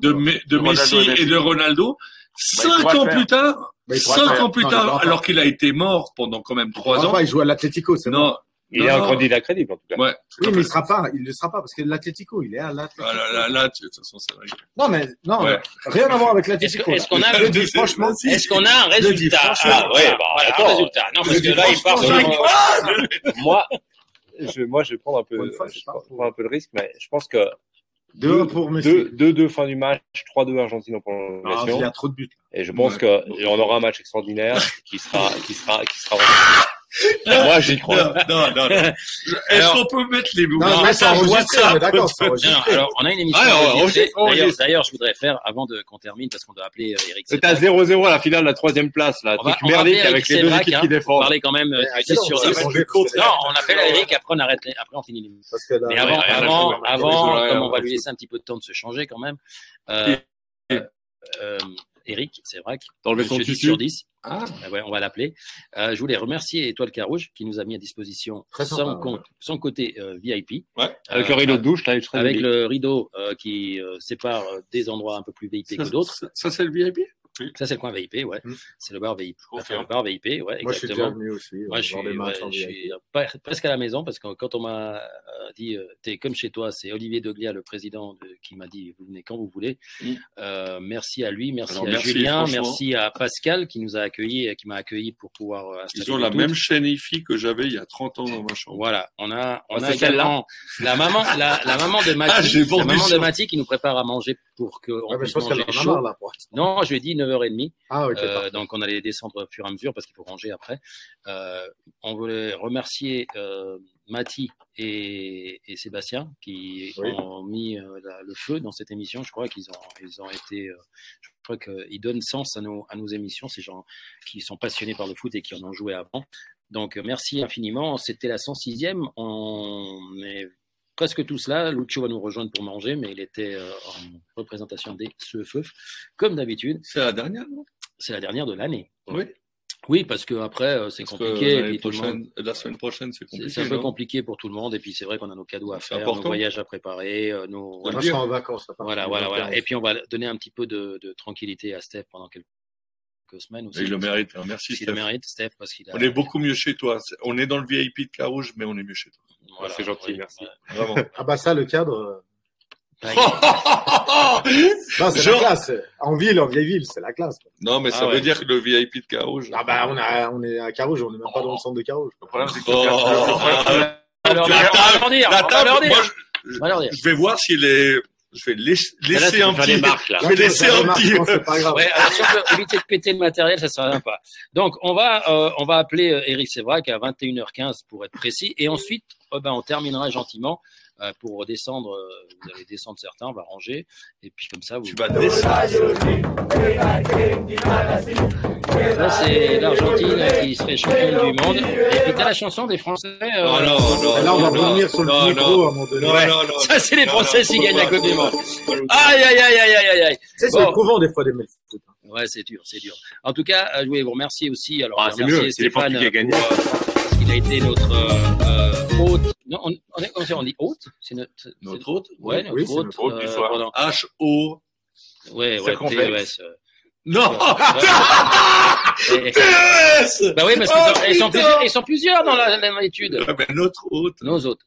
de, de De Messi et de Ronaldo, cinq pourra ans plus tard, Bah, cinq ans plus tard, alors qu'il a été mort pendant quand même Il trois ans. pas, il joue à l'Atlético, c'est bon. Non, Il est un candidat crédible, en tout cas. ouais. Oui, mais il sera pas, il ne sera pas parce que l'Atlético, il est à l'Atlético. Ah, là, là, là, tu- de toute façon, c'est vrai. Non, mais, non, Ouais. rien à voir avec l'Atlético. est-ce qu'on a Je le le dis franchement, Est-ce qu'on a un résultat? Ah, ouais, bah, voilà, un résultat. Non, parce que là, il part sur. Moi, je, moi, je vais prendre un peu, je prends un peu le risque, mais je pense que 2 pour Messi. 2-2 fin du match, 3-2 Argentine en Ah, prolongation. il y a trop de buts. Et je pense Ouais. que on aura un match extraordinaire qui sera, qui sera, qui sera. Moi, j'y crois. Non, non, non. non. Est-ce Alors- qu'on peut mettre les mots Non, Non, mais ça, enregistré, on d'accord, Non, alors, on a une émission. On on D'ailleurs, je voudrais faire, avant de qu'on termine, parce qu'on doit appeler euh, Eric C'est à Sévrac. 0-0 à la finale de la troisième place, là. On on appeler avec les deux équipes hein, qui pour défendent. parler quand même euh, Mais à du quelle 10 heure sur on va 10. manger contre Non, on appelle Eric, après on arrête, les- après on finit l'émission. Parce que là, Mais ouais, avant, avant, comme on va lui laisser un petit peu de temps de se changer quand même, euh, euh, Eric, c'est vrai que D'enlever son Monsieur 10 tissu. sur 10, Ah, euh, ouais, on va l'appeler. Euh, je voulais remercier Étoile Carouge qui nous a mis à disposition Très son, sympa, compte, son côté euh, VIP. ouais. Avec Euh, le rideau de douche, là, avec le rideau euh, qui euh, sépare euh, des endroits un peu plus VIP Ça, que d'autres. ça, ça, c'est le VIP Ça, c'est le coin VIP, ouais. Mm. C'est le bar VIP. Le bar VIP, ouais, Moi, je suis déjà venu aussi. Moi, je suis, ouais, en je suis pas- presque à la maison parce que quand on m'a euh, dit euh, t'es comme chez toi, c'est Olivier Deglia, le président, de- qui m'a dit vous venez quand vous voulez. Mm. Euh, merci à lui, merci Alors, à merci, Julien, merci à Pascal qui nous a accueillis, et qui m'a accueilli pour pouvoir euh, installer Ils ont la tout. même chaîne IFI que j'avais il y a 30 ans dans ma chambre. Voilà, on a, on Ah, a également la maman, la, la maman de Ah, Mati, j'ai la maman de. Mati qui nous prépare à manger pour qu'on Ouais, mais je puisse pense qu'elle manger en a chaud. marre, là, pour Non, je lui ai dit 9h30. Ah, Euh, donc on allait descendre au fur et à mesure parce qu'il faut ranger après. Euh, on voulait remercier euh, Mati et, et Sébastien qui Oui. ont mis euh, la- le feu dans cette émission. Je crois qu'ils ont, ils ont été, je crois qu'ils donnent sens à nos, à nos émissions, ces gens qui sont passionnés par le foot et qui en ont joué avant. Donc merci infiniment. C'était la 106e. On est presque tous là. Lucio va nous rejoindre pour manger, mais il était euh, en représentation des CFEF, comme d'habitude. C'est la dernière, non? C'est la dernière de l'année. Oui. Oui, parce que après euh, c'est que compliqué. tout le monde- prochaine, la semaine prochaine, c'est compliqué. c'est un peu compliqué pour tout le monde. Et puis c'est vrai qu'on a nos cadeaux à C'est faire, nos important. voyages à préparer, euh, nos voilà, serai en vacances. voilà, voilà, 21. voilà. Et puis on va donner un petit peu de, de tranquillité à Steph pendant quelques semaines aussi. Il le mérite. hein. Merci, Il le Steph. mérite, Steph, parce qu'il a. On est beaucoup mieux chez toi. On est dans le VIP de Carouge, mais on est mieux chez toi. Voilà, C'est gentil, oui, merci. ouais. Vraiment. Ah, bah, ça, le cadre. euh, Ouais. Non, c'est Genre- la classe. En ville, en vieille ville, c'est la classe. non, mais Ah ça ouais. veut dire que le VIP de Carouge. Ah, bah, on, a, on est à Carouge, on est même pas dans le centre de Carouge. Le problème, c'est que Oh, le problème- On va leur La dire, table- La on va table, leur dire. moi, On va leur dire. je, je vais voir s'il est. Je vais Là, laisser peux un petit. marques, là. Je vais laisser un petit. Non, pas grave. Ouais, alors, si on peut éviter de péter le matériel, ça sert à rien pas. Donc, on va, euh, on va appeler euh, Eric Sévrac à 21h15 pour être précis. Et ensuite, euh, ben, on terminera gentiment euh, pour redescendre. euh, vous allez descendre certains, on va ranger. Et puis, comme ça, vous. Tu vas descendre. Ça, c'est l'Argentine qui serait championne du monde. Et puis, t'as la chanson des Français. euh, Oh non, non, là, on va non, revenir sur le non, micro non. à un moment donné. Non, Ouais. non, non. Ça, c'est les Français faut gagnent la Coupe du Monde. Aïe, aïe, aïe, aïe, aïe, aïe. C'est Bon. éprouvant des fois le foot. Ouais, c'est dur, c'est dur. En tout cas, euh, je voulais vous remercier aussi. Alors, Ah, c'est mieux, c'est les Stéphane Portugais qui gagnent. pour, euh, parce qu'il a été notre euh, euh, hôte. Non, on, on, est, on, dit- on dit hôte C'est notre, Notre hôte? Ouais, notre Oui, hôte. notre hôte du soir. pendant- H-O. Ouais, ouais. TES. euh. Non Et- et- TES Bah oui, parce Oh, qu'ils sont, ils sont ils sont plusieurs dans la- dans l'étude. Ouais, ben, Notre hôte. Nos hôtes.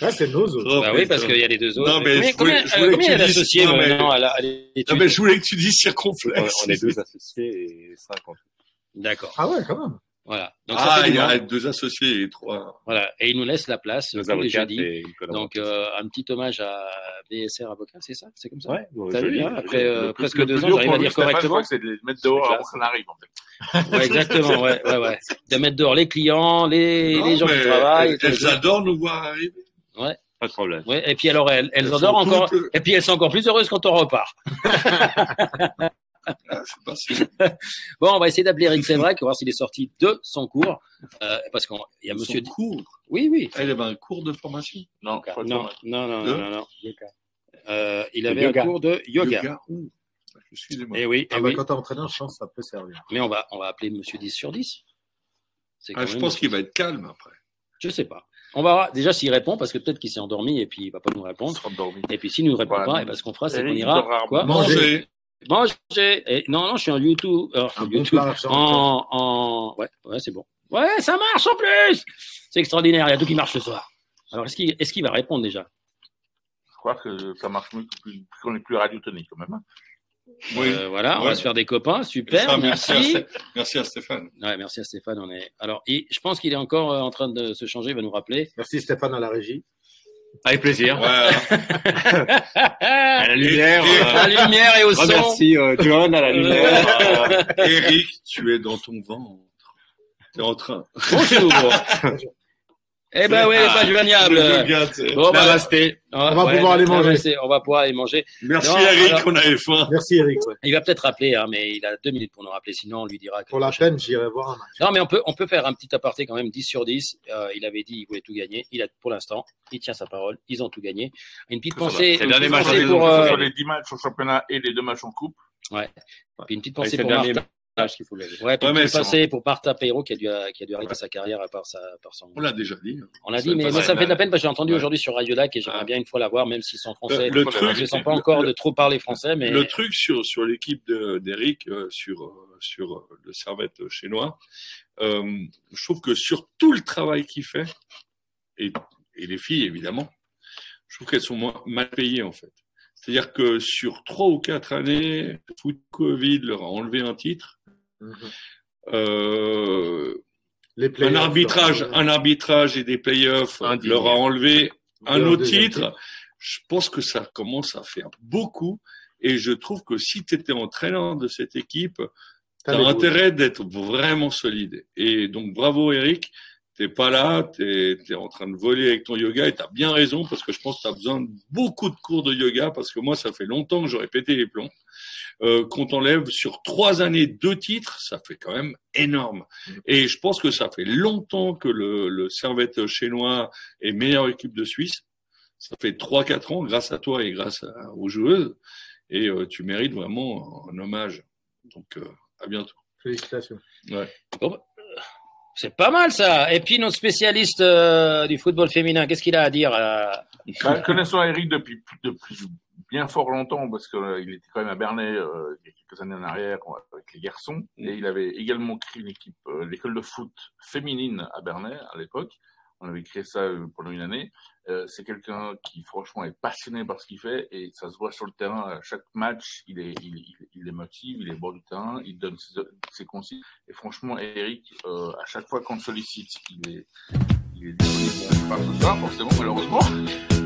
Ouais, c'est nos autres. Oh, Bah oui, parce qu'il y a les deux autres. Non, mais combien je voulais- combien, je euh, voulais combien il y a que tu dises- d'associés non, mais- à la- à l'étude? Non, mais je voulais que tu dises circonflexe. On est deux associés et cinq en tout. D'accord. Ah ouais, quand même. Voilà. Donc Ah, il y a deux associés et trois. Voilà. Et il nous laisse la place, dit. et une collaboratrice. Donc euh, un petit hommage à BSR avocat, c'est ça? C'est comme ça? Ouais, bon, T'as joli. vu, hein, après Le euh, presque le deux ans, j'arrive à dire correctement. c'est de les mettre dehors avant que ça n'arrive. En fait. Ouais, exactement, ouais, ouais, ouais. De mettre dehors les clients, les, Non, les gens qui travaillent. Elles, adorent nous voir arriver. Pas de problème. Ouais, et puis alors elles, elles Elles adorent encore, et puis elles sont encore plus heureuses quand on repart. Ah, c'est pas si- Bon, on va essayer d'appeler Eric Sévrac, voir s'il est sorti de son cours, euh, parce qu'il y a Monsieur. Son cours. Oui, oui. Ah, il avait un cours de formation. Non, pas Non, non, non, De non, non, non. Euh, il avait yoga. un cours de yoga. Yoga. Excusez-moi. Et oui, Ah eh bah, oui. quand t'es entraîneur, je pense que ça peut servir. Mais on va, on va appeler Monsieur 10 sur 10. C'est Ah, je même- pense qu'il va être calme après. Je sais pas. On va voir déjà s'il répond, parce que peut-être qu'il s'est endormi et puis il va pas nous On répondre. sera endormi. Et puis s'il nous répond Voilà. pas, et ben, ce qu'on fera, c'est qu'on ira. Quoi Manger. Manger. Et non, non, je suis en YouTube. euh, YouTube. en, en, ouais, ouais, c'est bon. Ouais, ça marche en plus. C'est extraordinaire. Il y a tout qui marche ce soir. Alors, est-ce qu'il, est-ce qu'il va répondre déjà? Je crois que ça marche mieux qu'on est plus radiotonique quand même. hein. Oui. Euh, Voilà, on va se faire des copains. Super, Ça, merci, merci. à, Sté- merci à Stéphane. Ouais, merci à Stéphane. On est. Alors, je pense qu'il est encore euh, en train de se changer. Il va nous rappeler. Merci Stéphane à la régie. Avec plaisir. Voilà. À la lumière. Et- et- euh, La lumière et au son. Remercie euh, John à la lumière. euh, Eric, tu es dans ton ventre. Tu es en train. Bonjour. eh ben oui, pas joignable. Bon, bah, Namasté. on va pouvoir aller manger. On va pouvoir aller manger. Merci Non, Eric, alors- on avait faim. Merci Eric. ouais. Il va peut-être rappeler, hein, mais il a deux minutes pour nous rappeler. Sinon, on lui dira. que- Pour la peine, j'irai voir un match. Non, mais on peut, on peut faire un petit aparté quand même, 10 sur 10. Euh, il avait dit qu'il voulait tout gagner. Il a, pour l'instant, il tient sa parole. Ils ont tout gagné. Une petite pensée, C'est le dernier match pour, euh, Sur les 10 matchs au championnat et les deux matchs en coupe. puis une petite Ouais, pensée le pour dernier Martin. Qu'il faut. Ouais, mais ça- pensée pour Martin Peiro qui a dû, qui a dû arrêter sa carrière à part sa, par son. On l'a déjà dit. On l'a dit, mais moi, ça me fait de la peine parce que j'ai entendu aujourd'hui sur Radio Lac et j'aimerais Ah. bien une fois la voir, même s'ils sont français. Le, truc, Je ne sens pas encore de trop parler français, mais. Le truc sur, sur l'équipe de- d'Eric, euh, sur, euh, sur euh, le Servette chinois, euh, je trouve que sur tout le travail qu'il fait, et, et les filles évidemment, je trouve qu'elles sont moins mal payées en fait. C'est-à-dire que sur trois ou quatre années, le foot Covid leur a enlevé un titre. Euh, Les un arbitrage, leur- un arbitrage et des playoffs Indigne. leur a enlevé un autre titre. Je pense que ça commence à faire beaucoup. Et je trouve que si tu étais entraîneur de cette équipe, tu as intérêt d'être vraiment solide. Et donc, bravo Eric. T'es pas là, t'es es en train de voler avec ton yoga et t'as bien raison parce que je pense que t'as besoin de beaucoup de cours de yoga parce que moi, ça fait longtemps que j'aurais pété les plombs. Euh, qu'on t'enlève sur trois années deux titres, ça fait quand même énorme. Et je pense que ça fait longtemps que le, le Servette chinois est meilleure équipe de Suisse. Ça fait trois, quatre ans grâce à toi et grâce à- aux joueuses. Et euh, tu mérites vraiment un hommage. Donc, euh, à bientôt. Félicitations. Ouais. Bon, bah, C'est pas mal ça. Et puis notre spécialiste euh, du football féminin, qu'est-ce qu'il a à dire euh, Bah, connaissant Eric depuis, depuis bien fort longtemps, parce qu'il était quand même à Bernay euh, il y a quelques années en arrière avec les garçons, et il avait également créé une équipe, euh, l'école de foot féminine à Bernay à l'époque. On avait créé ça euh, pendant une année. Euh, c'est quelqu'un qui franchement est passionné par ce qu'il fait et ça se voit sur le terrain. À chaque match, il est, il, il, il les motive, il est bord du terrain, il donne ses, ses consignes. Et franchement, Eric, euh, à chaque fois qu'on le sollicite, il est, il est pas ce soir, forcément, malheureusement.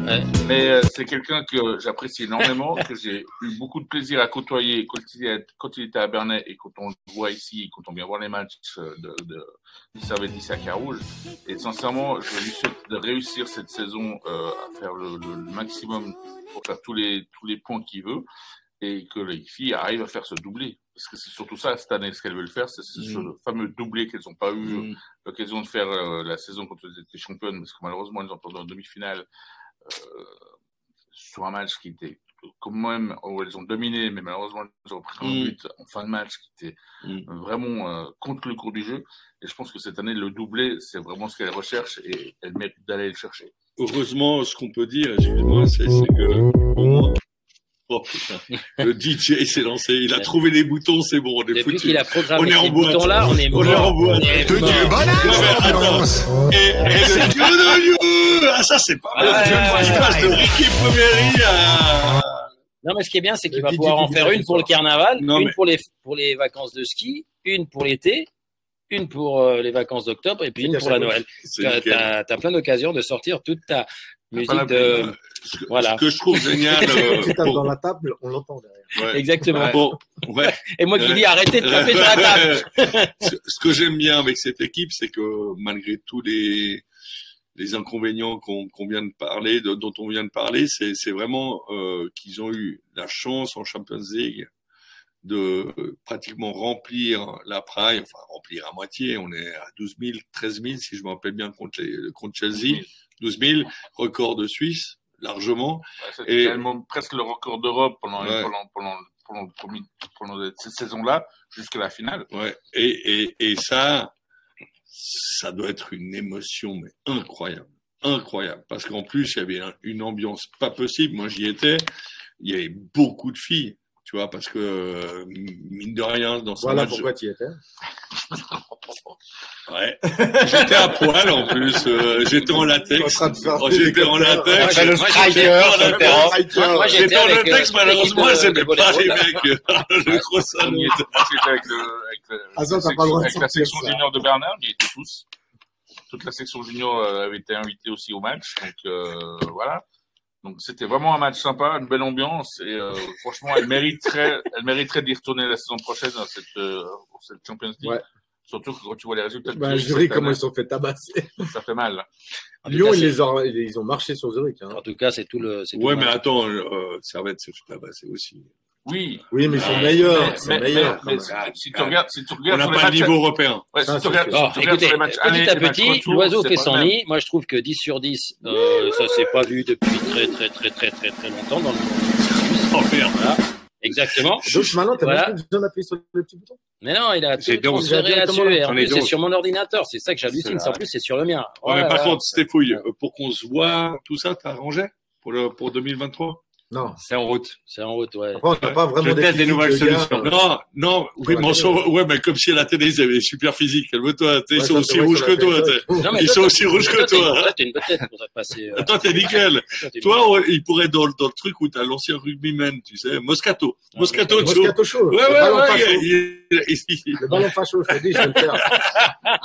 Ouais. Mais euh, c'est quelqu'un que j'apprécie énormément, que j'ai eu beaucoup de plaisir à côtoyer quand il, est- quand il était à Bernay et quand on le voit ici, quand on vient voir les matchs euh, de, de, du à Carouge. Et sincèrement, je lui souhaite de réussir cette saison euh, à faire le, le- le maximum pour faire tous les, tous les points qu'il veut et que les filles arrivent à faire ce doublé. Parce que c'est surtout ça cette année, ce qu'elles veulent faire, c'est ce Mm. fameux doublé qu'elles n'ont pas eu Mm. l'occasion de faire euh, la saison quand elles étaient championnes, parce que malheureusement, elles ont perdu en demi-finale euh, sur un match qui était quand même, où elles ont dominé, mais malheureusement, elles ont pris un Mm. but en fin de match qui était vraiment euh, contre le cours du jeu. Et je pense que cette année, le doublé, c'est vraiment ce qu'elles recherchent et elles méritent d'aller le chercher. Heureusement, ce qu'on peut dire, excusez-moi, c'est c'est que au moins- Oh putain, le DJ s'est lancé, il a trouvé les boutons, c'est bon, on est Depuis foutu. a programmé On est en boîte. boutons-là, on est On est mort. en boîte. On est mort. mais attends. Et, et c'est que de news ah, ça c'est pas mal. Ouais, Tu vois, je ouais, passe de Ricky Premieri à. Non, mais ce qui est bien, c'est qu'il Le va DJ pouvoir en faire une pour le carnaval, Non, une mais- pour les, pour les vacances de ski, une pour l'été, une pour euh, les vacances d'octobre et puis une pour la Noël. Nickel. as, plein d'occasions de sortir toute ta musique la de. Ce que, Voilà. ce que je trouve génial. euh, tu tapes pour- dans la table, on l'entend derrière. ouais. Exactement. Bon, ouais. Et moi qui dis arrêtez de taper sur la table. ce ce que j'aime bien avec cette équipe, c'est que malgré tous les, les inconvénients qu'on qu'on vient de parler, de- dont on vient de parler, c'est c'est vraiment euh, qu'ils ont eu la chance en Champions League de pratiquement remplir la praille, enfin remplir à moitié. On est à 12 000, 13 000 si je me rappelle bien contre, les, contre Chelsea. 12 000, record de Suisse, largement. Ouais, C'était Et- tellement presque le record d'Europe pendant, Ouais. pendant, pendant, cette saison-là jusqu'à la finale. Ouais. Et, et, et ça, ça doit être une émotion mais incroyable, incroyable. Parce qu'en plus, il y avait un- une ambiance pas possible. Moi, j'y étais. Il y avait beaucoup de filles, tu vois, parce que euh, mine de rien, dans ce Voilà match, pourquoi tu y étais. ouais, j'étais à poil en plus. euh, j'étais en latex. Oh, j'étais en latex. Moi, le striker j'étais-. Moi, en euh, latex, malheureusement, j'aimais de pas les mecs. Le gros salaud. J'étais avec, le, avec, le- Ah, ça, la, section, avec la sortir section ça. junior de Bernard, ils étaient tous. Toute la section junior euh, avait été invitée aussi au match. Donc euh, voilà. Donc c'était vraiment un match sympa, une belle ambiance et euh, franchement elle mériterait, elle mériterait d'y retourner la saison prochaine dans cette, euh, cette Champions League. Ouais. Surtout que quand tu vois les résultats. de Bah, Zurich comment ils se sont fait tabasser. Ça fait mal. En Lyon, cas, ils, les ont, ils ont marché sur Zurich. Hein. En tout cas, c'est tout le. c'est tout Ouais, le mais match. attends, euh, Servette, c'est pas passé aussi. Oui. Oui, mais ils sont meilleurs. Mais, même. si, si tu regardes, si tu On regardes n'a sur les pas le niveau européen. Ouais, Ça, si tu regardes, si écoutez, sur les matchs aller petit et à petit, l'oiseau fait son nid. Moi, je trouve que 10 sur 10, euh, ça s'est pas vu depuis très, très, très, très, très, très longtemps dans le. Voilà. Exactement. Donc maintenant, t'as Voilà. même besoin d'appuyer sur le petit bouton? Mais non, il a tout transféré là-dessus. c'est sur mon ordinateur. C'est ça que j'hallucine. C'est En plus, c'est sur le mien. Ouais, mais par contre, Stéphouille, pour qu'on se voit, tout ça, t'as arrangé pour, le, pour 2023 Non. C'est en route. C'est en route, ouais. Après, on n'a pas vraiment Je teste des nouvelles de gars. solutions. Non, non, oui, la mais, on télé. s'en- ouais, mais comme si la télé, ils avaient super physique. Calme-toi, ils sont aussi rouges que toi. Ils sont aussi rouges que toi, t'as une- toi. T'as une petite pour passer. euh, Attends, t'es nickel. toi, t'es- il pourrait être dans, le- dans le truc où t'as l'ancien rugbyman, tu sais, Moscato. Moscato, Joe. Moscato chaud. Ouais, ouais, ouais, Le ballon facho, je te dis, je vais le faire.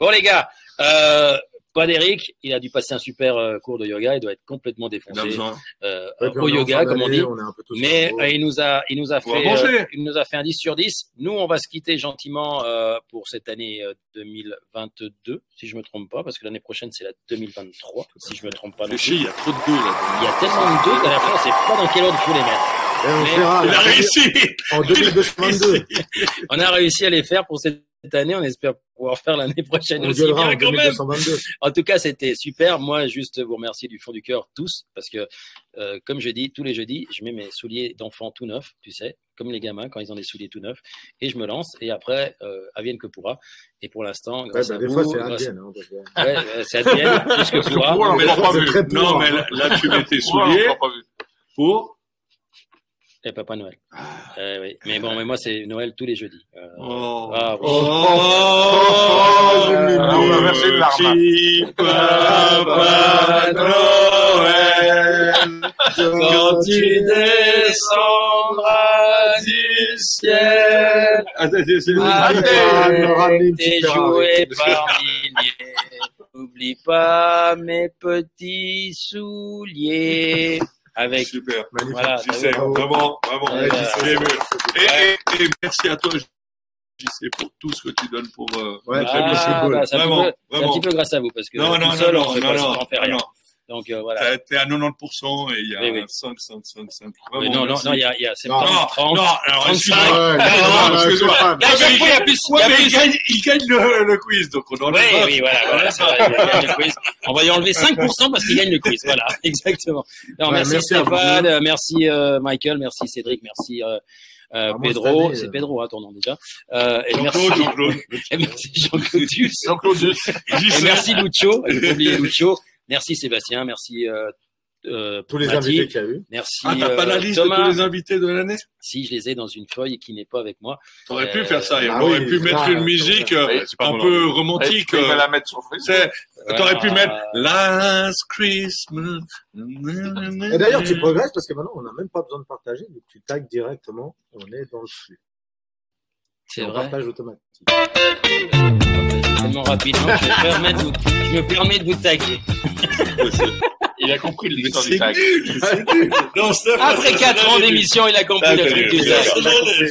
Bon, les gars, euh, pas d'Eric. Il a dû passer un super euh, cours de yoga. Il doit être complètement défoncé euh, Ouais, au yoga, comme on dit. On Mais euh, il nous a, il nous a fait, euh, il nous a fait un 10 sur 10. Nous, on va se quitter gentiment euh, pour cette année euh, 2022, si je me trompe pas, parce que l'année prochaine c'est la 2023, si je me trompe pas. chier, il y a trop de deux, là. Il y a tellement de doutes à la fin, on sait pas dans quel ordre il faut les mettre. Et on mais- verra Il a réussi! en 2022. On a réussi à les faire pour cette année. On espère pouvoir faire l'année prochaine On aussi gueulera en bien quand même. 2222. En tout cas, c'était super. Moi, juste vous remercier du fond du cœur tous, parce que euh, comme je dis tous les jeudis, je mets mes souliers d'enfant tout neufs, tu sais, comme les gamins quand ils ont des souliers tout neufs, et je me lance. Et après, euh, advienne que pourra. Et pour l'instant, Ouais, grâce bah, à des vous, fois, c'est grâce- Advienne. hein, Ouais, euh, c'est advienne plus que pourra. Non, mais là, là, tu mets tes Ouais, souliers pour. Et Papa Noël. Euh, oui. Mais bon, mais moi, c'est Noël tous les jeudis. Euh, Oh. ah, bon. Oh, Oh, Ah, larmes. petit Papa Noël, Quand tu descendras du ciel, Ah, avec une tes jouets par milliers, n'oublie pas mes petits souliers. Avec Super. Magnifique. Voilà, bravo. vraiment, vraiment. Ouais. Et, Ouais. et- et merci à toi, sais, pour tout ce que tu donnes pour euh, Ouais, c'est beau. bah, c'est un, petit Vraiment, un vraiment. petit peu grâce à vous parce que Non, non, non, seul, non, on non, non, on fait rien. non. Donc euh, voilà. T'es à 90% et il y a Oui, oui. 5, 5, 5, 5. Oui, non, non, non, il y a, il y a 70, Non, 30. non, alors 35. excuse-moi. Ouais, non, non, excuse-moi. il y a plus. il Ouais, y a mais plus. il gagne, il gagne le, le quiz, donc on enlève Oui, oui, voilà, voilà, c'est vrai, il gagne le quiz. On va y enlever 5% parce qu'il gagne le quiz. Voilà, exactement. Non, Ouais, merci, Stéphane, merci euh, Michael, merci Cédric, merci euh, euh, Ah, Pedro. C'est euh, Pedro, hein, ton nom déjà. Euh, et merci, Jean-Claude, Jean-Claude. et merci Jean-Claude. Jean-Claude merci Lucho, j'ai oublié Lucho. Merci Sébastien, merci euh, euh, Tous les invités qu'il y a eu. Merci Ah, t'as pas la euh, liste Thomas. de tous les invités de l'année? Si, je les ai dans une feuille qui n'est pas avec moi. T'aurais Euh, pu faire ça. et bah on aurait oui, pu mettre ça, une musique euh, Oui, un peu romantique. Va euh, la mettre sur Facebook. T'aurais pu mettre Last Christmas. Et d'ailleurs, tu progresses parce que maintenant, on n'a même pas besoin de partager. que Tu tags directement, on est dans le flux. C'est vrai. partage automatique. Tellement rapidement, je me permets de vous, je me permets de vous taguer. Il a compris l'histoire du C'est tag. Non, Steph, Après ça, 4 ça, ans d'émission, il a compris le truc du tag.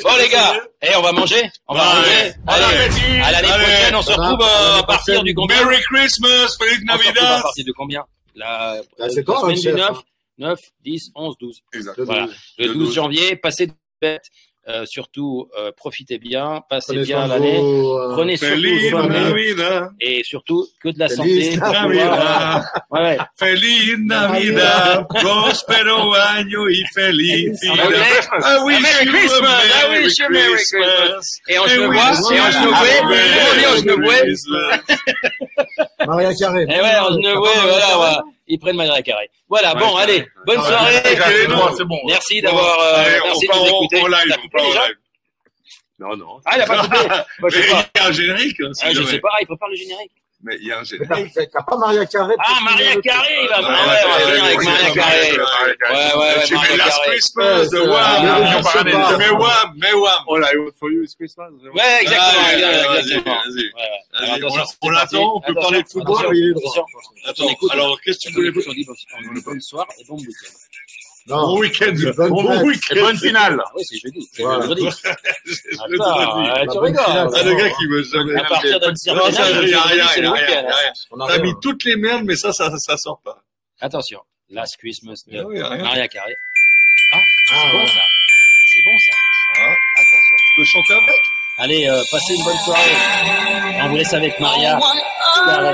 Bon les gars, eh, on va manger? On va manger? Allez, à l'année prochaine, on se retrouve euh, à partir du combien? Merry Christmas, Feliz retrouve à Navidad. partir de combien? La, Ah, semaine hein, du chef, 9, hein. 9, 10, 11, 12. Exact. Le Voilà. 12. Le Le 12 12. janvier, passez de fête. Euh, surtout, euh, profitez bien, passez Prenez bien l'année. euh, Prenez surtout soin de vous. Navidad. Et surtout, que de la Feliz santé. Navidad. Ouais, ouais. Feliz Navidad. Prospero año y felicidad. I wish Merry you a Christmas. I Merry wish you a Merry Christmas. Et en I genevois, wish et on dit en genevois Merry Christmas. Maria Carré. Eh ouais, en genevois, voilà, voilà. Ils prennent Maria Carré. Voilà, bon, allez, bonne Ah ouais. soirée. C'est bon. Merci Bon, d'avoir, euh, allez, on merci de part nous en- écouter. live, on en déjà live. Non, non. Ah, il a pas coupé. Je il y a un générique. hein, si Ah, je sais pas, il prépare le générique. Mais il y a un Mais générique. T'as t'as pas Maria Carré Ah, finir Maria Carré, il va, Ah, avec Maria ouais, Carré. ouais, Ouais, ouais, ouais, Tu mets Last. Christmas de Ouais, Wham. Mais Wham, mais Wham. All I want for you is Christmas. Ouais, exactement, vas-y, vas-y. On- l'attend, on peut parler de football, il. Attends, écoute. alors qu'est-ce que tu voulais écoute, on dit bon, on dit bon soir et bon week-end? Non. Bon week-end. Bonne Bon week-end. Et bonne finale. Ah oui, c'est jeudi. C'est Voilà. vendredi. Je Attends, euh, tu bonne rigoles. finale, Ah, le gars qui veut jamais. À partir d'un Non, certain T'as mis toutes les merdes, mais ça, ça, ça sort pas. Attention, Last Christmas de Ah. Maria Carré. Ah, C'est bon ça. C'est bon ça. Ah, Attention. Tu peux chanter avec Allez, euh, passez une bonne soirée. On vous laisse avec Maria. Carré.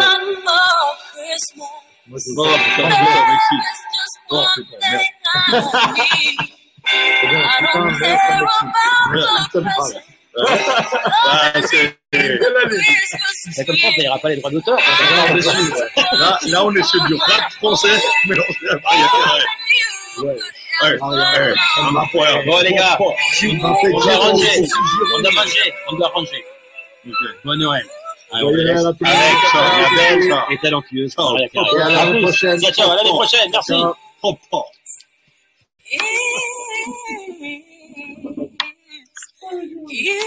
Moi, c'est Bon, putain, putain, merci. Bon, putain, merde. C'est bien, putain, merde, ça m'excite. Ça me parle. Ah, c'est- C'est comme ça, on ne payera pas les droits d'auteur. Là, là, on est sur du rap français, mais on est après. Ouais. Ouais, ouais. Ouais. Bon les gars, On doit ranger. On doit manger. On doit ranger. Bon Noël. Avec Ciao. et talentueuse à l'année prochaine. Is you.